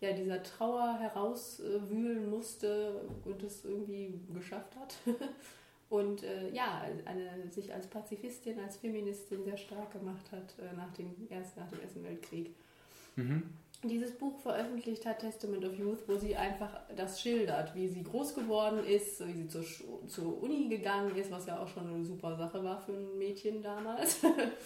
ja, dieser Trauer herauswühlen musste und es irgendwie geschafft hat. Und äh, ja, eine, sich als Pazifistin, als Feministin sehr stark gemacht hat äh, nach, dem erst, nach dem Ersten Weltkrieg. Mhm. Dieses Buch veröffentlicht hat Testament of Youth, wo sie einfach das schildert, wie sie groß geworden ist, wie sie zur, zur Uni gegangen ist, was ja auch schon eine super Sache war für ein Mädchen damals.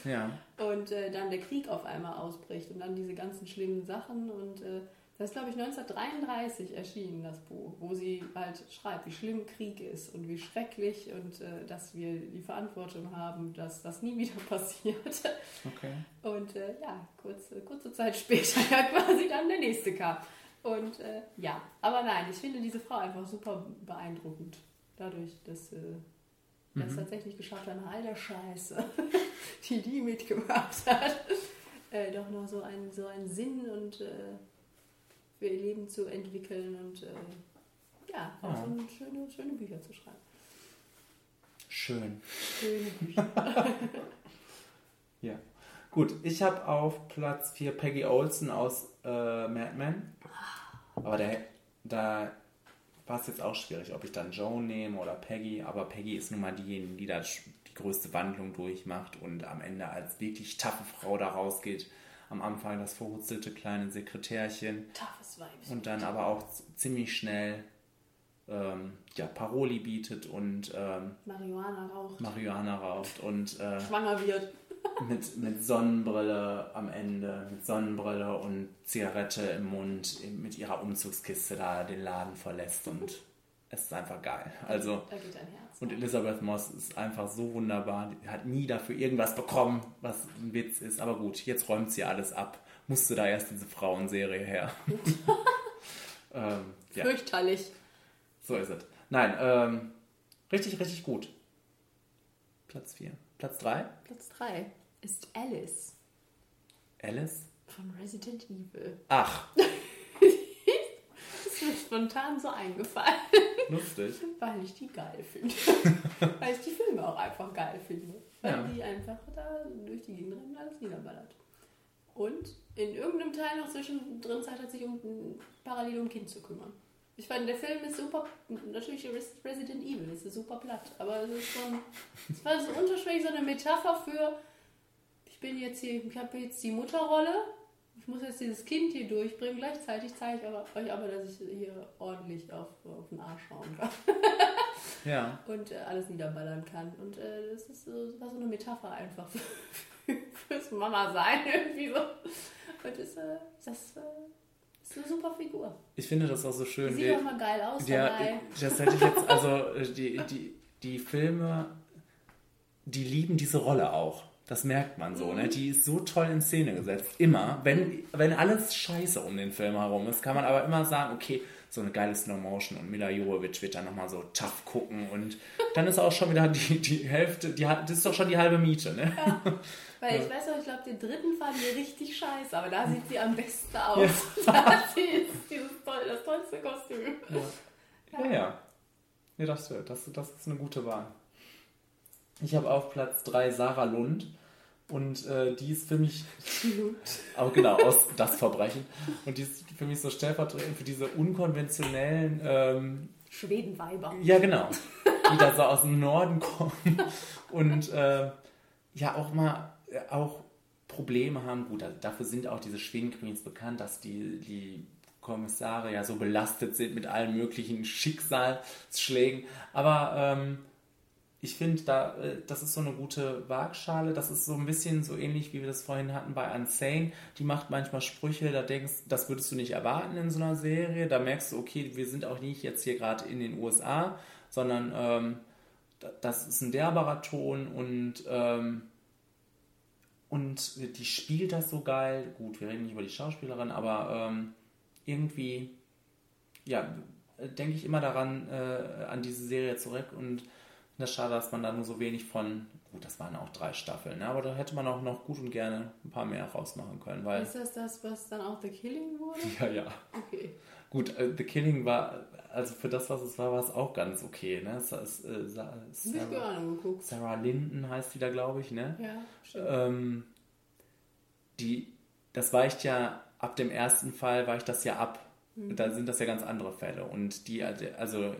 Ja. Und äh, dann der Krieg auf einmal ausbricht und dann diese ganzen schlimmen Sachen. Und äh, das ist, glaube ich, 1933 erschienen, das Buch, wo sie halt schreibt, wie schlimm Krieg ist und wie schrecklich und äh, dass wir die Verantwortung haben, dass das nie wieder passiert. Okay. Und äh, ja, kurze, kurze Zeit später ja quasi dann der nächste kam. Und äh, ja, aber nein, ich finde diese Frau einfach super beeindruckend. Dadurch, dass äh, das Mhm. tatsächlich geschafft hat, nach all der Scheiße, die die mitgemacht hat, äh, doch noch so einen, so einen Sinn und äh, für ihr Leben zu entwickeln und äh, ja, Ja. Also schöne, schöne Bücher zu schreiben. Schön. Schöne Bücher. Ja. Gut, ich habe auf Platz 4 Peggy Olson aus äh, Mad Men. Aber da, da war es jetzt auch schwierig, ob ich dann Joan nehme oder Peggy. Aber Peggy ist nun mal diejenige, die da die größte Wandlung durchmacht und am Ende als wirklich taffe Frau da rausgeht. Am Anfang das verhutzelte kleine Sekretärchen. Toughes Vibes. Und dann aber auch ziemlich schnell ähm, ja, Paroli bietet und ähm, Marihuana raucht. Marihuana raucht und äh, Schwanger wird. mit, mit Sonnenbrille am Ende, mit Sonnenbrille und Zigarette im Mund mit ihrer Umzugskiste da den Laden verlässt und es ist einfach geil. Also Da geht ein Herz. und Elisabeth Moss ist einfach so wunderbar. Die hat nie dafür irgendwas bekommen, was ein Witz ist. Aber gut, jetzt räumt sie alles ab. Musste da erst diese Frauenserie her. ähm, ja, Fürchterlich. so ist es. Nein, ähm, richtig, richtig gut. Platz 4. Platz 3, Platz 3 ist Alice Alice. von Resident Evil. Ach, mir spontan so eingefallen, lustig. weil ich die geil finde. weil ich die Filme auch einfach geil finde. Weil Ja. die einfach da durch die Gegend rennen und alles niederballert. Und in irgendeinem Teil noch zwischendrin Zeit hat sich um parallel um ein Kind zu kümmern. Ich fand, der Film ist super, natürlich Res- Resident Evil, ist super platt, aber es ist schon, es war so unterschwellig so eine Metapher für, ich bin jetzt hier, ich habe jetzt die Mutterrolle, ich muss jetzt dieses Kind hier durchbringen, gleichzeitig zeige ich euch aber, dass ich hier ordentlich auf, auf den Arsch schauen kann Ja. und äh, alles niederballern kann. Und äh, das ist so, war so eine Metapher einfach für, fürs Mama-Sein irgendwie so. Und das, äh, das äh, ist eine super Figur. Ich finde das auch so schön. Sieht Die- auch mal geil aus ja, dabei. Das hätte ich jetzt, also äh, die, die, die Filme, die lieben diese Rolle auch. Das merkt man so, Mhm. ne? Die ist so toll in Szene gesetzt. Immer. Wenn, wenn alles scheiße um den Film herum ist, kann man aber immer sagen, okay, so eine geile Slow Motion und Mila Jovovich wird dann nochmal so tough gucken und dann ist auch schon wieder die, die Hälfte, die, das ist doch schon die halbe Miete, ne? Weil ich Ja. weiß noch, ich glaube, den dritten fanden wir richtig scheiße, aber da sieht sie am besten aus. Da hat sie jetzt dieses toll, das tollste Kostüm. Ja, ja. Ja, das, das, das ist eine gute Wahl. Ich habe auf Platz 3 Sarah Lund und äh, die ist für mich, auch genau, aus Das Verbrechen. Und die ist für mich so stellvertretend für diese unkonventionellen, ähm, Schwedenweiber. ja genau, die da so aus dem Norden kommen und äh, ja auch mal äh, auch Probleme haben. Gut, also dafür sind auch diese Schwedenqueens bekannt, dass die, die Kommissare ja so belastet sind mit allen möglichen Schicksalsschlägen. Aber ähm, ich finde, da, äh, das ist so eine gute Waagschale. Das ist so ein bisschen so ähnlich, wie wir das vorhin hatten bei Unsane. Die macht manchmal Sprüche, da denkst das würdest du nicht erwarten in so einer Serie. Da merkst du, okay, wir sind auch nicht jetzt hier gerade in den USA, sondern ähm, da- das ist ein derberer Ton und, ähm, und die spielt das so geil. Gut, wir reden nicht über die Schauspielerin, aber ähm, irgendwie, ja, denke ich immer daran, äh, an diese Serie zurück und das ist schade, dass man da nur so wenig von, gut, das waren auch drei Staffeln, ne? aber da hätte man auch noch gut und gerne ein paar mehr rausmachen können, weil, Ist das das, was dann auch The Killing wurde? ja, ja. Okay. Gut, äh, The Killing war, also für das, was es war, war es auch ganz okay, ne? Es ist, äh, Sarah. Sarah Linden heißt die da, glaube ich, ne? Ja, stimmt. Ähm, die, das weicht ja, ab dem ersten Fall weicht das ja ab. Mhm. Da sind das ja ganz andere Fälle. Und die, also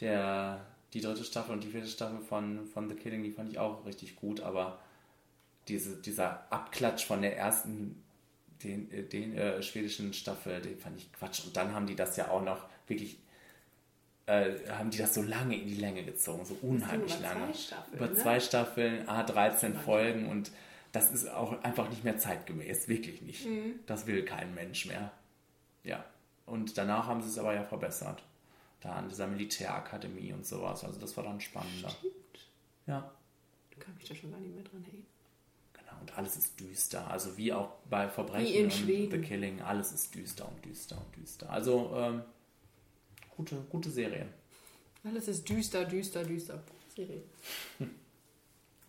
der, die dritte Staffel und die vierte Staffel von, von The Killing, die fand ich auch richtig gut, aber diese, dieser Abklatsch von der ersten, den, äh, den äh, schwedischen Staffel, den fand ich Quatsch. Und dann haben die das ja auch noch wirklich äh, haben die das so lange in die Länge gezogen, so unheimlich über lange. zwei Staffeln, über ne? zwei Staffeln, A, 13 Folgen und das ist auch einfach nicht mehr zeitgemäß, wirklich nicht. Mhm. Das will kein Mensch mehr. Ja. Und danach haben sie es aber ja verbessert. Da an dieser Militärakademie und sowas. Also das war dann spannender. Ja. Du kannst mich da schon gar nicht mehr dran erinnern. Genau. Und alles ist düster. Also wie auch bei Wie Verbrechen in und Schweden. The Killing, alles ist düster und düster und düster. Also ähm, gute, gute Serie. Alles ist düster, düster, düster. Serie.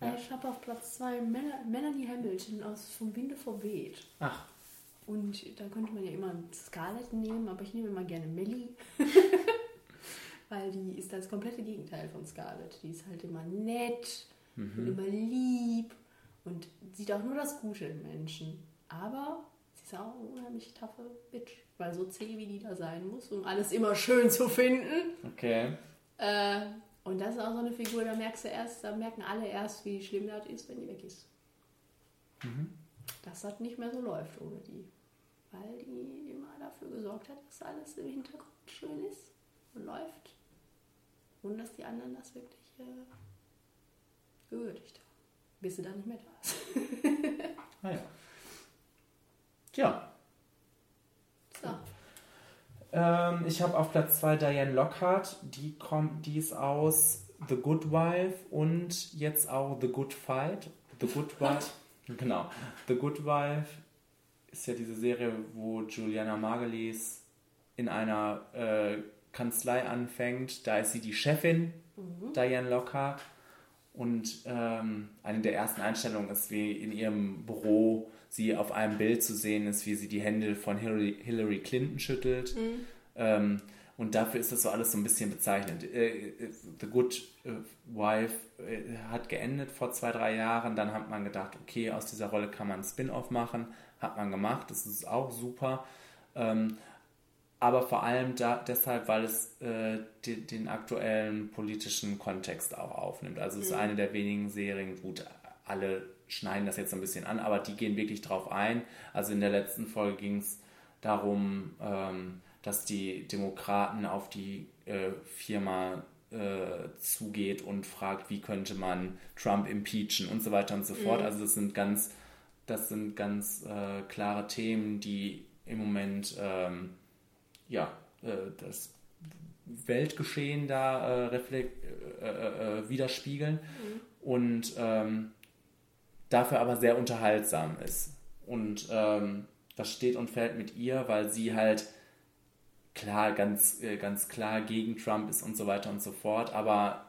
Ja. Ich habe auf Platz 2 Melanie Hamilton aus Vom Winde verweht. Ach. Und da könnte man ja immer Scarlett nehmen, aber ich nehme immer gerne Millie. Weil die ist das komplette Gegenteil von Scarlett. Die ist halt immer nett Mhm. und immer lieb und sieht auch nur das Gute im Menschen. Aber sie ist auch eine unheimlich taffe Bitch. Weil so zäh wie die da sein muss, um alles immer schön zu finden. Okay. Äh, und das ist auch so eine Figur, da merkst du erst, da merken alle erst, wie schlimm das ist, wenn die weg ist. Mhm. Dass das nicht mehr so läuft ohne die. Weil die immer dafür gesorgt hat, dass alles im Hintergrund schön ist und läuft. Und dass die anderen das wirklich äh, gewürdigt haben. Bis sie dann nicht mehr da ist. Ah ja. Ja. So. Ähm, ich habe auf Platz 2 Diane Lockhart. Die, kommt, die ist aus The Good Wife und jetzt auch The Good Fight. The Good Wife. genau. The Good Wife ist ja diese Serie, wo Juliana Margulies in einer äh, Kanzlei anfängt. Da ist sie die Chefin, Mhm. Diane Lockhart. Und ähm, eine der ersten Einstellungen ist, wie in ihrem Büro sie auf einem Bild zu sehen ist, wie sie die Hände von Hillary, Hillary Clinton schüttelt. Mhm. Ähm, und dafür ist das so alles so ein bisschen bezeichnend. Äh, The Good äh, Wife äh, hat geendet vor zwei, drei Jahren. Dann hat man gedacht, okay, aus dieser Rolle kann man einen Spin-off machen. Hat man gemacht. Das ist auch super. Ähm, aber vor allem da, deshalb, weil es äh, die, den aktuellen politischen Kontext auch aufnimmt. Also es ist Mhm. eine der wenigen Serien, gut, alle schneiden das jetzt so ein bisschen an, aber die gehen wirklich drauf ein. Also in der letzten Folge ging es darum, ähm, dass die Demokraten auf die äh, Firma äh, zugeht und fragt, wie könnte man Trump impeachen und so weiter und so fort. Mhm. Also das sind ganz, das sind ganz äh, klare Themen, die im Moment ähm, ja, äh, das Weltgeschehen da äh, reflekt, äh, widerspiegeln und ähm, dafür aber sehr unterhaltsam ist. Und ähm, das steht und fällt mit ihr, weil sie halt klar, ganz, ganz klar gegen Trump ist und so weiter und so fort, aber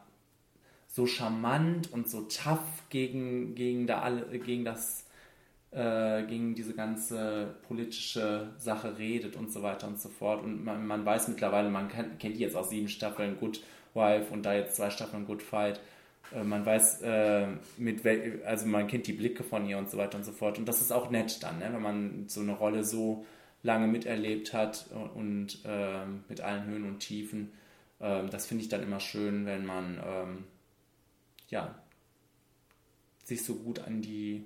so charmant und so tough gegen, gegen, da alle, gegen das äh, gegen diese ganze politische Sache redet und so weiter und so fort. Und man, man weiß mittlerweile, man kann, kennt die jetzt aus sieben Staffeln Good Wife und da jetzt zwei Staffeln Good Fight. Äh, man weiß, äh, mit wel also man kennt die Blicke von ihr und so weiter und so fort. Und das ist auch nett dann, ne? wenn man so eine Rolle so lange miterlebt hat und, und ähm, mit allen Höhen und Tiefen. Ähm, das finde ich dann immer schön, wenn man ähm, ja, sich so gut an die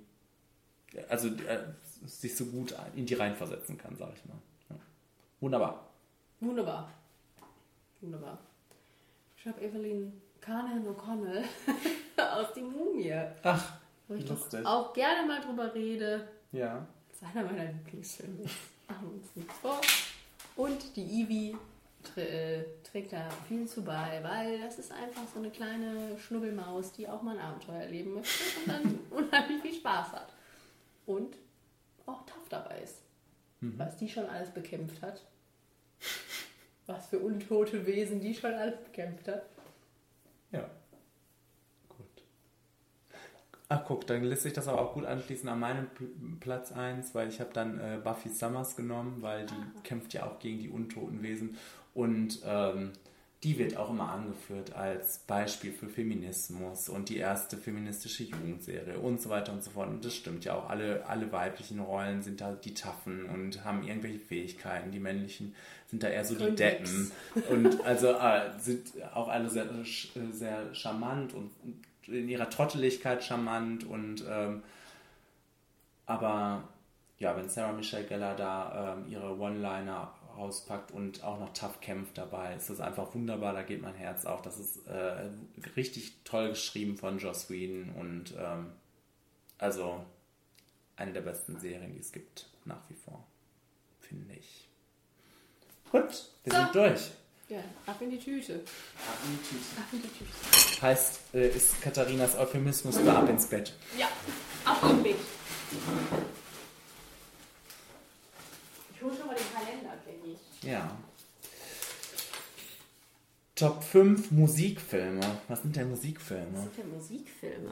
also äh, sich so gut in die reinversetzen kann, sag ich mal. Ja. Wunderbar. Wunderbar. Wunderbar. Ich habe Evelyn Carnan O'Connell aus die Mumie. Ach, wo ich doch lustig. auch gerne mal drüber rede. Ja. Das ist einer meiner Lieblingsfilme. Machen wir uns nichts vor. Und die Ivy äh, trägt da viel zu bei, weil das ist einfach so eine kleine Schnubbelmaus, die auch mal ein Abenteuer erleben möchte und dann unheimlich viel Spaß hat. Und auch tough dabei ist. Mhm. Was die schon alles bekämpft hat. Was für untote Wesen die schon alles bekämpft hat. Ja. Gut. Ach guck, dann lässt sich das aber auch gut anschließen an meinem Platz 1, weil ich habe dann äh, Buffy Summers genommen, weil die kämpft ja auch gegen die untoten Wesen und ähm, die wird auch immer angeführt als Beispiel für Feminismus und die erste feministische Jugendserie und so weiter und so fort. Und das stimmt ja auch. Alle, alle weiblichen Rollen sind da die Taffen und haben irgendwelche Fähigkeiten. Die männlichen sind da eher so die Deppen. Und also äh, sind auch alle sehr, sehr charmant und in ihrer Trotteligkeit charmant und ähm, aber ja, wenn Sarah Michelle Gellar da ähm, ihre One-Liner rauspackt und auch noch tough kämpft dabei, ist das einfach wunderbar, da geht mein Herz auf. Das ist äh, richtig toll geschrieben von Joss Whedon und ähm, also eine der besten Serien, die es gibt, nach wie vor, finde ich. Gut, wir So. sind durch. Ja, ab in die Tüte. Ab in die Tüte. Ab in die Tüte. Heißt, äh, ist Katharinas Euphemismus für ab ins Bett. Ja, ab in Bett. Ich hole schon mal den Kalender. Ja. Top 5 Musikfilme. Was sind denn Musikfilme? Was sind denn Musikfilme?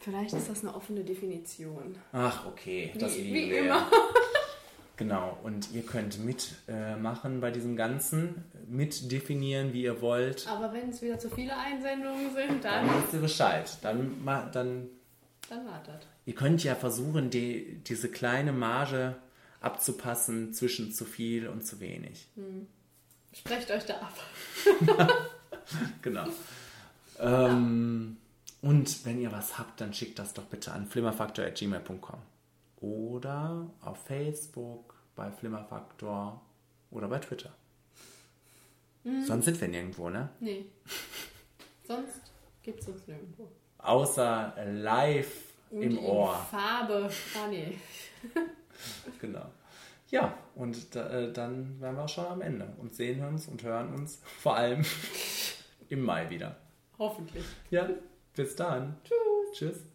Vielleicht ist das eine offene Definition. Ach, okay. Das Wie- lieben wie wir. immer. Genau, und ihr könnt mitmachen äh, bei diesem Ganzen, mitdefinieren, wie ihr wollt. Aber wenn es wieder zu viele Einsendungen sind, dann. Dann wisst ihr Bescheid. Dann, dann, dann wartet. Ihr könnt ja versuchen, die, diese kleine Marge abzupassen zwischen zu viel und zu wenig. Hm. Sprecht euch da ab. genau. Ähm, und wenn ihr was habt, dann schickt das doch bitte an flimmerfaktor.gmail.com oder auf Facebook, bei Flimmerfaktor oder bei Twitter. Mhm. Sonst sind wir nirgendwo, ne? Nee. Sonst gibt es uns nirgendwo. Außer live und im Ohr. Farbe. Ah, nee. Genau. Ja, und da, äh, dann wären wir auch schon am Ende und sehen uns und hören uns vor allem im Mai wieder. Hoffentlich. Ja, bis dann. Tschüss. Tschüss.